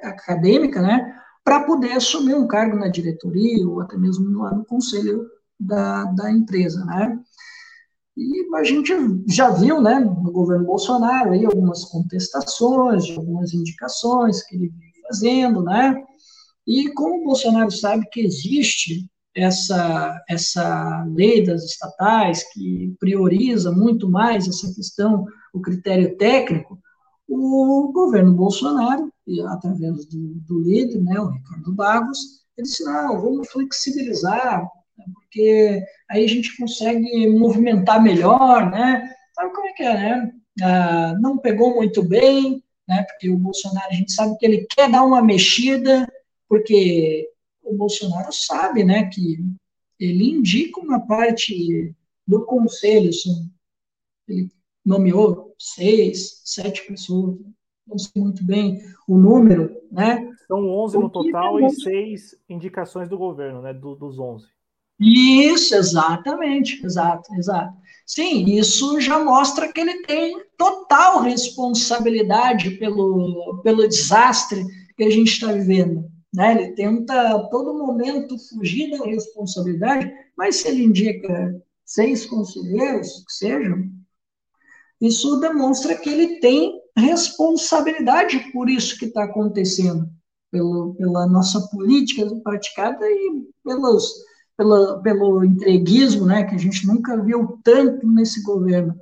acadêmica, né, para poder assumir um cargo na diretoria ou até mesmo no, no conselho da, da empresa, né. E a gente já viu, né, no governo Bolsonaro, aí algumas contestações, algumas indicações que ele vem fazendo, né, e como o Bolsonaro sabe que existe essa, essa lei das estatais, que prioriza muito mais essa questão, o critério técnico, o governo Bolsonaro, através do, do líder, né, o Ricardo Barros, ele disse, não, vamos flexibilizar, né, porque aí a gente consegue movimentar melhor, né? Sabe como é que é, né? Ah, não pegou muito bem, né? Porque o Bolsonaro, a gente sabe que ele quer dar uma mexida, porque o Bolsonaro sabe, né, que ele indica uma parte do conselho, assim, ele nomeou seis, sete pessoas, não sei muito bem o número, né? São 11 no total e seis indicações do governo, né, do, dos 11. Isso, exatamente, exato, exato. Sim, isso já mostra que ele tem total responsabilidade pelo, pelo desastre que a gente está vivendo. Né? Ele tenta a todo momento fugir da responsabilidade, mas se ele indica seis conselheiros, que sejam, isso demonstra que ele tem responsabilidade por isso que está acontecendo, pelo, pela nossa política praticada e pelos, pela, pelo entreguismo, né, que a gente nunca viu tanto nesse governo.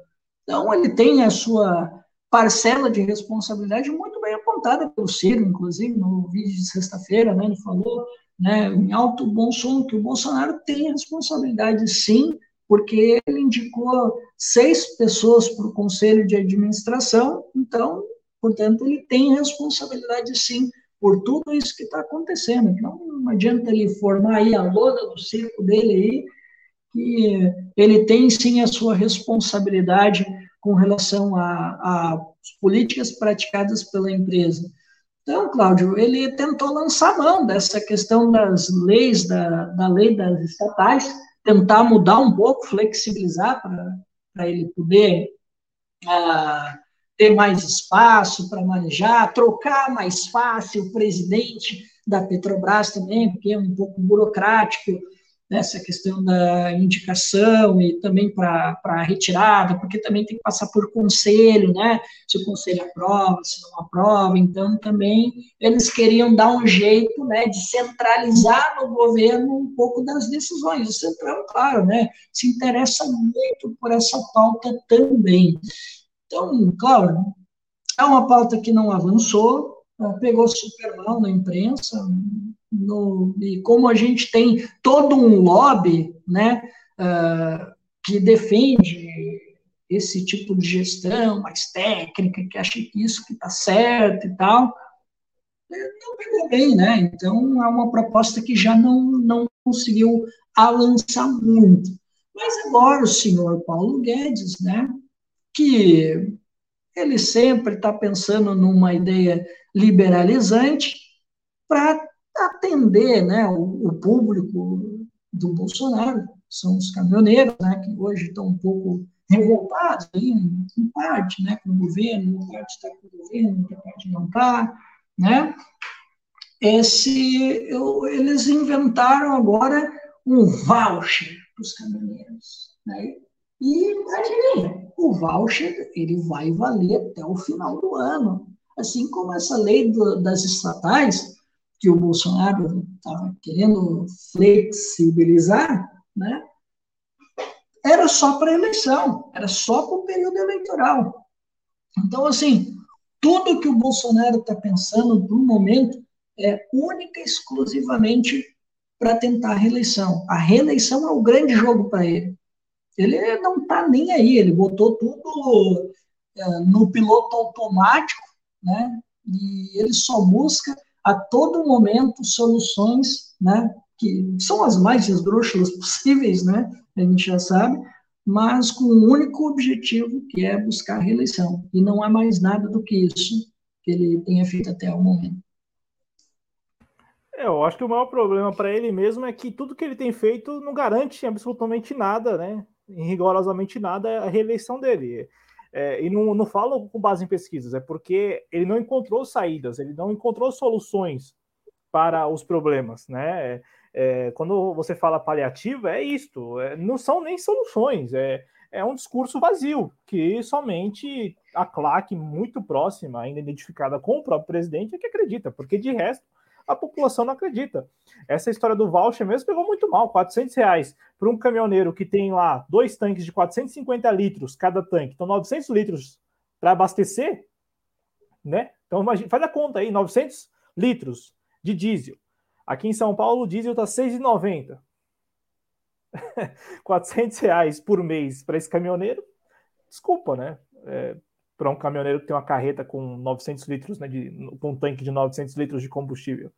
Então, ele tem a sua parcela de responsabilidade muito bem apontada pelo Ciro, inclusive, no vídeo de sexta-feira, né, ele falou né, em alto bom som que o Bolsonaro tem responsabilidade, sim, porque ele indicou seis pessoas para o conselho de administração, então, portanto, ele tem responsabilidade sim por tudo isso que está acontecendo. Então, não adianta ele formar aí a lona do circo dele aí, que ele tem sim a sua responsabilidade com relação às políticas praticadas pela empresa. Então, Cláudio, ele tentou lançar mão dessa questão das leis, da, da lei das estatais, tentar mudar um pouco, flexibilizar para ele poder ah, ter mais espaço para manejar, trocar mais fácil o presidente da Petrobras também, porque é um pouco burocrático nessa questão da indicação e também para a retirada, porque também tem que passar por conselho, né? Se o conselho aprova, se não aprova, então também eles queriam dar um jeito, né, de centralizar no governo um pouco das decisões. O central, claro, né, se interessa muito por essa pauta também. Então, claro, é uma pauta que não avançou, pegou super mal na imprensa, no, e como a gente tem todo um lobby né, uh, que defende esse tipo de gestão mais técnica, que acha que isso que está certo e tal, não pegou bem, né? Então é uma proposta que já não, não conseguiu avançar muito. Mas agora o senhor Paulo Guedes, né, que ele sempre está pensando numa ideia liberalizante para atender né, o, o, público do Bolsonaro, são os caminhoneiros, né, que hoje estão um pouco revoltados, aí, em parte, né, com o governo, em parte está com o governo, em parte não está, né? Esse, eu, eles inventaram agora um voucher para os caminhoneiros, né? E imagine, o voucher ele vai valer até o final do ano, assim como essa lei do, das estatais que o Bolsonaro estava querendo flexibilizar, né? Era só para eleição, era só para o período eleitoral. Então, assim, tudo que o Bolsonaro está pensando no momento é única e exclusivamente para tentar a reeleição. A reeleição é o grande jogo para ele. Ele não está nem aí, ele botou tudo é, no piloto automático, né? E ele só busca a todo momento soluções, né, que são as mais esdrúxulas possíveis, né, a gente já sabe, mas com um único objetivo, que é buscar a reeleição. E não há mais nada do que isso que ele tenha feito até o momento. É, eu acho que o maior problema para ele mesmo é que tudo que ele tem feito não garante absolutamente nada, né? Rigorosamente nada a reeleição dele. É, e não, não falo com base em pesquisas, é porque ele não encontrou saídas, ele não encontrou soluções para os problemas, né? É, é quando você fala paliativo, é isto, é, não são nem soluções, é, é um discurso vazio, que somente a claque muito próxima, ainda identificada com o próprio presidente, é que acredita, porque de resto a população não acredita. Essa história do voucher mesmo pegou muito mal, 400 reais para um caminhoneiro que tem lá dois tanques de 450 litros cada tanque, então 900 litros para abastecer, né? Então imagina, faz a conta aí, 900 litros de diesel. Aqui em São Paulo o diesel está 6,90. 400 reais por mês para esse caminhoneiro, desculpa, né? É, para um caminhoneiro que tem uma carreta com 900 litros, né, de, com um tanque de 900 litros de combustível.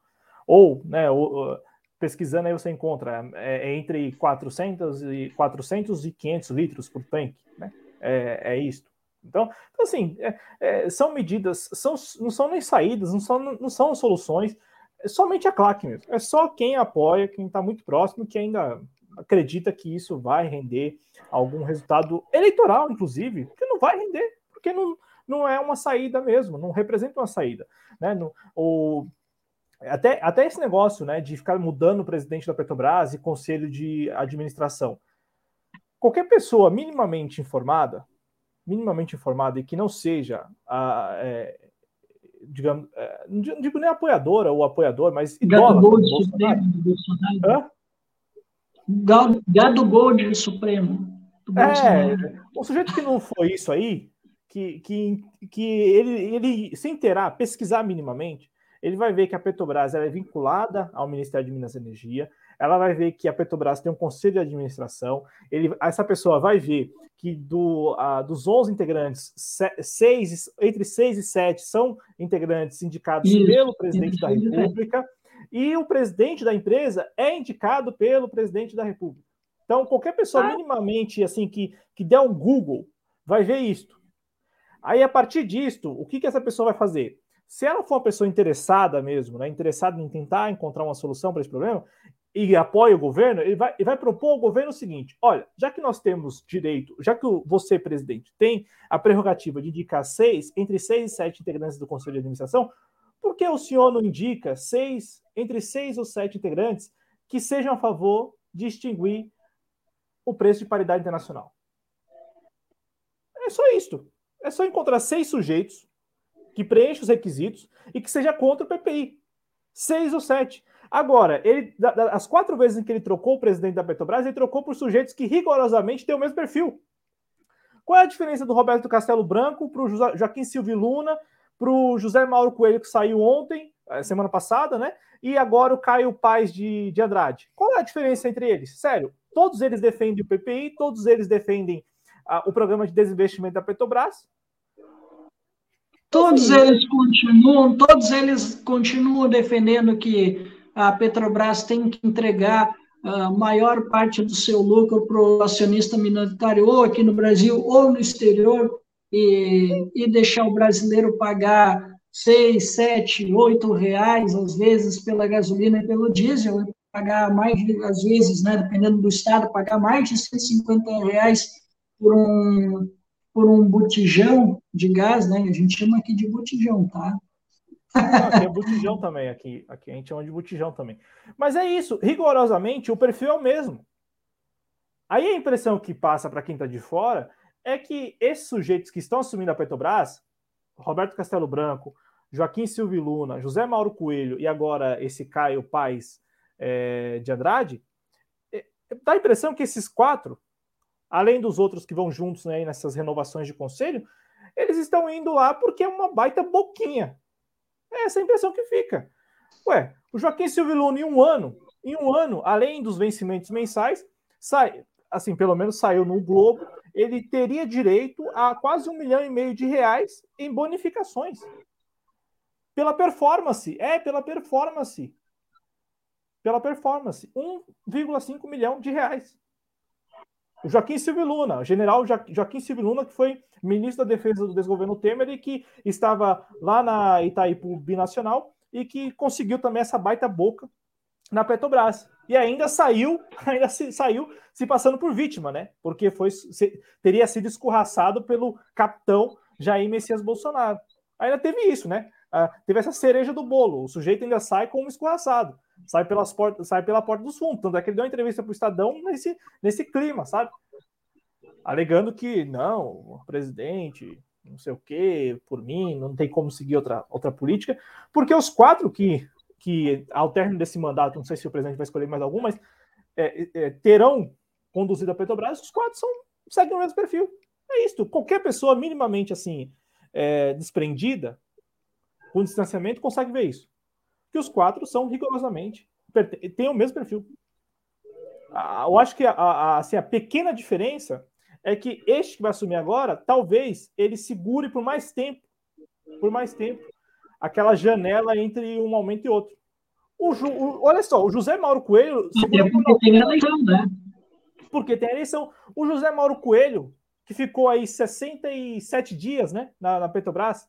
Ou, né, ou, pesquisando aí você encontra é, é entre 400 e, 400 e 500 litros por tanque, né? É, é isto. Então, então assim, é, é, são medidas, são, não são nem saídas, não são, não são soluções, é somente a claque mesmo. É só quem apoia, quem está muito próximo, que ainda acredita que isso vai render algum resultado eleitoral, inclusive, que não vai render porque não, não é uma saída mesmo, não representa uma saída. Né? No, o, até, até esse negócio né, de ficar mudando o presidente da Petrobras e conselho de administração. Qualquer pessoa minimamente informada, minimamente informada e que não seja a, é, digamos, é, não digo nem apoiadora ou apoiador, mas idólatra do Bolsonaro. Bolsonaro. Gado, gado Gold Supremo. É, um sujeito que não foi isso aí, que, que, que ele, ele, sem terá, pesquisar minimamente, ele vai ver que a Petrobras é vinculada ao Ministério de Minas e Energia, ela vai ver que a Petrobras tem um conselho de administração, ele, essa pessoa vai ver que do, uh, dos 11 integrantes, seis, entre 6 e 7 são integrantes indicados isso, pelo presidente isso, da República, e o presidente da empresa é indicado pelo presidente da República. Então, qualquer pessoa ah. minimamente assim que, que der um Google vai ver isto. Aí, a partir disto, o que, que essa pessoa vai fazer? Se ela for uma pessoa interessada mesmo, né, interessada em tentar encontrar uma solução para esse problema, e apoia o governo, ele vai, ele vai propor ao governo o seguinte: olha, já que nós temos direito, já que você, presidente, tem a prerrogativa de indicar seis, entre seis e sete integrantes do Conselho de Administração, por que o senhor não indica seis, entre seis ou sete integrantes que sejam a favor de extinguir o preço de paridade internacional? É só isso. É só encontrar seis sujeitos que preenchem os requisitos e que seja contra o PPI. Seis ou sete. Agora, ele, as quatro vezes em que ele trocou o presidente da Petrobras, ele trocou por sujeitos que rigorosamente têm o mesmo perfil. Qual é a diferença do Roberto Castelo Branco para o Joaquim Silvio Luna, para o José Mauro Coelho, que saiu ontem, eh, semana passada, né? E agora o Caio Paz de, de Andrade. Qual é a diferença entre eles? Sério, todos eles defendem o PPI, todos eles defendem ah, o programa de desinvestimento da Petrobras. Todos eles continuam, todos eles continuam defendendo que a Petrobras tem que entregar a maior parte do seu lucro para o acionista minoritário, ou aqui no Brasil, ou no exterior, e, e deixar o brasileiro pagar seis, sete, oito reais, às vezes, pela gasolina e pelo diesel, e pagar mais, às vezes, né, dependendo do estado, pagar mais de 150 reais por um, por um botijão de gás, né? A gente chama aqui de botijão, tá? Aqui é botijão também, aqui, aqui a gente chama de botijão também. Mas é isso, rigorosamente o perfil é o mesmo. Aí a impressão que passa para quem está de fora é que esses sujeitos que estão assumindo a Petrobras, Roberto Castelo Branco, Joaquim Silvio Luna, José Mauro Coelho e agora esse Caio Paes é, de Andrade, é, dá a impressão que esses quatro, além dos outros que vão juntos né, nessas renovações de conselho, eles estão indo lá porque é uma baita boquinha. É essa a impressão que fica. Ué, o Joaquim Silvio em um ano, em um ano, além dos vencimentos mensais, sai, assim, pelo menos saiu no Globo, ele teria direito a quase um milhão e meio de reais em bonificações. Pela performance. É, pela performance. Pela performance. 1,5 milhão de reais. O Joaquim Silvio Luna, general Joaquim Silvio Luna, que foi ministro da Defesa do desgoverno Temer e que estava lá na Itaipu Binacional e que conseguiu também essa baita boca na Petrobras. E ainda saiu, ainda se, saiu se passando por vítima, né? Porque foi se, teria sido escorraçado pelo capitão Jair Messias Bolsonaro. Ainda teve isso, né? Ah, teve essa cereja do bolo. O sujeito ainda sai como escorraçado sai, pelas portas, sai pela porta dos fundos. Tanto é que ele deu uma entrevista para o Estadão nesse, nesse clima, sabe? Alegando que não, presidente, não sei o quê, por mim, não tem como seguir outra, outra política, porque os quatro que, que, ao término desse mandato, não sei se o presidente vai escolher mais algum, mas é, é, terão conduzido a Petrobras, os quatro são, seguem o mesmo perfil. É isso. Qualquer pessoa minimamente assim é, desprendida, com distanciamento, consegue ver isso que os quatro são rigorosamente têm o mesmo perfil. Eu acho que a, a, assim, a pequena diferença é que este que vai assumir agora, talvez ele segure por mais tempo, por mais tempo, aquela janela entre um momento e outro. O, o olha só, o José Mauro Coelho. Até porque tem eleição, né? Porque tem eleição. O José Mauro Coelho, que ficou aí 67 dias, né, na, na Petrobras,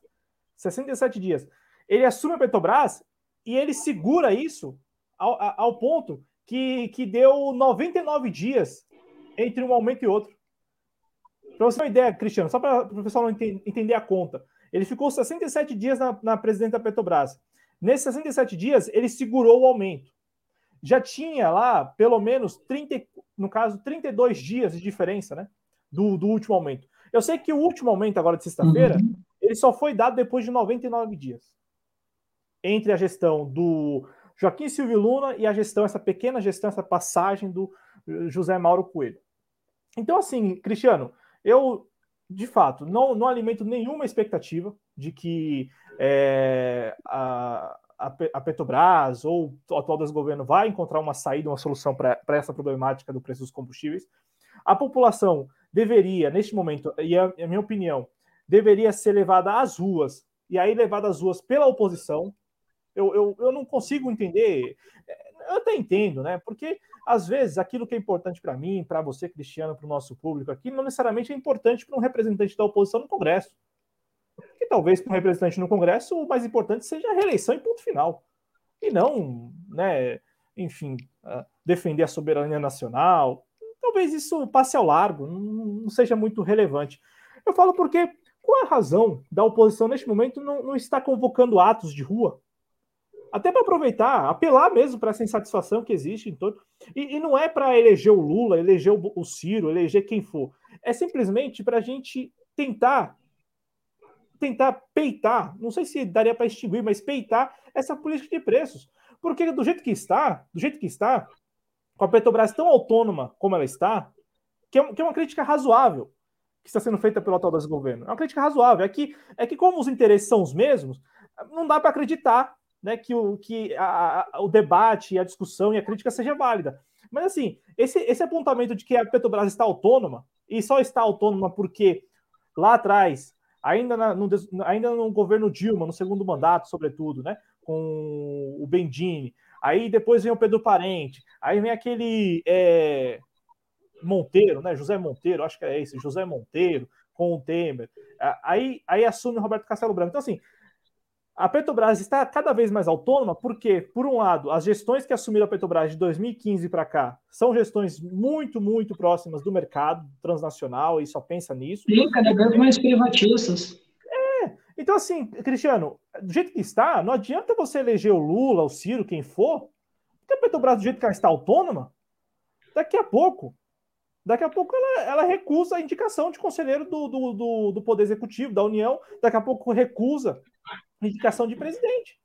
67 dias. Ele assume a Petrobras e ele segura isso ao, ao ponto que, que deu 99 dias entre um momento e outro. Para você ter uma ideia, Cristiano, só para o pessoal não entender a conta. Ele ficou 67 dias na, na presidente da Petrobras. Nesses 67 dias, ele segurou o aumento. Já tinha lá, pelo menos, 30, no caso, 32 dias de diferença né, do, do último aumento. Eu sei que o último aumento, agora de sexta-feira, uhum. ele só foi dado depois de 99 dias entre a gestão do Joaquim Silvio Luna e a gestão, essa pequena gestão, essa passagem do José Mauro Coelho. Então, assim, Cristiano, eu, de fato, não, não alimento nenhuma expectativa de que é, a, a Petrobras ou o atual desgoverno vai encontrar uma saída, uma solução para essa problemática do preço dos combustíveis. A população deveria, neste momento, e a, a minha opinião, deveria ser levada às ruas, e aí levada às ruas pela oposição, eu, eu, eu não consigo entender. Eu até entendo, né? Porque às vezes aquilo que é importante para mim, para você, Cristiano, para o nosso público aqui, não necessariamente é importante para um representante da oposição no Congresso. E talvez para um representante no Congresso o mais importante seja a reeleição e ponto final. E não, né? Enfim, defender a soberania nacional. Talvez isso passe ao largo, não, seja muito relevante. Eu falo porque qual a razão da oposição neste momento não, não está convocando atos de rua? Até para aproveitar, apelar mesmo para essa insatisfação que existe em todo. E, e não é para eleger o Lula, eleger o, o Ciro, eleger quem for. É simplesmente para a gente tentar tentar peitar, não sei se daria para extinguir, mas peitar essa política de preços. Porque do jeito que está, do jeito que está, com a Petrobras tão autônoma como ela está, que é, que é uma crítica razoável que está sendo feita pelo atual desgoverno. É uma crítica razoável. É que, é que como os interesses são os mesmos, não dá para acreditar né, que, o, que a, a, o debate, a discussão e a crítica seja válida. Mas assim, esse, esse apontamento de que a Petrobras está autônoma, e só está autônoma porque lá atrás ainda, na, no, ainda no governo Dilma, no segundo mandato, sobretudo, né? Com o Bendini. Aí depois vem o Pedro Parente, aí vem aquele é, Monteiro, né? José Monteiro, acho que é esse, José Monteiro, com o Temer. Aí, aí assume o Roberto Castelo Branco. Então, assim, a Petrobras está cada vez mais autônoma porque, por um lado, as gestões que assumiram a Petrobras de 2015 para cá são gestões muito, muito próximas do mercado transnacional e só pensa nisso. Sim, cada vez mais privatistas. É. Então, assim, Cristiano, do jeito que está, não adianta você eleger o Lula, o Ciro, quem for, porque a Petrobras, do jeito que ela está autônoma, daqui a pouco, daqui a pouco ela, ela recusa a indicação de conselheiro do, do, do, do Poder Executivo, da União, daqui a pouco recusa indicação de presidente.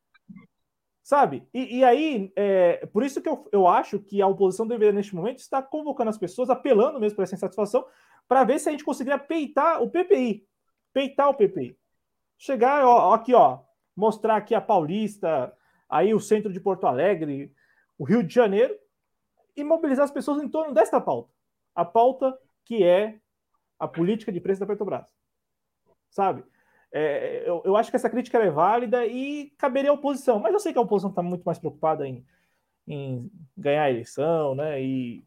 Sabe? E, e aí, é, por isso que eu, eu acho que a oposição deveria, neste momento, estar convocando as pessoas, apelando mesmo para essa insatisfação, para ver se a gente conseguiria peitar o PPI. Peitar o PPI. Chegar, ó, aqui, ó, mostrar aqui a Paulista, aí o centro de Porto Alegre, o Rio de Janeiro, e mobilizar as pessoas em torno desta pauta. A pauta que é a política de preço da Petrobras. Sabe? É, eu, eu, acho que essa crítica é válida e caberia à oposição, mas eu sei que a oposição está muito mais preocupada em, em, ganhar a eleição, né? E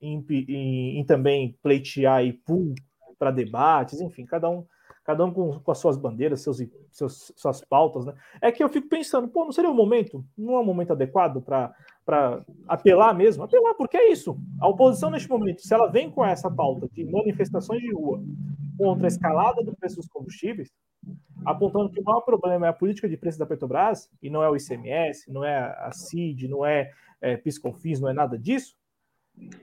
em, em, em também pleitear e pool para debates, enfim, cada um cada um com, com as suas bandeiras, seus, seus, suas pautas, né? É que eu fico pensando, pô, não seria o momento, não é um momento adequado para apelar mesmo? Apelar, porque é isso. A oposição neste momento, se ela vem com essa pauta de manifestações de rua contra a escalada do preço dos combustíveis, apontando que o maior problema é a política de preço da Petrobras, e não é o ICMS, não é a CID, não é, é PiscoFins, não é nada disso,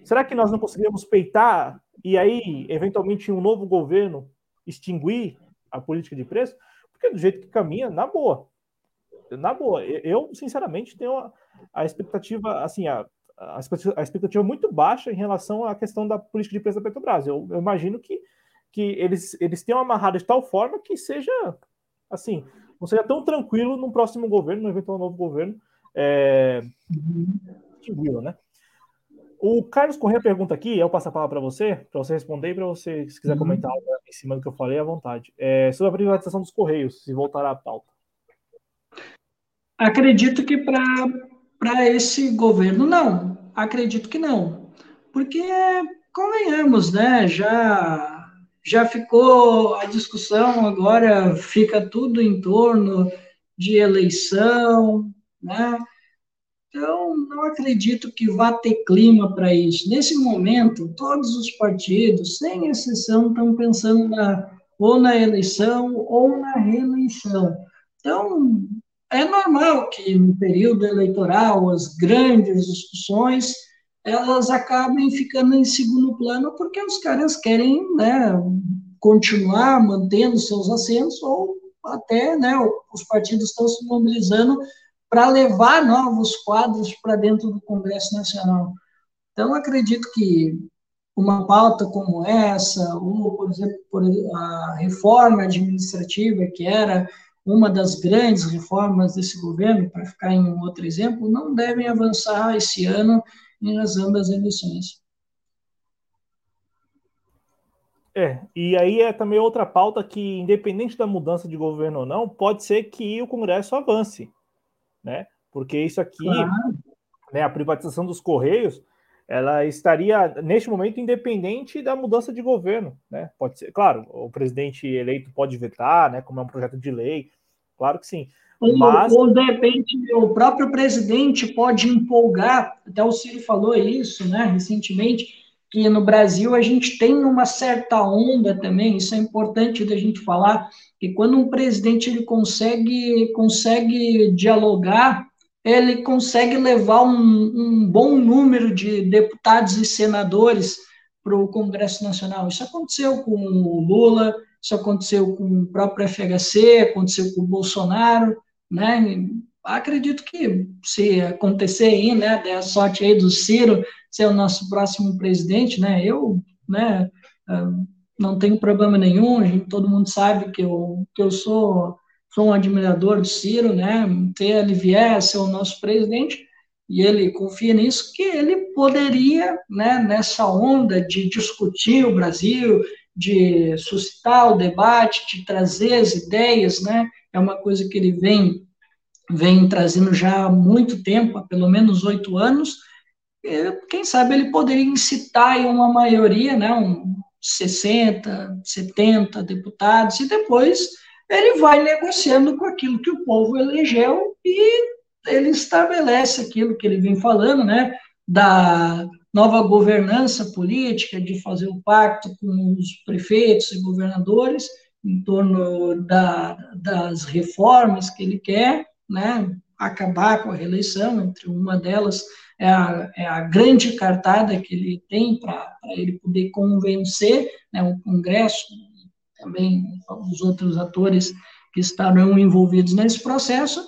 será que nós não conseguiríamos peitar e aí, eventualmente, um novo governo extinguir a política de preço, porque do jeito que caminha, na boa. Na boa. Eu, sinceramente, tenho a, a expectativa, assim, a, a, expectativa muito baixa em relação à questão da política de preço da Petrobras. Eu, eu imagino que, que eles, eles tenham amarrado de tal forma que seja, assim, não seja tão tranquilo no próximo governo, no eventual novo governo, é, né? O Carlos Corrêa pergunta aqui, eu passo a palavra para você, para você responder e para você, se quiser uhum. comentar em cima do que eu falei, à vontade. É, sobre a privatização dos Correios, se voltará à pauta. Acredito que para esse governo, não. Acredito que não. Porque, convenhamos, né? Já, já ficou a discussão, agora fica tudo em torno de eleição, né? Então, não acredito que vá ter clima para isso. Nesse momento, todos os partidos, sem exceção, estão pensando na, ou na eleição ou na reeleição. Então, é normal que no período eleitoral as grandes discussões elas acabem ficando em segundo plano porque os caras querem né, continuar mantendo seus assentos ou até né, os partidos estão se mobilizando para levar novos quadros para dentro do Congresso Nacional. Então, acredito que uma pauta como essa, ou, por exemplo, a reforma administrativa, que era uma das grandes reformas desse governo, para ficar em um outro exemplo, não devem avançar esse ano razão das eleições. É, e aí é também outra pauta que, independente da mudança de governo ou não, pode ser que o Congresso avance né? Porque isso aqui, claro. né, a privatização dos Correios, ela estaria, neste momento, independente da mudança de governo, né? Pode ser, claro, o presidente eleito pode vetar, né, como é um projeto de lei, claro que sim. Ou, Mas... ou, de repente, o próprio presidente pode empolgar, até o Ciro falou isso, né, recentemente, que no Brasil a gente tem uma certa onda também, isso é importante da gente falar, que quando um presidente ele consegue, consegue dialogar, ele consegue levar um, um bom número de deputados e senadores para o Congresso Nacional. Isso aconteceu com o Lula, isso aconteceu com o próprio FHC, aconteceu com o Bolsonaro, né? Acredito que se acontecer aí, né, der a sorte aí do Ciro ser o nosso próximo presidente, né, eu, né, ah, não tenho problema nenhum, todo mundo sabe que eu, que eu sou, sou um admirador do Ciro, né, ter ele vier ser o nosso presidente, e ele confia nisso, que ele poderia, né, nessa onda de discutir o Brasil, de suscitar o debate, de trazer as ideias, né, é uma coisa que ele vem vem trazendo já há muito tempo, há pelo menos oito anos, quem sabe ele poderia incitar uma maioria, né, um 60, 70 deputados, e depois ele vai negociando com aquilo que o povo elegeu e ele estabelece aquilo que ele vem falando, né, da nova governança política, de fazer o pacto com os prefeitos e governadores em torno da, das reformas que ele quer, né, acabar com a reeleição, entre uma delas é a, é a grande cartada que ele tem para ele poder convencer né, o Congresso, também os outros atores que estarão envolvidos nesse processo,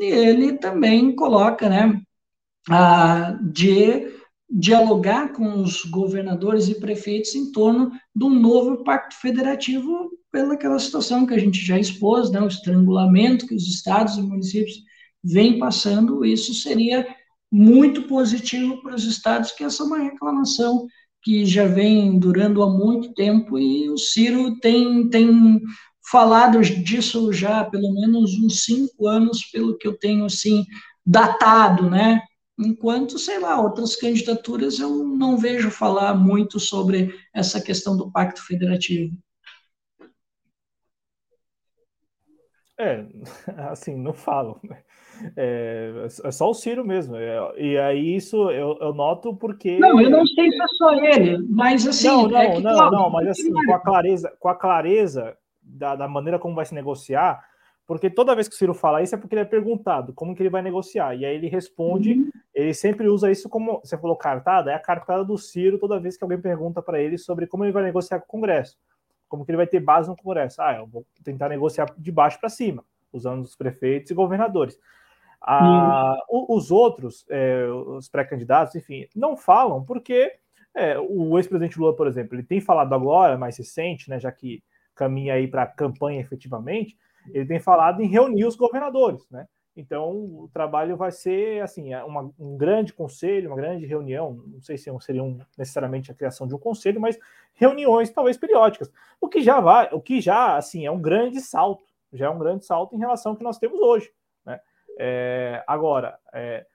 e ele também coloca né, a, de dialogar com os governadores e prefeitos em torno de um novo pacto federativo pelaquela situação que a gente já expôs, né, o estrangulamento que os estados e municípios vêm passando, isso seria muito positivo para os estados, que essa é uma reclamação que já vem durando há muito tempo e o Ciro tem, tem falado disso já há pelo menos uns cinco anos, pelo que eu tenho assim datado, né? Enquanto, sei lá, outras candidaturas eu não vejo falar muito sobre essa questão do pacto federativo. É, assim, não falo. É, é só o Ciro mesmo. É, e aí isso eu, eu, noto porque. Não, eu não sei se é só ele, mas assim. Não, não, é não, não, mas assim, com a clareza, com a clareza da, da, maneira como vai se negociar, porque toda vez que o Ciro fala isso é porque ele é perguntado como que ele vai negociar. E aí ele responde, uhum. ele sempre usa isso como. Você falou cartada, é a cartada do Ciro toda vez que alguém pergunta para ele sobre como ele vai negociar com o Congresso. Como que ele vai ter base no Congresso? Ah, eu vou tentar negociar de baixo para cima, usando os prefeitos e governadores. Ah, os outros, é, os pré-candidatos, enfim, não falam porque é, o ex-presidente Lula, por exemplo, ele tem falado agora, mais recente, né, já que caminha aí para a campanha efetivamente, ele tem falado em reunir os governadores, né? Então, o trabalho vai ser assim, é uma, um grande conselho, uma grande reunião. Não sei se seria um, necessariamente a criação de um conselho, mas reuniões talvez periódicas. O que já vai, o que já assim é um grande salto, já é um grande salto em relação ao que nós temos hoje. Né? É, agora, é,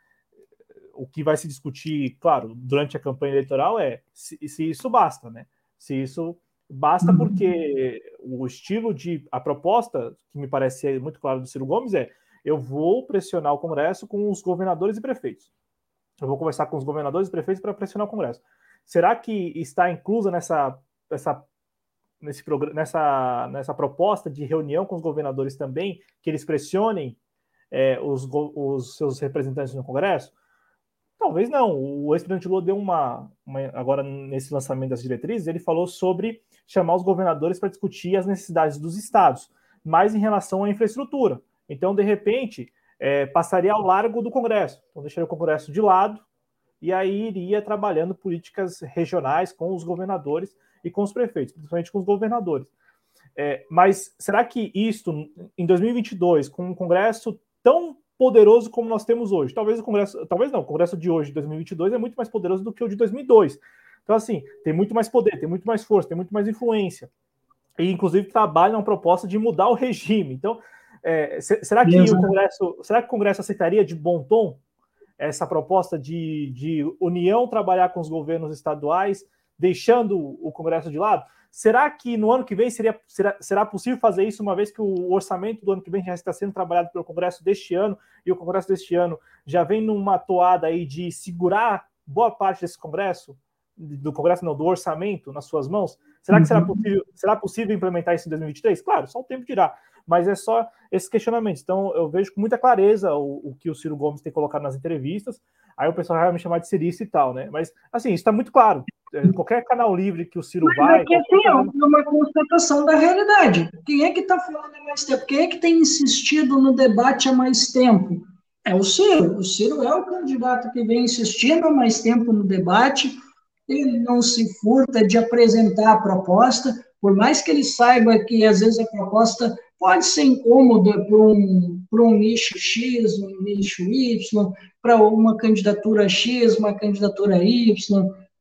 o que vai se discutir, claro, durante a campanha eleitoral é se, se isso basta, né? Se isso basta uhum. porque o estilo de a proposta que me parece muito claro do Ciro Gomes é eu vou pressionar o Congresso com os governadores e prefeitos. Eu vou conversar com os governadores e prefeitos para pressionar o Congresso. Será que está inclusa nessa, nessa, nesse, nessa, nessa proposta de reunião com os governadores também, que eles pressionem é, os, os seus representantes no Congresso? Talvez não. O ex-presidente Lula deu uma, uma, Agora, nesse lançamento das diretrizes, ele falou sobre chamar os governadores para discutir as necessidades dos estados, mais em relação à infraestrutura. Então, de repente, é, passaria ao largo do Congresso. Então, deixaria o Congresso de lado e aí iria trabalhando políticas regionais com os governadores e com os prefeitos, principalmente com os governadores. É, mas será que isto, em 2022, com um Congresso tão poderoso como nós temos hoje, talvez o Congresso, talvez não, o Congresso de hoje, 2022, é muito mais poderoso do que o de 2002. Então, assim, tem muito mais poder, tem muito mais força, tem muito mais influência. E, inclusive, trabalha uma proposta de mudar o regime. Então, é, será que o Congresso, será que o Congresso aceitaria de bom tom essa proposta de, de União trabalhar com os governos estaduais, deixando o Congresso de lado? Será que no ano que vem seria, será, será possível fazer isso, uma vez que o orçamento do ano que vem já está sendo trabalhado pelo Congresso deste ano, e o Congresso deste ano já vem numa toada aí de segurar boa parte desse Congresso, do Congresso não, do orçamento nas suas mãos? Será que será, uhum. possível, será possível implementar isso em 2023? Claro, só o tempo dirá mas é só esses questionamentos. Então, eu vejo com muita clareza o, o que o Ciro Gomes tem colocado nas entrevistas. Aí o pessoal vai me chamar de cirista e tal, né? Mas, assim, isso está muito claro. É, qualquer canal livre que o Ciro Mas vai. Aqui, assim, é uma constatação da realidade. Quem é que está falando há mais tempo? Quem é que tem insistido no debate há mais tempo? É o Ciro. O Ciro é o candidato que vem insistindo há mais tempo no debate. Ele não se furta de apresentar a proposta, por mais que ele saiba que às vezes a proposta pode ser incômoda para um, um nicho X, um nicho Y, para uma candidatura X, uma candidatura Y,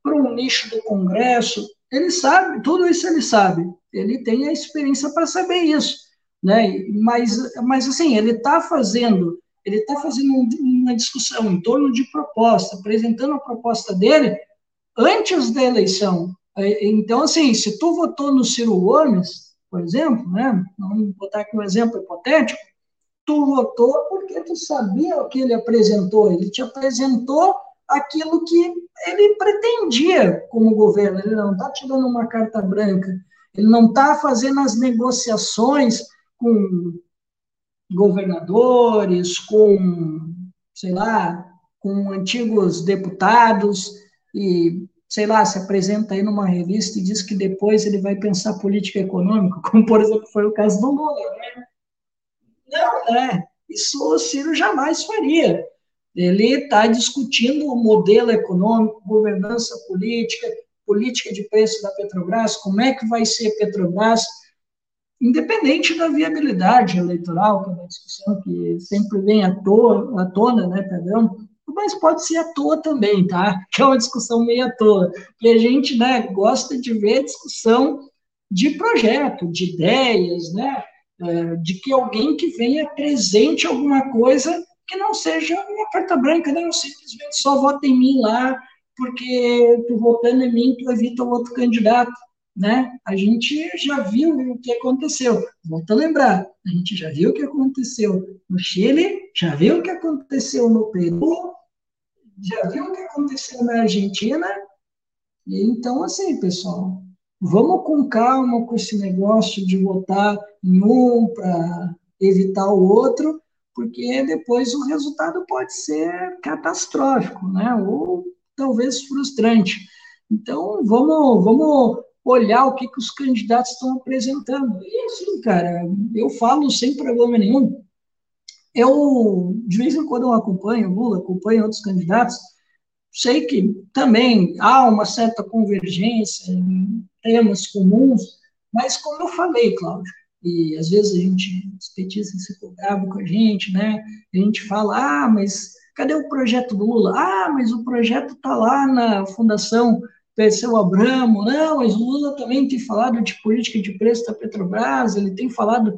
para um nicho do Congresso. Ele sabe, tudo isso ele sabe. Ele tem a experiência para saber isso. Né? Mas, mas assim, ele está fazendo, ele está fazendo uma discussão em torno de proposta, apresentando a proposta dele antes da eleição. Então, assim, se tu votou no Ciro Gomes, por exemplo, né? vamos botar aqui um exemplo hipotético, tu votou porque tu sabia o que ele apresentou, ele te apresentou aquilo que ele pretendia como governo, ele não está te dando uma carta branca, ele não está fazendo as negociações com governadores, com, sei lá, com antigos deputados e sei lá, se apresenta aí numa revista e diz que depois ele vai pensar política econômica, como por exemplo foi o caso do Lula. Né? Não, né? Isso o Ciro jamais faria. Ele está discutindo o modelo econômico, governança política, política de preço da Petrobras, como é que vai ser Petrobras, independente da viabilidade eleitoral, que é uma discussão que sempre vem à, toa, à tona, né, perdão, mas pode ser à toa também, tá? Que é uma discussão meio à toa. E a gente, né, gosta de ver discussão de projeto, de ideias, né? É, de que alguém que venha presente alguma coisa que não seja uma carta branca, não simplesmente só vota em mim lá, porque tu votando em mim, tu evita o outro candidato, né? A gente já viu o que aconteceu. Volto a lembrar, a gente já viu o que aconteceu no Chile, já viu o que aconteceu no Peru, já viu o que aconteceu na Argentina? E então, assim, pessoal, vamos com calma com esse negócio de votar em um para evitar o outro, porque depois o resultado pode ser catastrófico, né? Ou talvez frustrante. Então, vamos, vamos olhar o que, que os candidatos estão apresentando. E assim, cara, eu falo sem problema nenhum. Eu, de vez em quando, eu acompanho Lula, acompanho outros candidatos, sei que também há uma certa convergência em temas comuns, mas como eu falei, Cláudio, e às vezes a gente, os petistas ficam bravos com a gente, né? A gente fala, ah, mas cadê o projeto do Lula? Ah, mas o projeto está lá na Fundação Perseu Abramo. Não, mas o Lula também tem falado de política de preço da Petrobras, ele tem falado...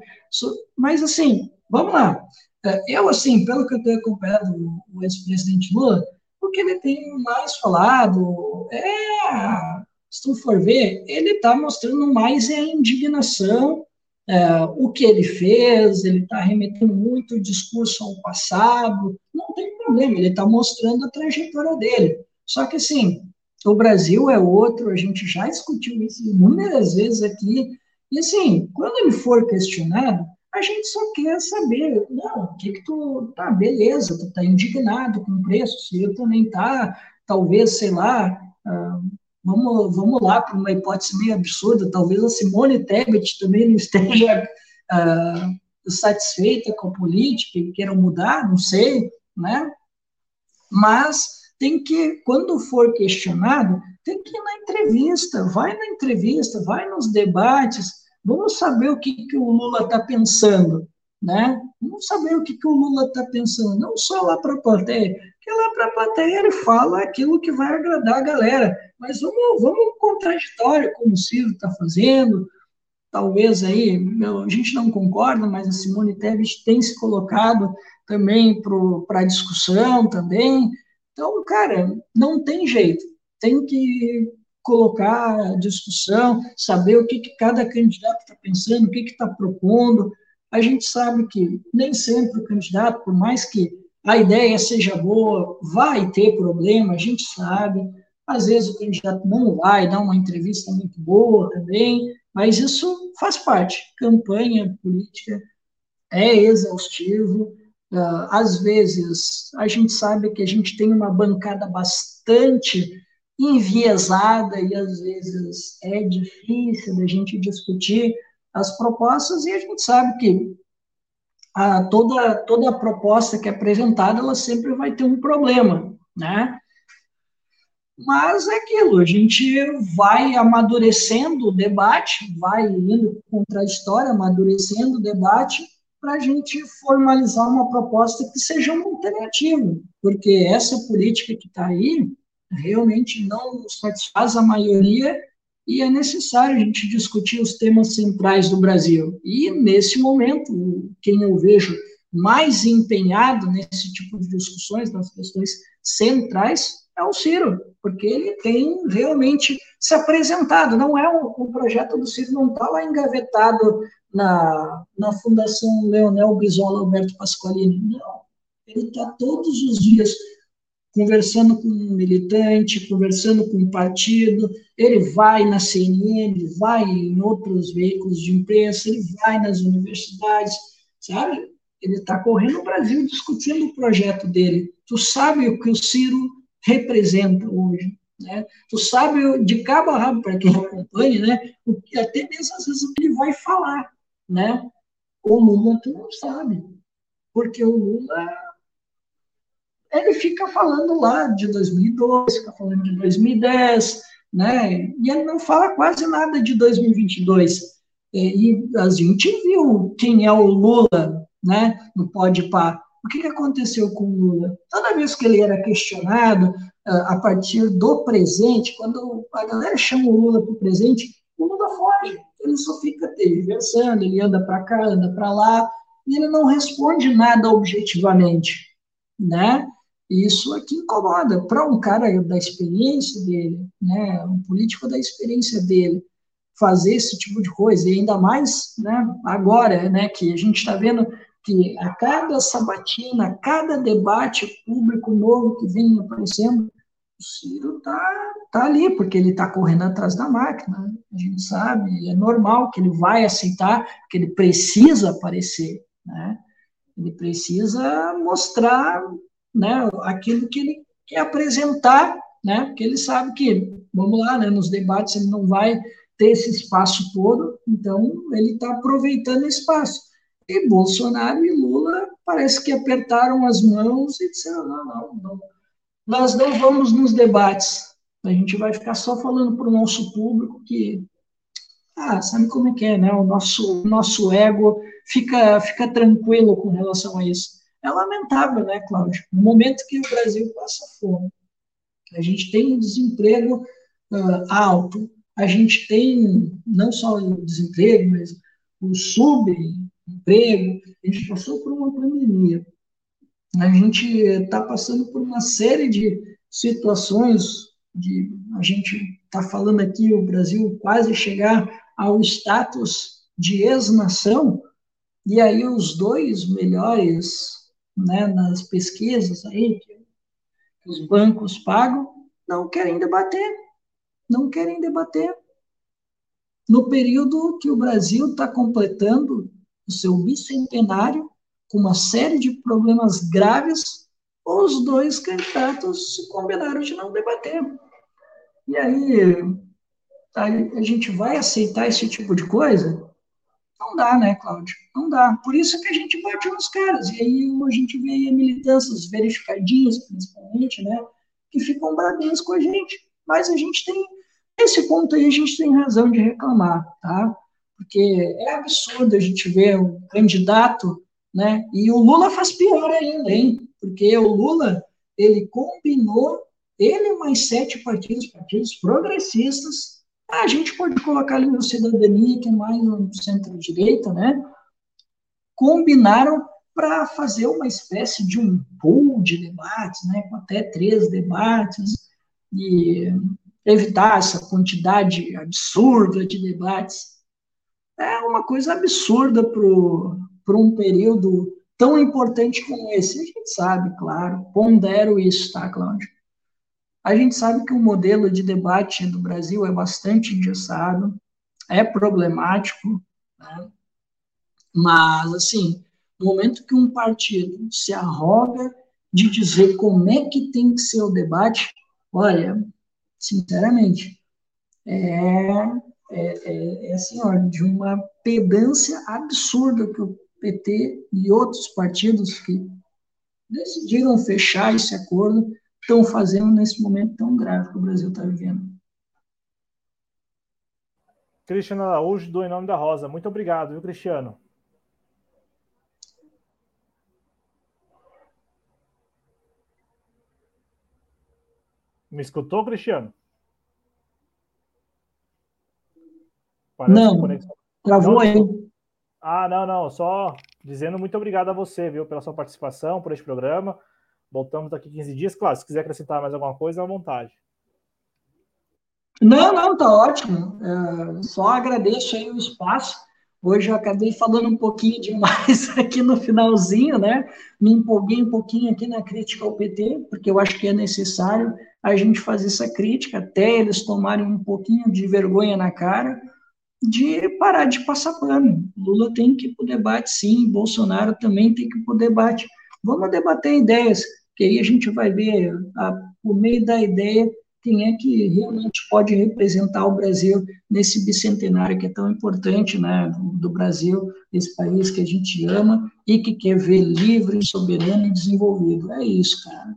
Mas, assim, vamos lá. É, eu, assim, pelo que eu tenho acompanhado o ex-presidente Lula, o que ele tem mais falado é, se tu for ver, ele está mostrando mais a indignação, é, o que ele fez, ele está remetendo muito o discurso ao passado, não tem problema, ele está mostrando a trajetória dele. Só que, assim, o Brasil é outro, a gente já discutiu isso inúmeras vezes aqui, e, assim, quando ele for questionado, a gente só quer saber, não, o que que tu, tá, beleza, tu tá indignado com o preço, se eu também tá, talvez, sei lá, uh, vamos, vamos lá para uma hipótese meio absurda, talvez a Simone Tebet também não esteja uh, satisfeita com a política e queira mudar, não sei, né? Mas tem que, quando for questionado, tem que ir na entrevista, vai na entrevista, vai nos debates, Vamos saber o que, que o Lula está pensando, né? Vamos saber o que, que o Lula está pensando, não só lá para a plateia, porque lá para a plateia ele fala aquilo que vai agradar a galera, mas vamos, vamos contraditório, como o Ciro está fazendo, talvez aí, a gente não concorda, mas a Simone Tebet tem se colocado também para discussão também, então, cara, não tem jeito, tem que colocar a discussão, saber o que, que cada candidato está pensando, o que está propondo. A gente sabe que nem sempre o candidato, por mais que a ideia seja boa, vai ter problema, a gente sabe. Às vezes o candidato não vai dar uma entrevista muito boa também, mas isso faz parte. Campanha política é exaustivo. Uh, às vezes, a gente sabe que a gente tem uma bancada bastante enviesada e às vezes é difícil da gente discutir as propostas e a gente sabe que a, toda, toda proposta que é apresentada, ela sempre vai ter um problema, né? Mas é aquilo, a gente vai amadurecendo o debate, vai indo contra a história, amadurecendo o debate, para a gente formalizar uma proposta que seja uma alternativa, porque essa política que está aí realmente não satisfaz a maioria e é necessário a gente discutir os temas centrais do Brasil. E, nesse momento, quem eu vejo mais empenhado nesse tipo de discussões, nas questões centrais, é o Ciro, porque ele tem realmente se apresentado. Não é o, o projeto do Ciro não está lá engavetado na, na Fundação Leonel Brizola Alberto Pasqualini. Não. Ele está todos os dias conversando com um militante, conversando com um partido, ele vai na CNN, ele vai em outros veículos de imprensa, ele vai nas universidades, sabe? Ele está correndo o Brasil discutindo o projeto dele. Tu sabe o que o Ciro representa hoje, né? Tu sabe de cabo a rabo, para quem acompanha, né? O que, até mesmo às vezes ele vai falar, né? O Lula tu não sabe, porque o Lula ele fica falando lá de 2012, fica falando de 2010, né? E ele não fala quase nada de 2022. E a gente viu quem é o Lula, né? No Pode Par. O que aconteceu com o Lula? Toda vez que ele era questionado ah, a partir do presente, quando a galera chama o Lula para o presente, o Lula foge. Ele só fica tergiversando, ele anda para cá, anda para lá, e ele não responde nada objetivamente, né? Isso aqui incomoda para um cara da experiência dele, né, um político da experiência dele, fazer esse tipo de coisa, e ainda mais né, agora, né, que a gente está vendo que a cada sabatina, a cada debate público novo que vem aparecendo, o Ciro está tá ali, porque ele está correndo atrás da máquina, né? a gente sabe, é normal que ele vai aceitar, que ele precisa aparecer, né? ele precisa mostrar né, aquilo que ele quer apresentar, né, porque ele sabe que, vamos lá, né, nos debates ele não vai ter esse espaço todo, então ele está aproveitando esse espaço. E Bolsonaro e Lula parece que apertaram as mãos e disseram, não, não, não, nós não vamos nos debates, a gente vai ficar só falando para o nosso público que, ah, sabe como é que é, né, o nosso, nosso ego fica, fica tranquilo com relação a isso é lamentável, né, Cláudio? No momento que o Brasil passa fome, a gente tem um desemprego uh, alto, a gente tem não só o desemprego, mas o subemprego, a gente passou por uma pandemia, a gente está passando por uma série de situações, de, a gente está falando aqui o Brasil quase chegar ao status de ex-nação, e aí os dois melhores né, nas pesquisas aí que os bancos pagam, não querem debater, não querem debater. No período que o Brasil está completando o seu bicentenário, com uma série de problemas graves, os dois candidatos se combinaram de não debater. E aí, a gente vai aceitar esse tipo de coisa? Não dá, né, Cláudio? Não dá. Por isso que a gente bate nos caras. E aí a gente vê aí militâncias verificadinhas, principalmente, né, que ficam bravinhas com a gente. Mas a gente tem, nesse ponto aí, a gente tem razão de reclamar, tá? Porque é absurdo a gente ver o candidato, né, e o Lula faz pior ainda, hein? Porque o Lula, ele combinou, ele mais sete partidos, partidos progressistas, a gente pode colocar ali no Cidadania, que é mais um centro-direita, né? Combinaram para fazer uma espécie de um pool de debates, né? Com até três debates. E evitar essa quantidade absurda de debates. É uma coisa absurda para um período tão importante como esse. A gente sabe, claro, pondero isso, tá, Cláudio? A gente sabe que o modelo de debate do Brasil é bastante engessado, é problemático, né? mas, assim, no momento que um partido se arroga de dizer como é que tem que ser o debate, olha, sinceramente, é, é, é, é assim, olha, de uma pedância absurda que o PT e outros partidos que decidiram fechar esse acordo estão fazendo nesse momento tão grave que o Brasil está vivendo. Cristiano Araújo, do Em Nome da Rosa. Muito obrigado, viu, Cristiano? Me escutou, Cristiano? Parece não, travou aí. Ah, não, não. Só dizendo muito obrigado a você, viu, pela sua participação, por este programa. Voltamos daqui 15 dias. Claro, se quiser acrescentar mais alguma coisa, à vontade. Não, não, tá ótimo. É, só agradeço aí o espaço. Hoje eu acabei falando um pouquinho demais aqui no finalzinho, né? Me empolguei um pouquinho aqui na crítica ao PT, porque eu acho que é necessário a gente fazer essa crítica, até eles tomarem um pouquinho de vergonha na cara, de parar de passar pano. Lula tem que ir para o debate, sim, Bolsonaro também tem que ir para o debate. Vamos debater ideias, que aí a gente vai ver, a, por meio da ideia, quem é que realmente pode representar o Brasil nesse bicentenário que é tão importante, né, do Brasil, esse país que a gente ama e que quer ver livre, soberano e desenvolvido. É isso, cara.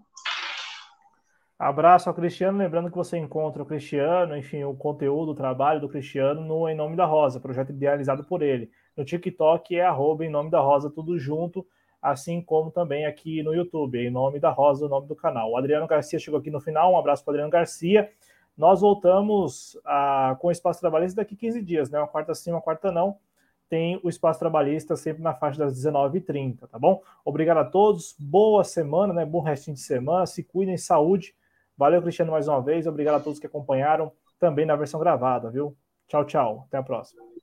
Abraço ao Cristiano, lembrando que você encontra o Cristiano, enfim, o conteúdo, o trabalho do Cristiano no Em Nome da Rosa, projeto idealizado por ele. No TikTok é arroba Em Nome da Rosa, tudo junto assim como também aqui no YouTube, em nome da Rosa, o nome do canal. O Adriano Garcia chegou aqui no final, um abraço para Adriano Garcia. Nós voltamos a, com o Espaço Trabalhista daqui 15 dias, né? Uma quarta sim, uma quarta não. Tem o Espaço Trabalhista sempre na faixa das 19h30, tá bom? Obrigado a todos, boa semana, né? Bom restinho de semana, se cuidem, saúde. Valeu, Cristiano, mais uma vez. Obrigado a todos que acompanharam também na versão gravada, viu? Tchau, tchau. Até a próxima.